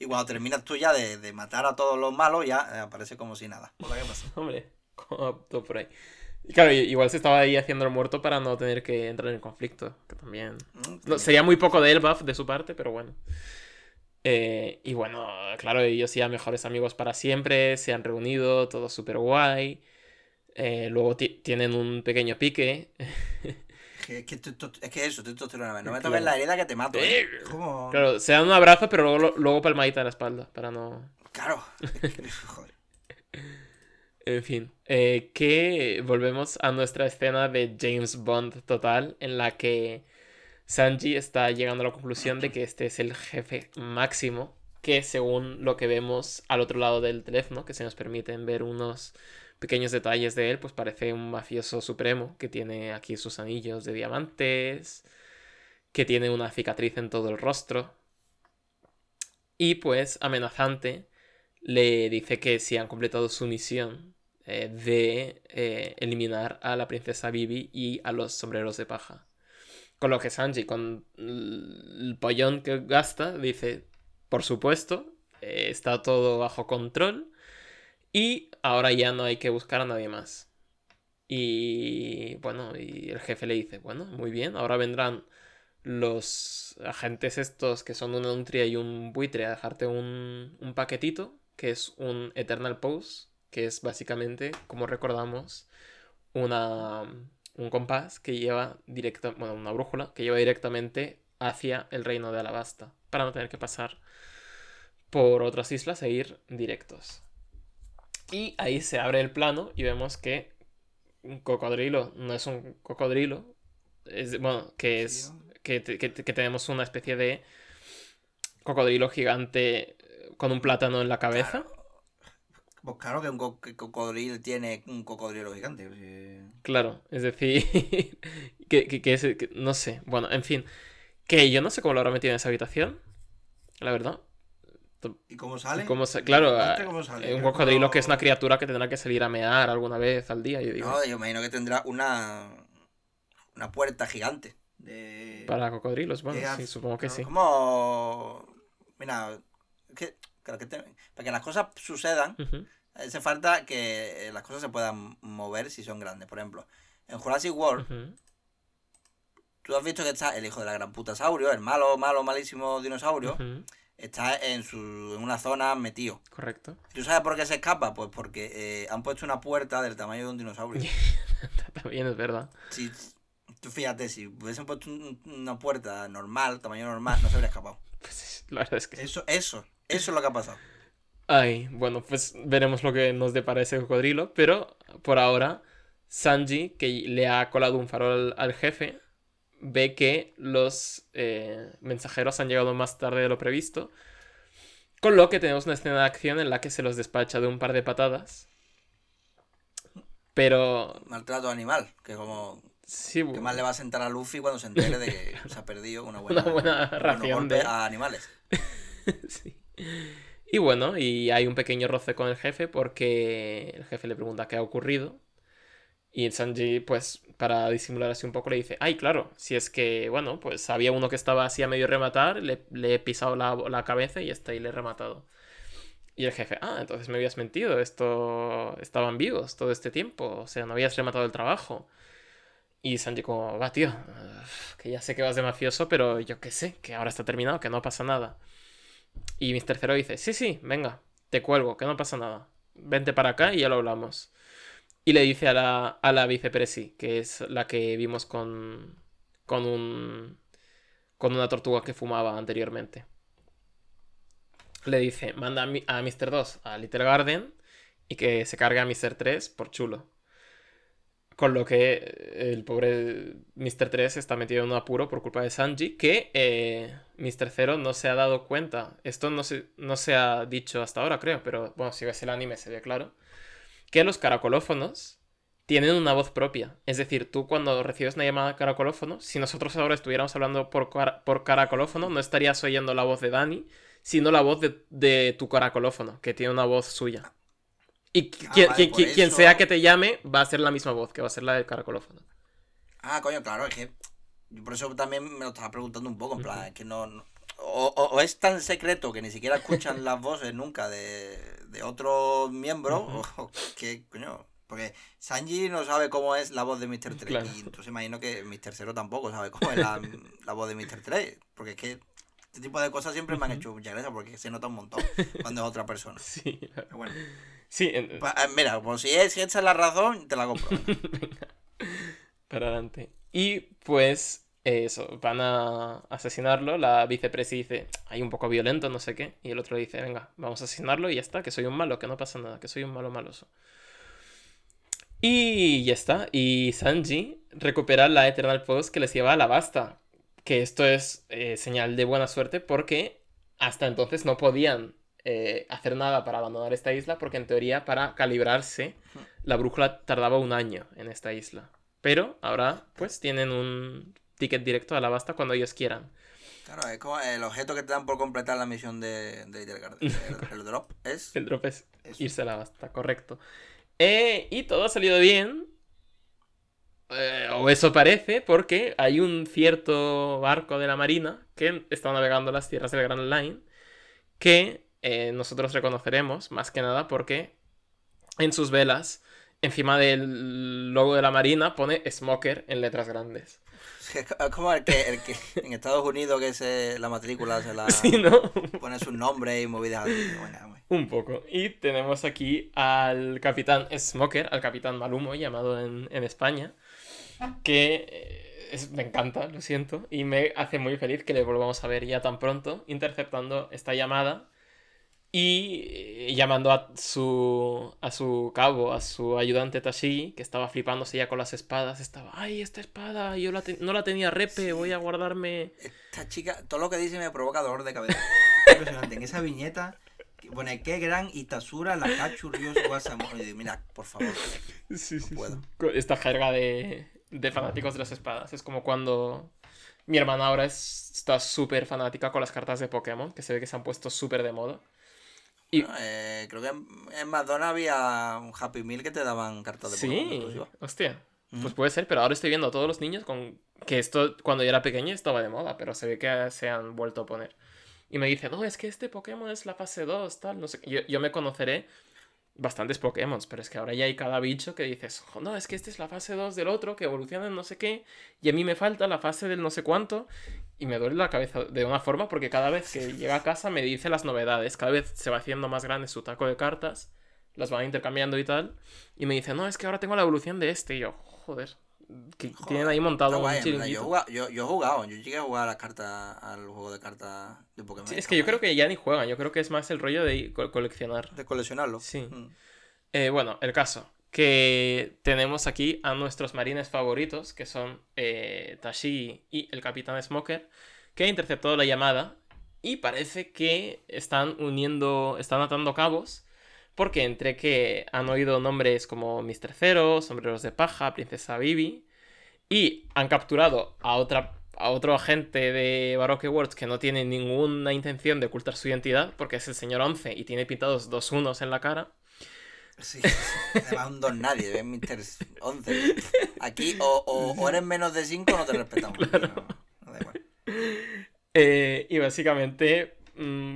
Speaker 2: Y cuando terminas tú ya de, de matar a todos los malos, ya eh, aparece como si nada. Hola, ¿qué pasa?
Speaker 1: Hombre, todo por ahí. Y claro, igual se estaba ahí haciendo el muerto para no tener que entrar en conflicto, que también...
Speaker 2: Mm,
Speaker 1: No, sería muy poco de buff de su parte, pero bueno. Eh, y bueno, claro, ellos ya mejores amigos para siempre, se han reunido, todo súper guay. Eh, luego ti- tienen un pequeño pique.
Speaker 2: Es que, es que, eso, no me *laughs* toques la herida que te mato. ¿eh?
Speaker 1: Claro, se dan un abrazo, pero luego, luego palmadita en la espalda, para no...
Speaker 2: Claro. *laughs* Joder.
Speaker 1: En fin, eh, que volvemos a nuestra escena de James Bond total, en la que Sanji está llegando a la conclusión de que este es el jefe máximo, que según lo que vemos al otro lado del teléfono, que se nos permiten ver unos pequeños detalles de él, pues parece un mafioso supremo, que tiene aquí sus anillos de diamantes, que tiene una cicatriz en todo el rostro, y pues amenazante le dice que si han completado su misión eh, de eh, eliminar a la princesa Bibi y a los sombreros de paja. Con lo que Sanji, con el pollón que gasta, dice, por supuesto, eh, está todo bajo control y ahora ya no hay que buscar a nadie más. Y bueno, y el jefe le dice, bueno, muy bien, ahora vendrán los agentes estos que son una nutria y un buitre a dejarte un, un paquetito, que es un Eternal Pose, que es básicamente, como recordamos, una, un compás que lleva directa, bueno, una brújula que lleva directamente hacia el reino de Alabasta, para no tener que pasar por otras islas e ir directos. Y ahí se abre el plano y vemos que un cocodrilo no es un cocodrilo, es, bueno, que es que, que te- que tenemos una especie de cocodrilo gigante con un plátano en la cabeza.
Speaker 2: Pues claro que un co- que cocodrilo tiene un cocodrilo gigante. pues, eh.
Speaker 1: Claro, es decir, *laughs* que, que- que es, que- no sé, bueno, en fin, que yo no sé cómo lo habrá metido en esa habitación, la verdad.
Speaker 2: ¿Y cómo sale?
Speaker 1: Cómo sa- claro, ah,
Speaker 2: cómo sale,
Speaker 1: un cocodrilo
Speaker 2: no-
Speaker 1: que es una criatura que tendrá que salir a mear alguna vez al día, yo digo.
Speaker 2: No, yo imagino que tendrá una una puerta gigante. De...
Speaker 1: Para cocodrilos, bueno,
Speaker 2: de-
Speaker 1: sí, supongo que
Speaker 2: no,
Speaker 1: sí.
Speaker 2: Como. Mira, es que, claro que te- para que las cosas sucedan,
Speaker 1: Ujú,
Speaker 2: hace falta que las cosas se puedan mover si son grandes. Por ejemplo, en Jurassic World, tú has visto que está el hijo de la gran puta saurio, el malo, malo, malísimo dinosaurio, está en, su, en una zona metido.
Speaker 1: Correcto.
Speaker 2: ¿Y ¿Tú sabes por qué se escapa? Pues porque eh, han puesto una puerta del tamaño de un dinosaurio. *laughs*
Speaker 1: También es verdad.
Speaker 2: Si, tú fíjate, si hubiesen puesto un- una puerta normal, tamaño normal, no se habría escapado.
Speaker 1: Pues la verdad es que...
Speaker 2: Eso, eso, eso es lo que ha pasado.
Speaker 1: Ay, bueno, pues veremos lo que nos depara ese cocodrilo, pero por ahora Sanji, que le ha colado un farol al jefe, ve que los eh, mensajeros han llegado más tarde de lo previsto, con lo que tenemos una escena de acción en la que se los despacha de un par de patadas. Pero
Speaker 2: Maltrato animal, que como
Speaker 1: sí,
Speaker 2: que más le va a sentar a Luffy cuando se entere de que se ha perdido una buena, *laughs*
Speaker 1: Una buena ración
Speaker 2: golpe
Speaker 1: de-
Speaker 2: a animales. *laughs*
Speaker 1: Sí. Y bueno, y hay un pequeño roce con el jefe porque el jefe le pregunta qué ha ocurrido. Y el Sanji, pues, para disimular así un poco, le dice, ay, claro, si es que, bueno, pues había uno que estaba así a medio rematar, le, he pisado la, cabeza y está, y le he rematado. Y el jefe, ah, entonces me habías mentido, esto estaban vivos todo este tiempo, o sea, no habías rematado el trabajo. Y Sanji como, va, tío, que ya sé que vas de mafioso, pero yo qué sé, que ahora está terminado, que no pasa nada. Y Mr. Zero dice, sí, sí, venga, te cuelgo, que no pasa nada. Vente para acá y ya lo hablamos. Y le dice a la, a la vicepresi, que es la que vimos con, con un... con una tortuga que fumaba anteriormente. Le dice, manda a, a Mr. 2 a Little Garden y que se cargue a Mr. 3 por chulo. Con lo que el pobre Mr. 3 está metido en un apuro por culpa de Sanji, que eh, Mr. Zero no se ha dado cuenta. Esto no se, no se ha dicho hasta ahora, creo, pero bueno, si ves el anime se ve claro. Que los caracolófonos tienen una voz propia. Es decir, tú cuando recibes una llamada caracolófono, si nosotros ahora estuviéramos hablando por, cara- por caracolófono, no estarías oyendo la voz de Dani, sino la voz de, de tu caracolófono, que tiene una voz suya. Y
Speaker 2: Ah,
Speaker 1: quien,
Speaker 2: vale,
Speaker 1: quien- quien-
Speaker 2: eso-
Speaker 1: sea que te llame va a ser la misma voz, que va a ser la del caracolófono.
Speaker 2: Ah, coño, claro, es que yo por eso también me lo estaba preguntando un poco, en plan, es que no... no- o, o- o es tan secreto que ni siquiera escuchan las *laughs* voces nunca de, de otros miembros, *laughs* o que, coño... Porque Sanji no sabe cómo es la voz de Mr. 3.
Speaker 1: Claro.
Speaker 2: Y entonces imagino que Mr. Zero tampoco sabe cómo es la, *laughs* la voz de Mr. 3. Porque es que este tipo de cosas siempre me han hecho mucha gracia porque se nota un montón cuando es otra persona.
Speaker 1: Sí,
Speaker 2: Pero bueno,
Speaker 1: Sí, en-
Speaker 2: Pa- eh, Mira, pues si es si esa es la razón, te la compro.
Speaker 1: para adelante. Y pues eso, van a asesinarlo. La vicepresi dice, hay un poco violento, no sé qué. Y el otro dice, venga, vamos a asesinarlo y ya está, que soy un malo, que no pasa nada, que soy un malo maloso. Y ya está. Y Sanji recupera la Eternal Post que les lleva a la basta. Que esto es eh, señal de buena suerte porque hasta entonces no podían eh, hacer nada para abandonar esta isla porque en teoría para calibrarse la brújula tardaba un año en esta isla. Pero ahora pues tienen un ticket directo a la basta cuando ellos quieran.
Speaker 2: Claro, es como el objeto que te dan por completar la misión de, de Little Garden. El, *laughs* el drop es.
Speaker 1: El drop es
Speaker 2: Eso.
Speaker 1: irse a la basta, correcto. Eh, y todo ha salido bien. Eh, o eso parece, porque hay un cierto barco de la Marina que está navegando las tierras del Grand Line que eh, nosotros reconoceremos, más que nada porque en sus velas, encima del logo de la Marina, pone Smoker en letras grandes. *laughs*
Speaker 2: Es como el que, el que *laughs* en Estados Unidos que se, la matrícula se la *laughs*
Speaker 1: Sí, ¿no?
Speaker 2: pone sus nombres y movidas así.
Speaker 1: Un poco. Y tenemos aquí al capitán Smoker, al capitán Malumo, llamado en, en España, que eh, es- me encanta, lo siento, y me hace muy feliz que le volvamos a ver ya tan pronto, interceptando esta llamada y eh, llamando a su, a su cabo, a su ayudante Tashi, que estaba flipándose ya con las espadas, estaba, ay, esta espada, yo la no la tenía repe, voy a guardarme...
Speaker 2: Esta chica, todo lo que dice me provoca dolor de cabeza. *laughs* Impresionante. En esa viñeta pone qué gran Itasura la Cachurrios Guasamo. Y digo, Mira, por favor.
Speaker 1: Sí, sí,
Speaker 2: puedo.
Speaker 1: sí. Esta jerga de, de fanáticos de las espadas. Es como cuando mi hermana ahora es- está súper fanática con las cartas de Pokémon, que se ve que se han puesto súper de moda. Y-
Speaker 2: eh, creo que en, en McDonald's había un Happy Meal que te daban cartas de Pokémon
Speaker 1: Sí. Pues puede ser, pero ahora estoy viendo a todos los niños con que esto cuando yo era pequeño estaba de moda, pero se ve que se han vuelto a poner. Y me dice, no, es que este Pokémon es la fase 2, tal, no sé. qué". Yo, yo me conoceré bastantes Pokémon, pero es que ahora ya hay cada bicho que dices, "Jo, no, es que este es la fase 2 del otro, que evoluciona en no sé qué, y a mí me falta la fase del no sé cuánto, y me duele la cabeza de una forma porque cada vez que *laughs* llega a casa me dice las novedades, cada vez se va haciendo más grande su taco de cartas, las van intercambiando y tal, y me dice, no, es que ahora tengo la evolución de este, y yo, joder, que
Speaker 2: Joder,
Speaker 1: tienen ahí montado un
Speaker 2: verdad. yo,
Speaker 1: chiringuito.
Speaker 2: jugado, yo, yo he jugado, yo llegué a jugar a las cartas, al juego de cartas de Pokémon.
Speaker 1: Sí, es que yo creo que ya ni juegan, yo creo que es más el rollo de co- coleccionar.
Speaker 2: De coleccionarlo.
Speaker 1: Sí.
Speaker 2: Mm.
Speaker 1: Eh, bueno, el caso. Que tenemos aquí a nuestros marines favoritos, que son eh, Tashi y el capitán Smoker, que interceptó la llamada y parece que están uniendo, están atando cabos, porque entre que han oído nombres como Mr. Zero, Sombreros de Paja, Princesa Bibi, y han capturado a otra a otro agente de Baroque Words que no tiene ninguna intención de ocultar su identidad, porque es el señor 11 y tiene pintados dos unos en la cara.
Speaker 2: Sí, además un don nadie, ¿ves? Mr. 11. Aquí o, o, o eres menos de 5 o no te respetamos. *laughs* No, no da igual.
Speaker 1: Eh, y básicamente,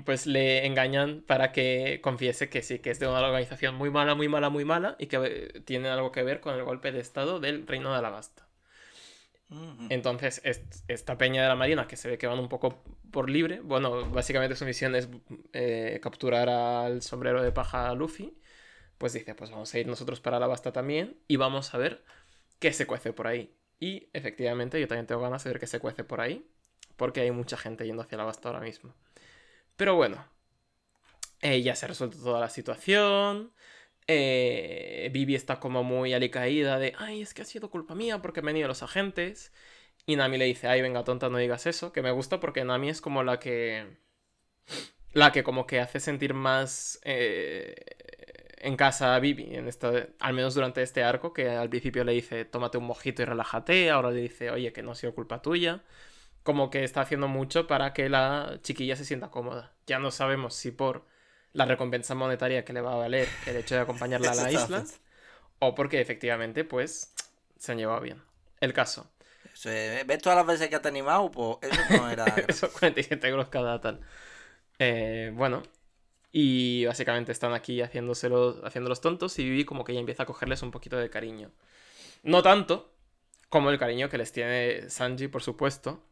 Speaker 1: pues le engañan para que confiese que sí, que es de una organización muy mala, muy mala, muy mala y que eh, tiene algo que ver con el golpe de estado del Reino de Alabasta. Entonces, est- esta peña de la Marina, que se ve que van un poco por libre, bueno, básicamente su misión es eh, capturar al sombrero de paja Luffy, pues dice, pues vamos a ir nosotros para Alabasta también y vamos a ver qué se cuece por ahí. Y efectivamente, yo también tengo ganas de ver qué se cuece por ahí, porque hay mucha gente yendo hacia Alabasta ahora mismo. Pero bueno, eh, ya se ha resuelto toda la situación. Eh, Vivi está como muy alicaída de, ay, es que ha sido culpa mía porque han ido los agentes. Y Nami le dice, ay, venga, tonta, no digas eso. Que me gusta porque Nami es como la que... La que como que hace sentir más eh, en casa a Vivi, en esta, al menos durante este arco, que al principio le dice, tómate un mojito y relájate, ahora le dice, oye, que no ha sido culpa tuya. Como que está haciendo mucho para que la chiquilla se sienta cómoda. Ya no sabemos si por la recompensa monetaria que le va a valer el hecho de acompañarla a *laughs* la isla, o porque efectivamente, pues, se han llevado bien. El caso.
Speaker 2: Eso es, ¿Ves todas las veces que te animado? Pues eso no *laughs* era.
Speaker 1: Esos 47 euros cada tal. Eh, bueno, y básicamente están aquí haciéndoselo, haciendo los tontos y Vivi como que ya empieza a cogerles un poquito de cariño. No tanto como el cariño que les tiene Sanji, por supuesto,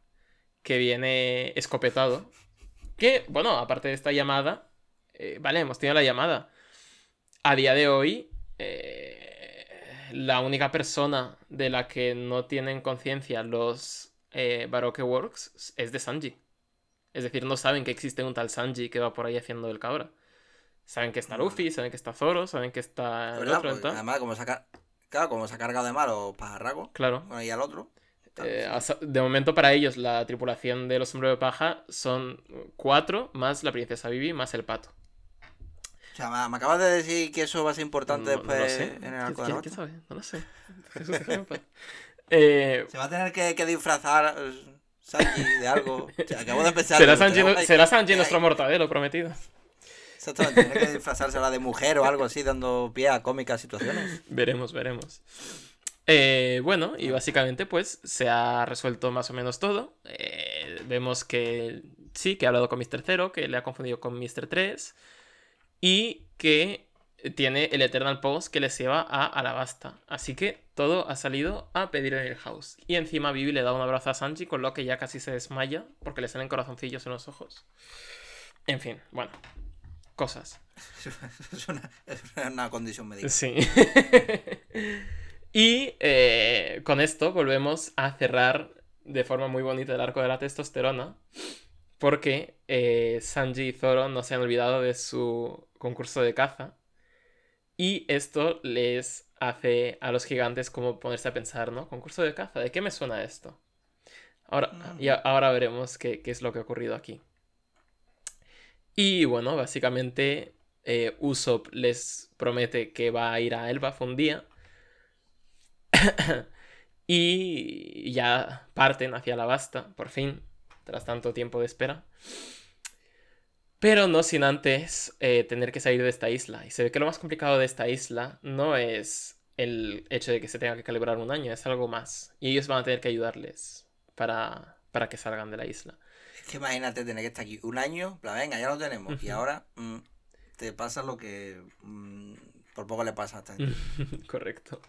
Speaker 1: que viene escopetado. Que, bueno, aparte de esta llamada, eh, vale, hemos tenido la llamada. a día de hoy, eh, la única persona de la que no tienen conciencia los eh, Baroque Works es de Sanji. Es decir, no saben que existe un tal Sanji que va por ahí haciendo el cabra. Saben que está Luffy, saben que está Zoro, saben que está el
Speaker 2: ¿Verdad?
Speaker 1: otro.
Speaker 2: Pues,
Speaker 1: tal.
Speaker 2: además, como se ha, car- claro, como se ha cargado de malo pajarraco,
Speaker 1: Claro.
Speaker 2: bueno, y al otro.
Speaker 1: Eh, hasta- de momento para ellos la tripulación de los sombreros de paja son cuatro, más la princesa Vivi, más el pato.
Speaker 2: O sea, me, acabas de decir que eso va a ser importante
Speaker 1: No- no
Speaker 2: después
Speaker 1: lo sé.
Speaker 2: en el arco de
Speaker 1: ¿Quién,
Speaker 2: la
Speaker 1: quién
Speaker 2: Basta.
Speaker 1: sabe? No lo sé. *laughs* Eh,
Speaker 2: Se va a tener que, que disfrazar eh, Sanji de algo. *laughs* O sea, acabo de pensar.
Speaker 1: será Sanji,
Speaker 2: que-
Speaker 1: será Sanji nuestro mortadelo prometido.
Speaker 2: Exactamente, tiene que disfrazarse ahora de mujer o algo así, dando pie a cómicas situaciones. *laughs*
Speaker 1: Veremos, veremos. Eh, bueno, y básicamente pues se ha resuelto más o menos todo. Eh, vemos que sí, que ha hablado con Mr. Zero, que le ha confundido con Mr. 3 y que tiene el Eternal Post que les lleva a Alabasta. Así que todo ha salido a pedir en el house. Y encima Vivi le da un abrazo a Sanji, con lo que ya casi se desmaya porque le salen corazoncillos en los ojos. En fin, bueno, cosas. *laughs*
Speaker 2: Es una, es una condición médica.
Speaker 1: Sí. *laughs* y eh, con esto volvemos a cerrar de forma muy bonita el arco de la testosterona. Porque eh, Sanji y Zoro no se han olvidado de su concurso de caza. Y esto les hace a los gigantes como ponerse a pensar, ¿no? Concurso de caza, ¿de qué me suena esto? Ahora, y a- ahora veremos qué, qué es lo que ha ocurrido aquí. Y bueno, básicamente eh, Usopp les promete que va a ir a Elbaf un día. *coughs* y ya parten hacia la Basta, por fin, tras tanto tiempo de espera. Pero no sin antes eh, tener que salir de esta isla. Y se ve que lo más complicado de esta isla no es el hecho de que se tenga que calibrar un año, es algo más. Y ellos van a tener que ayudarles para, para que salgan de la isla.
Speaker 2: Es que imagínate tener que estar aquí un año, la venga, ya lo tenemos. Y ahora mm, te pasa lo que mm, por poco le pasa a esta gente. *laughs*
Speaker 1: Correcto.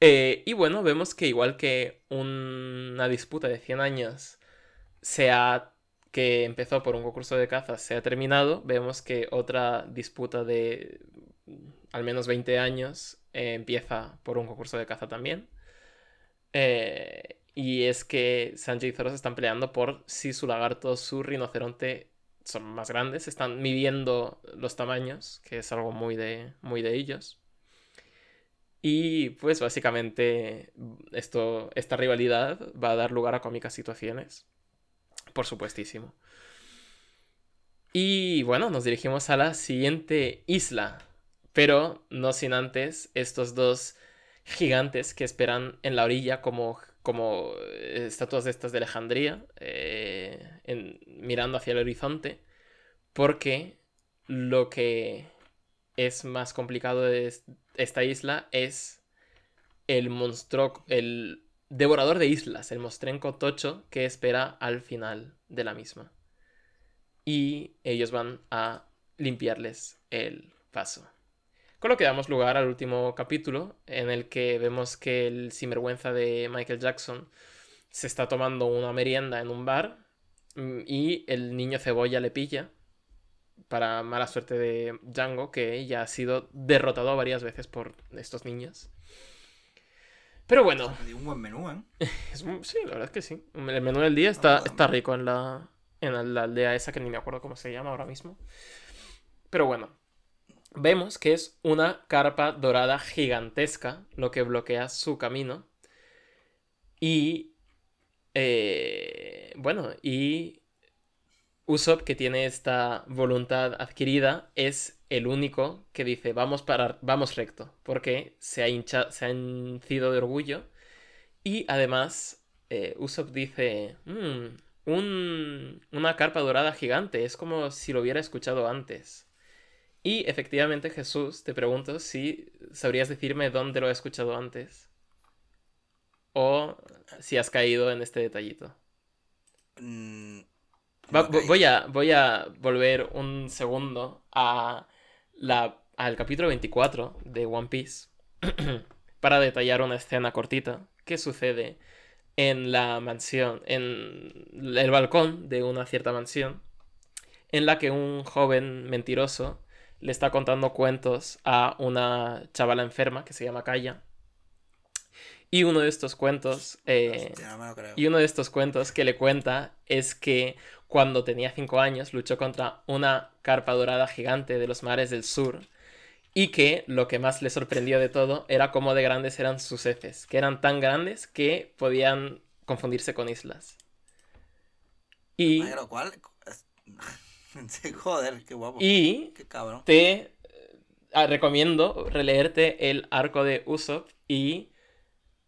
Speaker 1: Eh, y bueno, vemos que igual que una disputa de 100 años se que empezó por un concurso de caza se ha terminado, vemos que otra disputa de al menos 20 años eh, empieza por un concurso de caza también. Eh, y es que Sanji y Zoro se están peleando por si su lagarto, su rinoceronte son más grandes, están midiendo los tamaños, que es algo muy de, muy de ellos. Y pues básicamente esto, esta rivalidad va a dar lugar a cómicas situaciones. Por supuestísimo. Y bueno, nos dirigimos a la siguiente isla. Pero no sin antes estos dos gigantes que esperan en la orilla como, como eh, estatuas de estas de Alejandría, eh, mirando hacia el horizonte. Porque lo que es más complicado de es- esta isla es el monstruo, el devorador de islas, el mostrenco tocho que espera al final de la misma. Y ellos van a limpiarles el paso. Con lo que damos lugar al último capítulo, en el que vemos que el sinvergüenza de Michael Jackson se está tomando una merienda en un bar mm, y el niño cebolla le pilla para mala suerte de Django, que ya ha sido derrotado varias veces por estos niños. Pero bueno,
Speaker 2: un buen menú, ¿eh? *laughs*
Speaker 1: es un- sí, la verdad es que sí. El menú del día está,
Speaker 2: jodas,
Speaker 1: está rico en la, en la aldea esa que ni me acuerdo cómo se llama ahora mismo. Pero bueno, vemos que es una carpa dorada gigantesca lo que bloquea su camino. Y... eh, bueno, y Usopp, que tiene esta voluntad adquirida, es el único que dice vamos, para, vamos recto, porque se ha, hincha, se ha hencido de orgullo. Y además, eh, Usopp dice, "Mm, un- una carpa dorada gigante, es como si lo hubiera escuchado antes. Y efectivamente, Jesús, te pregunto si sabrías decirme dónde lo he escuchado antes. O si has caído en este detallito.
Speaker 2: Mm,
Speaker 1: Va- voy, a, voy a volver un segundo a la, al capítulo 24 de One Piece *clears throat* para detallar una escena cortita que sucede en la mansión, en el balcón de una cierta mansión, en la que un joven mentiroso le está contando cuentos a una chavala enferma que se llama Kaya. Y uno de estos cuentos. eh,
Speaker 2: no
Speaker 1: y uno de estos cuentos que le cuenta es que cuando tenía 5 años luchó contra una carpa dorada gigante de los mares del sur y que lo que más le sorprendió de todo era cómo de grandes eran sus heces, que eran tan grandes que podían confundirse con islas. Y,
Speaker 2: ¿cuál? *laughs* Sí, Joder, qué guapo.
Speaker 1: y
Speaker 2: Qué cabrón.
Speaker 1: te eh, ah, recomiendo releerte el arco de Usopp y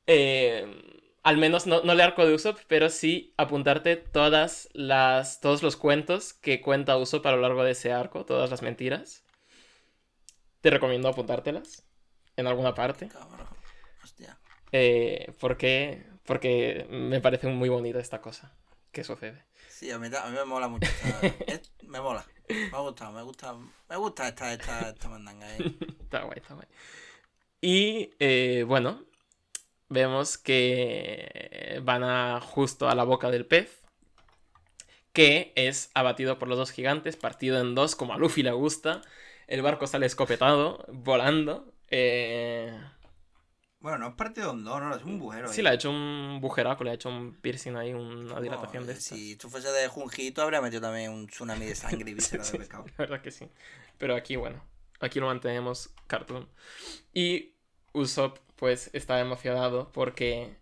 Speaker 1: eh, al menos no, no arco de Usopp, pero sí apuntarte todas las, todos los cuentos que cuenta Usopp a lo largo de ese arco, todas las mentiras. Te recomiendo apuntártelas en alguna parte,
Speaker 2: Cabrón. Hostia.
Speaker 1: eh, porque, porque me parece muy bonita esta cosa que sucede.
Speaker 2: Sí, a mí, a mí me mola mucho. esta- *laughs* es- me mola. Me ha gustado, me gusta. Me gusta esta, esta, esta mandanga. eh. *laughs*
Speaker 1: Está guay, está guay. Y eh, bueno, vemos que van a justo a la boca del pez, que es abatido por los dos gigantes, partido en dos, como a Luffy le gusta. El barco sale escopetado, volando. eh,
Speaker 2: Bueno, no es partido en dos, no, es un bujero.
Speaker 1: Sí, le ha hecho un bujeraco, le ha hecho un piercing ahí, una dilatación de estas.
Speaker 2: Si tú fuese de Junjito, habría metido también un tsunami de sangre y *laughs*
Speaker 1: Sí,
Speaker 2: de pescado.
Speaker 1: la verdad que sí. Pero aquí, bueno, aquí lo mantenemos cartoon. Y Usopp, pues, está emocionado porque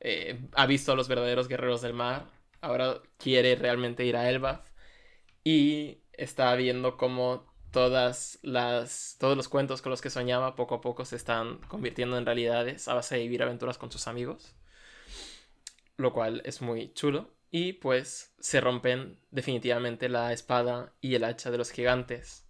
Speaker 1: eh, ha visto a los verdaderos guerreros del mar. Ahora quiere realmente ir a Elbaf. Y está viendo cómo todas las, todos los cuentos con los que soñaba poco a poco se están convirtiendo en realidades a base de vivir aventuras con sus amigos. Lo cual es muy chulo. Y pues se rompen definitivamente la espada y el hacha de los gigantes.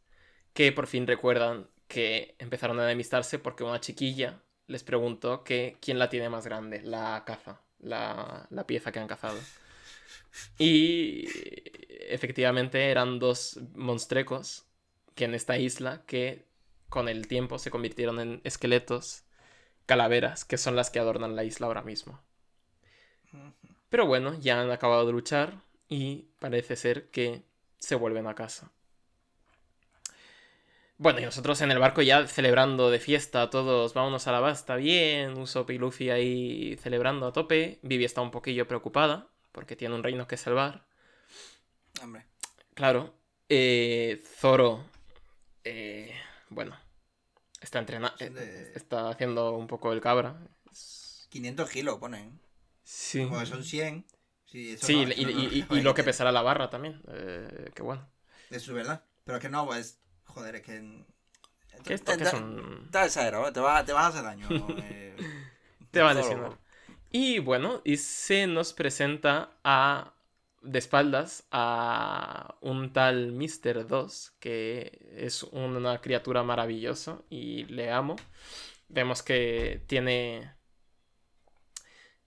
Speaker 1: Que por fin recuerdan que empezaron a enemistarse porque una chiquilla les preguntó que quién la tiene más grande, la caza, la, la pieza que han cazado. Y efectivamente eran dos monstrecos que en esta isla que con el tiempo se convirtieron en esqueletos, calaveras, que son las que adornan la isla ahora mismo. Pero bueno, ya han acabado de luchar y parece ser que se vuelven a casa. Bueno, y nosotros en el barco ya celebrando de fiesta, todos vámonos a la basta, bien, Usopp y Luffy ahí celebrando a tope. Vivi está un poquillo preocupada porque tiene un reino que salvar.
Speaker 2: Hombre.
Speaker 1: Claro, eh, Zoro, eh, bueno, está entrenando,
Speaker 2: de-
Speaker 1: está haciendo un poco el cabra.
Speaker 2: 500 kilos ponen.
Speaker 1: Sí.
Speaker 2: Porque son 100. Sí, eso
Speaker 1: Sí,
Speaker 2: no,
Speaker 1: y,
Speaker 2: eso no-
Speaker 1: y- *laughs* y-
Speaker 2: no-
Speaker 1: y lo que pesará la barra también. Eh, qué bueno.
Speaker 2: Eso es verdad. Pero es que no, pues. Joder, es que.
Speaker 1: Que esto que
Speaker 2: Está-
Speaker 1: es un...
Speaker 2: Está exagerado, ¿eh? te, va, te vas a hacer daño. *laughs* eh,
Speaker 1: Te va a lesionar. Y bueno, y se nos presenta a de espaldas a un tal Mr. 2, que es una criatura maravillosa y le amo. Vemos que tiene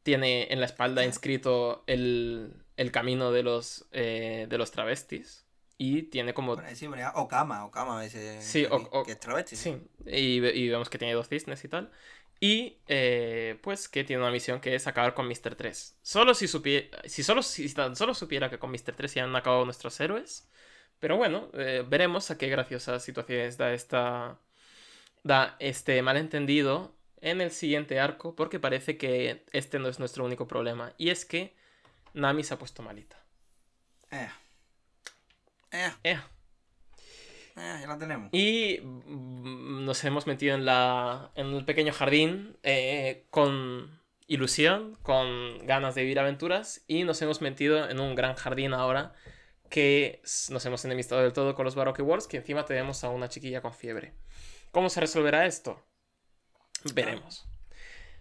Speaker 1: tiene en la espalda inscrito el, el camino de los, eh, de los travestis y tiene como
Speaker 2: ahí sí Okama, Okama ese.
Speaker 1: Sí, o- o-
Speaker 2: que es travesti.
Speaker 1: Sí, y, y vemos que tiene dos cisnes y tal. Y eh, pues que tiene una misión que es acabar con Mr. 3. Solo si supiera, si, solo, si tan solo supiera que con Mr. 3 ya han acabado nuestros héroes. Pero bueno, eh, veremos a qué graciosas situaciones da esta. da este malentendido en el siguiente arco. Porque parece que este no es nuestro único problema. Y es que Nami se ha puesto malita.
Speaker 2: Eh. Eh,
Speaker 1: Eh,
Speaker 2: eh, ya la tenemos.
Speaker 1: Y mm, nos hemos metido en, la, en el pequeño jardín eh, con ilusión, con ganas de vivir aventuras y nos hemos metido en un gran jardín ahora que nos hemos enemistado del todo con los Baroque Wars, que encima tenemos a una chiquilla con fiebre. ¿Cómo se resolverá esto? Veremos.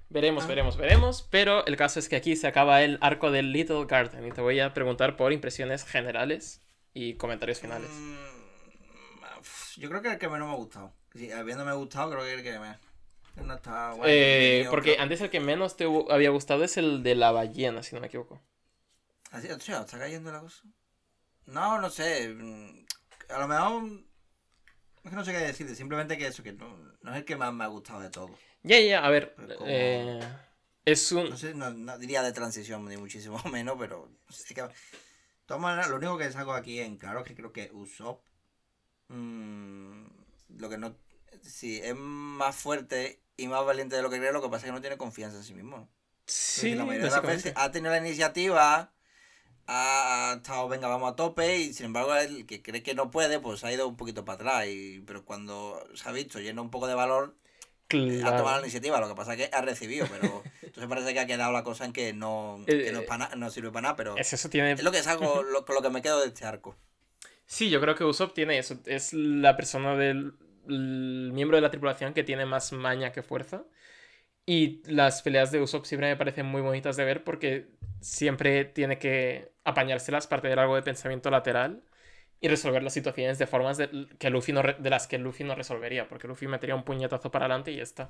Speaker 1: Veremos,
Speaker 2: Ah.
Speaker 1: veremos, veremos, pero el caso es que aquí se acaba el arco del Little Garden y te voy a preguntar por impresiones generales y comentarios finales.
Speaker 2: Mm, yo creo que el que menos me ha gustado. Sí, habiéndome gustado, creo que el que me. No está guay.
Speaker 1: Eh, porque
Speaker 2: otro.
Speaker 1: antes el que menos te había gustado es el de la ballena, si no me equivoco.
Speaker 2: Así, o sea, ¿está cayendo la cosa? No, no sé. mm, A lo mejor. Es que no sé qué decirte. Simplemente que eso, que no, no es el que más me ha gustado de todo.
Speaker 1: Ya, ya, a ver. Eh, es un.
Speaker 2: No sé, no, no diría de transición ni muchísimo *laughs* menos, pero. que, todas maneras, lo único que saco aquí en claro es que creo que Usopp. mm, lo que no. Sí, es más fuerte y más valiente de lo que cree, lo que pasa es que no tiene confianza en sí mismo. ¿no?
Speaker 1: Sí,
Speaker 2: la mayoría de las veces ha tenido la iniciativa, ha estado, venga, vamos a tope, y sin embargo, el que cree que no puede, pues ha ido un poquito para atrás. Y, pero cuando se ha visto lleno un poco de valor, eh, ha tomado la iniciativa. Lo que pasa es que ha recibido, pero entonces parece que ha quedado la cosa en que no, que no,
Speaker 1: Eh,
Speaker 2: no sirve para nada, pero
Speaker 1: Es eso, tiene...
Speaker 2: es lo que es algo, lo, lo que me quedo de este arco.
Speaker 1: Sí, yo creo que Usopp tiene eso. Es la persona del el miembro de la tripulación que tiene más maña que fuerza. Y las peleas de Usopp siempre me parecen muy bonitas de ver porque siempre tiene que apañárselas, parte del algo de pensamiento lateral y resolver las situaciones de formas que Luffy no de las que Luffy no resolvería, porque Luffy metería un puñetazo para adelante y ya está.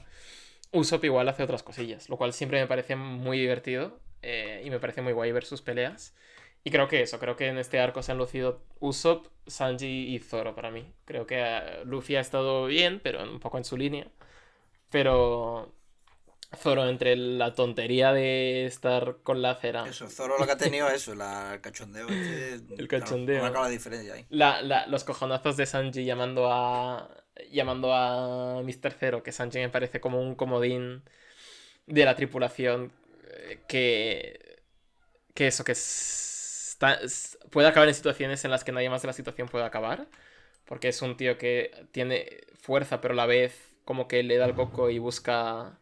Speaker 1: Usopp igual hace otras cosillas, lo cual siempre me parece muy divertido eh, y me parece muy guay ver sus peleas. Y creo que eso, creo que en este arco se han lucido Usopp, Sanji y Zoro para mí. Creo que eh, Luffy ha estado bien, pero un poco en su línea. Pero Zoro, entre la tontería de estar con la cera,
Speaker 2: Eso, Zoro lo que ha tenido es eso, la, el cachondeo. Este, *laughs*
Speaker 1: El cachondeo.
Speaker 2: Claro, marca la diferencia ahí.
Speaker 1: la- la- los cojonazos de Sanji llamando a llamando a Mr. Zero, que Sanji me parece como un comodín de la tripulación eh, que que eso que está- puede acabar en situaciones en las que nadie más de la situación puede acabar, porque es un tío que tiene fuerza, pero a la vez como que le da el coco y busca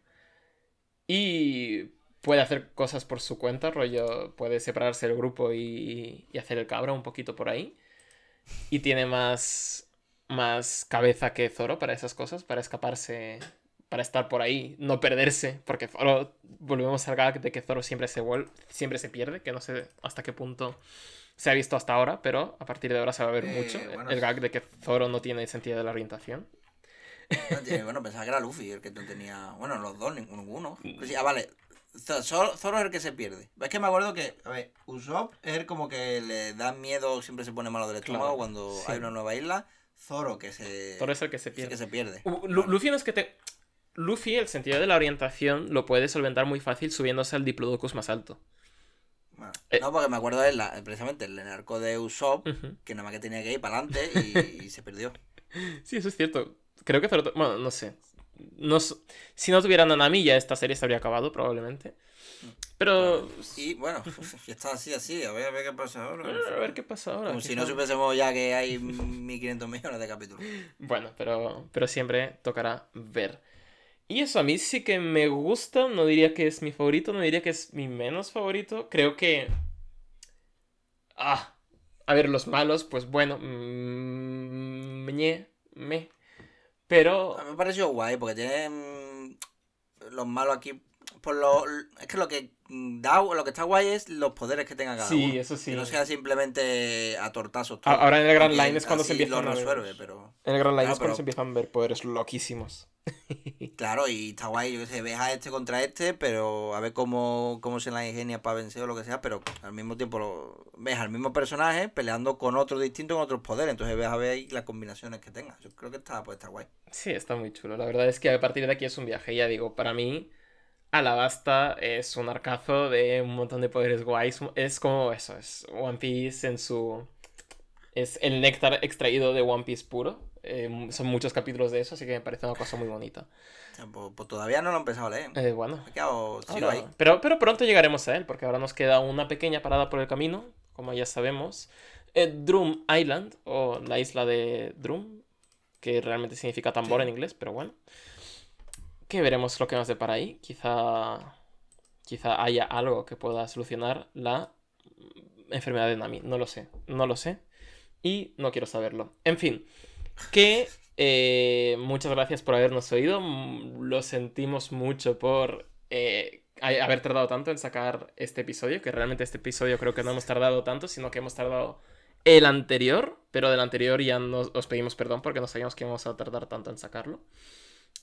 Speaker 1: y puede hacer cosas por su cuenta, rollo, puede separarse del grupo y, y hacer el cabra un poquito por ahí. Y tiene más, más cabeza que Zoro para esas cosas, para escaparse, para estar por ahí, no perderse, porque Zoro, volvemos al gag de que Zoro siempre se, vuel- siempre se pierde, que no sé hasta qué punto se ha visto hasta ahora, pero a partir de ahora se va a ver
Speaker 2: Eh,
Speaker 1: mucho
Speaker 2: bueno,
Speaker 1: el gag de que Zoro no tiene sentido de la orientación.
Speaker 2: No tiene- Bueno, pensaba que era Luffy el que no tenía. Bueno, los dos, ninguno. Pues sí, ah, vale. Zo- Zoro, Zoro es el que se pierde. Es que me acuerdo que, a ver, Usopp es el como que le da miedo, siempre se pone malo del estómago
Speaker 1: Claro,
Speaker 2: cuando
Speaker 1: sí.
Speaker 2: hay una nueva isla. Zoro que se.
Speaker 1: Zoro es el que se pierde.
Speaker 2: que se pierde.
Speaker 1: U- Lu- Luffy no es que te... Luffy, el sentido de la orientación, lo puede solventar muy fácil subiéndose al Diplodocus más alto.
Speaker 2: Bueno,
Speaker 1: Eh.
Speaker 2: No, porque me acuerdo de la, precisamente el arco de Usopp, que nada más que tenía que ir para adelante y, y se perdió. *laughs*
Speaker 1: Sí, eso es cierto. Creo que Zoro... Bueno, no sé. No, si no tuviera Nanami ya esta serie se habría acabado probablemente. Pero...
Speaker 2: Y bueno, *laughs* ya está así, así. A ver, a ver qué pasa ahora.
Speaker 1: A ver qué pasa ahora.
Speaker 2: Como si no supiésemos ya que hay 1500 millones de capítulos. *laughs*
Speaker 1: Bueno, pero, pero siempre tocará ver. Y eso a mí sí que me gusta, no diría que es mi favorito, no diría que es mi menos favorito. Creo que... Ah, a ver, los malos, pues bueno, mm, ñe, me. Pero...
Speaker 2: A mí me pareció guay porque tiene mm, los malos aquí. Por lo, es que lo que da, lo que está guay es los poderes que tenga cada
Speaker 1: Sí,
Speaker 2: uno.
Speaker 1: eso sí.
Speaker 2: Que no sea simplemente a tortazos. Todo.
Speaker 1: Ahora en el Grand Line es cuando se empiezan
Speaker 2: lo
Speaker 1: a ver.
Speaker 2: resuelve, pero.
Speaker 1: En el Grand Line
Speaker 2: Claro,
Speaker 1: es cuando
Speaker 2: pero-
Speaker 1: se empiezan a ver poderes loquísimos. *laughs*
Speaker 2: Claro, y está guay, yo qué sé, ves a este contra este, pero a ver cómo, cómo se la ingenia para vencer o lo que sea, pero al mismo tiempo lo, ves al mismo personaje peleando con otro distinto, con otros poderes, entonces ves a ver ahí las combinaciones que tenga. Yo creo que está, pues está guay.
Speaker 1: Sí, está muy chulo. La verdad es que a partir de aquí es un viaje. Ya digo, para mí, Alabasta es un arcazo de un montón de poderes guays. Es como eso, es One Piece en su... Es el néctar extraído de One Piece puro. Eh, son muchos capítulos de eso, así que me parece una cosa muy bonita.
Speaker 2: Pues, pues todavía no lo he empezado a leer.
Speaker 1: Eh, bueno,
Speaker 2: Me sigo
Speaker 1: ahora-
Speaker 2: ahí.
Speaker 1: pero, pero pronto llegaremos a él, porque ahora nos queda una pequeña parada por el camino, como ya sabemos. Eh, Drum Island, o la isla de Drum, que realmente significa tambor
Speaker 2: Sí.
Speaker 1: en inglés, pero bueno. Que veremos lo que nos depara ahí. Quizá, quizá haya algo que pueda solucionar la enfermedad de Nami. No lo sé, no lo sé. Y no quiero saberlo. En fin, que eh, muchas gracias por habernos oído. Lo sentimos mucho por eh, haber tardado tanto en sacar este episodio, que realmente este episodio creo que no hemos tardado tanto, sino que hemos tardado el anterior, pero del anterior ya nos, os pedimos perdón porque no sabíamos que íbamos a tardar tanto en sacarlo.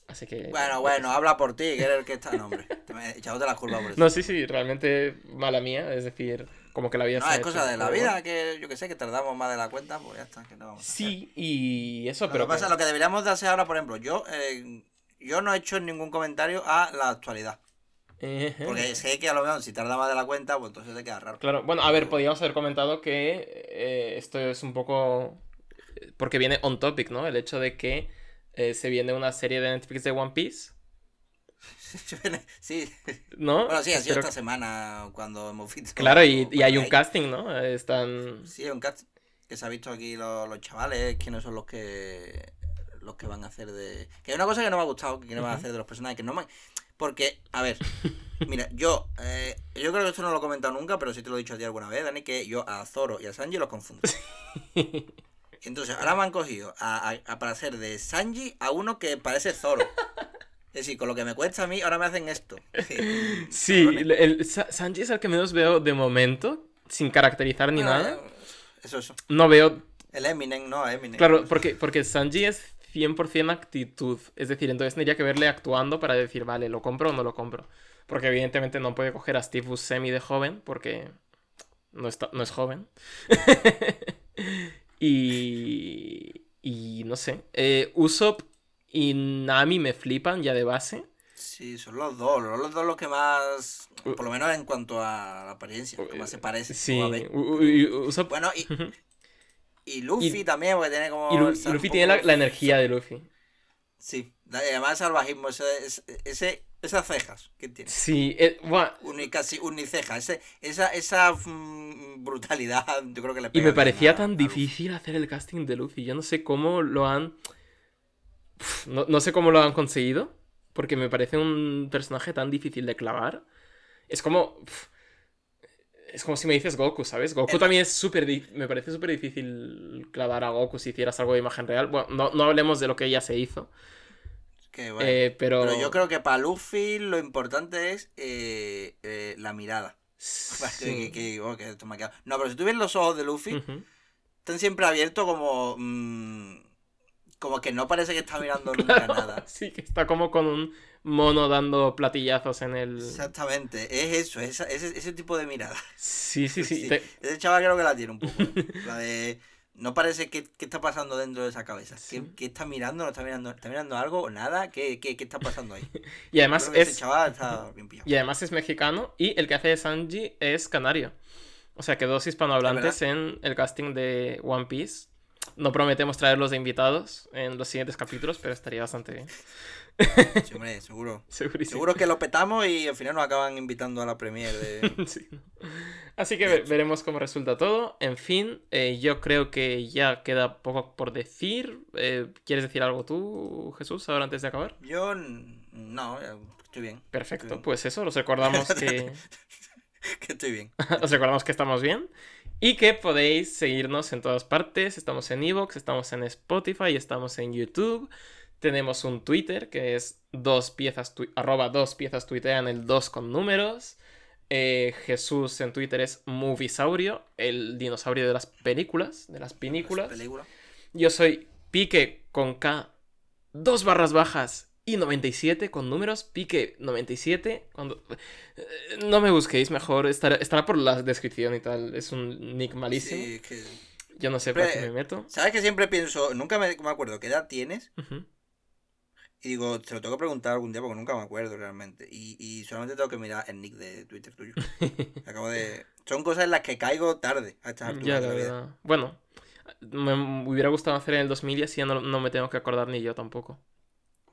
Speaker 1: Así que...
Speaker 2: Bueno, bueno, habla por ti, que eres el que está. No, hombre, te me he echado de las curvas por eso. *laughs*
Speaker 1: No, sí, sí, realmente mala mía, es decir, como que la vida
Speaker 2: No, es
Speaker 1: hecho
Speaker 2: cosa de la vida, que yo que sé, que tardamos más de la cuenta, pues ya está, que no vamos a hacer.
Speaker 1: Sí, y eso,
Speaker 2: Lo
Speaker 1: pero...
Speaker 2: que pasa,
Speaker 1: que-
Speaker 2: lo que deberíamos de hacer ahora, por ejemplo, yo, eh, yo no he hecho ningún comentario a la actualidad. Porque sé que a lo mejor si tarda más de la cuenta, pues entonces te queda raro.
Speaker 1: Claro, bueno, a ver, podríamos haber comentado que eh, esto es un poco... Porque viene on topic, ¿no? El hecho de que eh, se viene una serie de Netflix de One Piece. *laughs*
Speaker 2: sí.
Speaker 1: ¿No?
Speaker 2: Bueno, sí, ha sido esta
Speaker 1: que-
Speaker 2: semana cuando hemos visto.
Speaker 1: Claro, y, y hay un casting, ¿no? Están...
Speaker 2: Sí, hay un cast que se ha visto aquí los, los chavales, quiénes son los que los que van a hacer de... Que hay una cosa que no me ha gustado, que quiénes van a hacer de los personajes, que no me... Porque, a ver, *laughs* mira, yo eh, yo creo que esto no lo he comentado nunca, pero sí te lo he dicho a ti alguna vez, Dani, que yo a Zoro y a Sanji los confundo. *laughs* Entonces, ahora me han cogido a, a- a para hacer de Sanji a uno que parece Zoro. Es decir, con lo que me cuesta a mí, ahora me hacen esto.
Speaker 1: Sí, el, el- Sa- Sanji es el que menos veo de momento, sin caracterizar ni nada.
Speaker 2: eh, Eso, eso.
Speaker 1: No veo...
Speaker 2: El Eminem, no, Eminem.
Speaker 1: Claro, porque, porque Sanji es 100% actitud. Es decir, entonces tendría que verle actuando para decir, vale, ¿lo compro o no lo compro? Porque evidentemente no puede coger a Steve Buscemi de joven, porque no, está, no es joven. *laughs* y... Y no sé. Eh, Usopp y Nami me flipan ya de base.
Speaker 2: Sí, son los dos, son los dos los que más, por lo menos en cuanto a la apariencia, los que más se parecen.
Speaker 1: Sí, Usopp...
Speaker 2: Bueno, y, y Luffy
Speaker 1: Y-
Speaker 2: también, porque tiene como...
Speaker 1: Y Lu- Luffy tiene la, la energía de Luffy.
Speaker 2: Sí, además el salvajismo, ese- esas cejas que tiene.
Speaker 1: Sí, eh, buah,
Speaker 2: Uni, casi uniceja, ese, esa, esa mm, brutalidad, yo creo que le
Speaker 1: Y
Speaker 2: pega
Speaker 1: me
Speaker 2: bien
Speaker 1: parecía
Speaker 2: a-
Speaker 1: tan
Speaker 2: a
Speaker 1: difícil hacer el casting de Luffy. Yo no sé cómo lo han. Uf, No, no sé cómo lo han conseguido. Porque me parece un personaje tan difícil de clavar. Es como. uf, Es como si me dices Goku, ¿sabes? Goku
Speaker 2: El-
Speaker 1: también es súper. Me parece súper difícil clavar a Goku si hicieras algo de imagen real. Bueno, no, no hablemos de lo que ya se hizo.
Speaker 2: Bueno.
Speaker 1: eh, pero.
Speaker 2: Pero yo creo que para Luffy lo importante es eh, eh, la mirada. *laughs*
Speaker 1: Sí.
Speaker 2: Que- que- oh, que esto me ha quedado. No, pero si tú ves los ojos de Luffy, están siempre abiertos como. mm, como que no parece que está *laughs* mirando nunca
Speaker 1: Claro,
Speaker 2: nada.
Speaker 1: Sí, que está como con un mono dando platillazos en el.
Speaker 2: Exactamente, es eso, ese, ese tipo de mirada.
Speaker 1: Sí, sí, sí. *laughs*
Speaker 2: Sí,
Speaker 1: te-
Speaker 2: Ese chaval creo que la tiene un poco. ¿eh? La de. No parece que, que está pasando dentro de esa cabeza.
Speaker 1: Sí.
Speaker 2: ¿Qué, qué está mirando? ¿No está mirando? ¿Está mirando algo o nada? ¿Qué, qué, qué está pasando ahí? *laughs*
Speaker 1: Y además es.
Speaker 2: ese chaval está bien pillado.
Speaker 1: Y además es mexicano y el que hace de Sanji es canario. O sea que dos hispanohablantes en el casting de One Piece. No prometemos traerlos de invitados en los siguientes capítulos, pero estaría bastante bien. *laughs* *laughs*
Speaker 2: Sí, hombre, seguro.
Speaker 1: Segurísimo.
Speaker 2: Seguro que lo petamos y al final nos acaban invitando a la premier de. *laughs*
Speaker 1: Sí. Así que ve- veremos cómo resulta todo. En fin, eh, yo creo que ya queda poco por decir. Eh, ¿Quieres decir algo tú, Jesús, ahora antes de acabar?
Speaker 2: Yo. No, estoy bien.
Speaker 1: Perfecto,
Speaker 2: Estoy
Speaker 1: pues eso, los recordamos que... *laughs*
Speaker 2: Que estoy bien.
Speaker 1: Os recordamos que estamos bien y que podéis seguirnos en todas partes. Estamos en Evox, estamos en Spotify, estamos en YouTube. Tenemos un Twitter que es dos piezas, arroba dos piezas tuitean el 2 con números. Eh, Jesús en Twitter es Movisaurio, el dinosaurio de las películas, de las pinículas.
Speaker 2: Película.
Speaker 1: Yo soy Pique con K, dos barras bajas y 97 con números, Pique 97. Cuando... eh, No me busquéis mejor, estará, estará por la descripción y tal. Es un nick malísimo.
Speaker 2: Sí, que-
Speaker 1: Yo no sé para qué
Speaker 2: Siempre-
Speaker 1: me meto.
Speaker 2: ¿Sabes que siempre pienso, nunca me, me acuerdo qué edad tienes?
Speaker 1: Ujú.
Speaker 2: Y digo, te lo tengo que preguntar algún día porque nunca me acuerdo realmente. Y, y solamente tengo que mirar el nick de Twitter tuyo. *laughs* Acabo de. Son cosas en las que caigo tarde a estas alturas de
Speaker 1: la
Speaker 2: vida.
Speaker 1: Bueno, me hubiera gustado hacer en el 2000 y así ya no, no me tengo que acordar ni yo tampoco.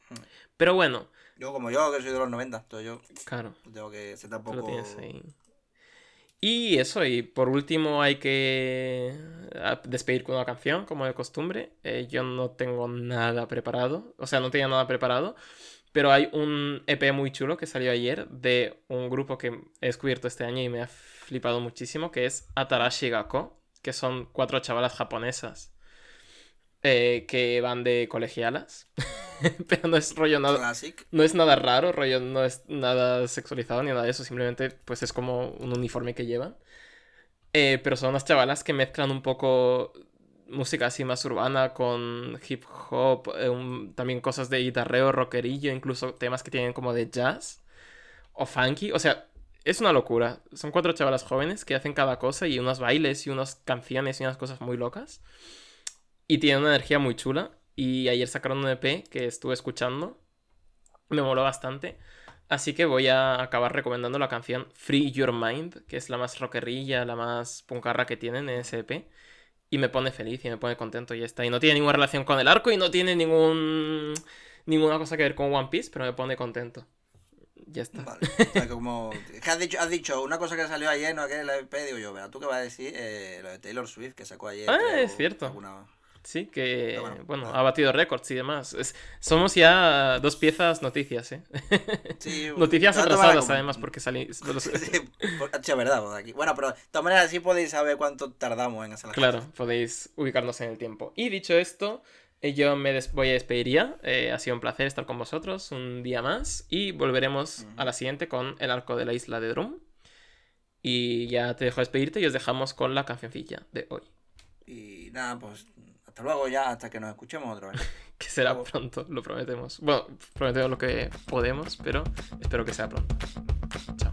Speaker 2: Hmm.
Speaker 1: Pero bueno,
Speaker 2: Yo, como yo, que soy de los 90, entonces yo
Speaker 1: claro.
Speaker 2: tengo que ser
Speaker 1: Tú lo
Speaker 2: tampoco.
Speaker 1: tienes ahí. Y eso, y por último hay que ah, despedir con una canción, como de costumbre. Eh, yo no tengo nada preparado, o sea, no tenía nada preparado, pero hay un EP muy chulo que salió ayer de un grupo que he descubierto este año y me ha flipado muchísimo, que es Atarashi Gakko, que son cuatro chavalas japonesas eh, que van de colegialas, *laughs* pero no es rollo nada,
Speaker 2: Classic.
Speaker 1: no es nada raro, rollo, no es nada sexualizado ni nada de eso, simplemente pues es como un uniforme que llevan. Eh, pero son unas chavalas que mezclan un poco música así más urbana con hip hop, eh, un- también cosas de guitarreo, rockerillo, incluso temas que tienen como de jazz o funky, o sea, es una locura. Son cuatro chavalas jóvenes que hacen cada cosa y unos bailes y unas canciones y unas cosas muy locas. Y tienen una energía muy chula. Y ayer sacaron un EP que estuve escuchando. Me moló bastante. Así que voy a acabar recomendando la canción Free Your Mind, que es la más rockerilla, la más puncarra que tienen en ese EP. y me pone feliz y me pone contento y ya está. Y no tiene ninguna relación con el arco y no tiene ningún ninguna cosa que ver con One Piece, pero me pone contento. Ya está.
Speaker 2: Vale. O sea, *laughs* como. has, dicho, has dicho una cosa que salió ayer, no que en la EP, digo yo, verá, tú qué vas a decir eh, lo de Taylor Swift que sacó ayer.
Speaker 1: Ah,
Speaker 2: creo,
Speaker 1: es cierto.
Speaker 2: alguna-
Speaker 1: Sí, que
Speaker 2: bueno,
Speaker 1: ha batido récords y demás. Es- somos ya dos piezas noticias, ¿eh?
Speaker 2: Sí, *laughs*
Speaker 1: noticias atrasadas además porque salí... *laughs* los-
Speaker 2: Sí, por- es verdad, pues, aquí. Bueno, pero de todas maneras así podéis saber cuánto tardamos en hacer las
Speaker 1: Claro,
Speaker 2: cosas.
Speaker 1: podéis ubicarnos en el tiempo. Y dicho esto, eh, yo me des- voy a despedir ya. Eh, ha sido un placer estar con vosotros un día más y volveremos a la siguiente con el arco de la isla de Drum. Y ya te dejo despedirte y os dejamos con la cancioncilla de hoy,
Speaker 2: Y nada, pues hasta luego ya, hasta que nos escuchemos otra vez. *laughs*
Speaker 1: que será pronto, lo prometemos. Bueno, prometemos lo que podemos, pero espero que sea pronto. Chao.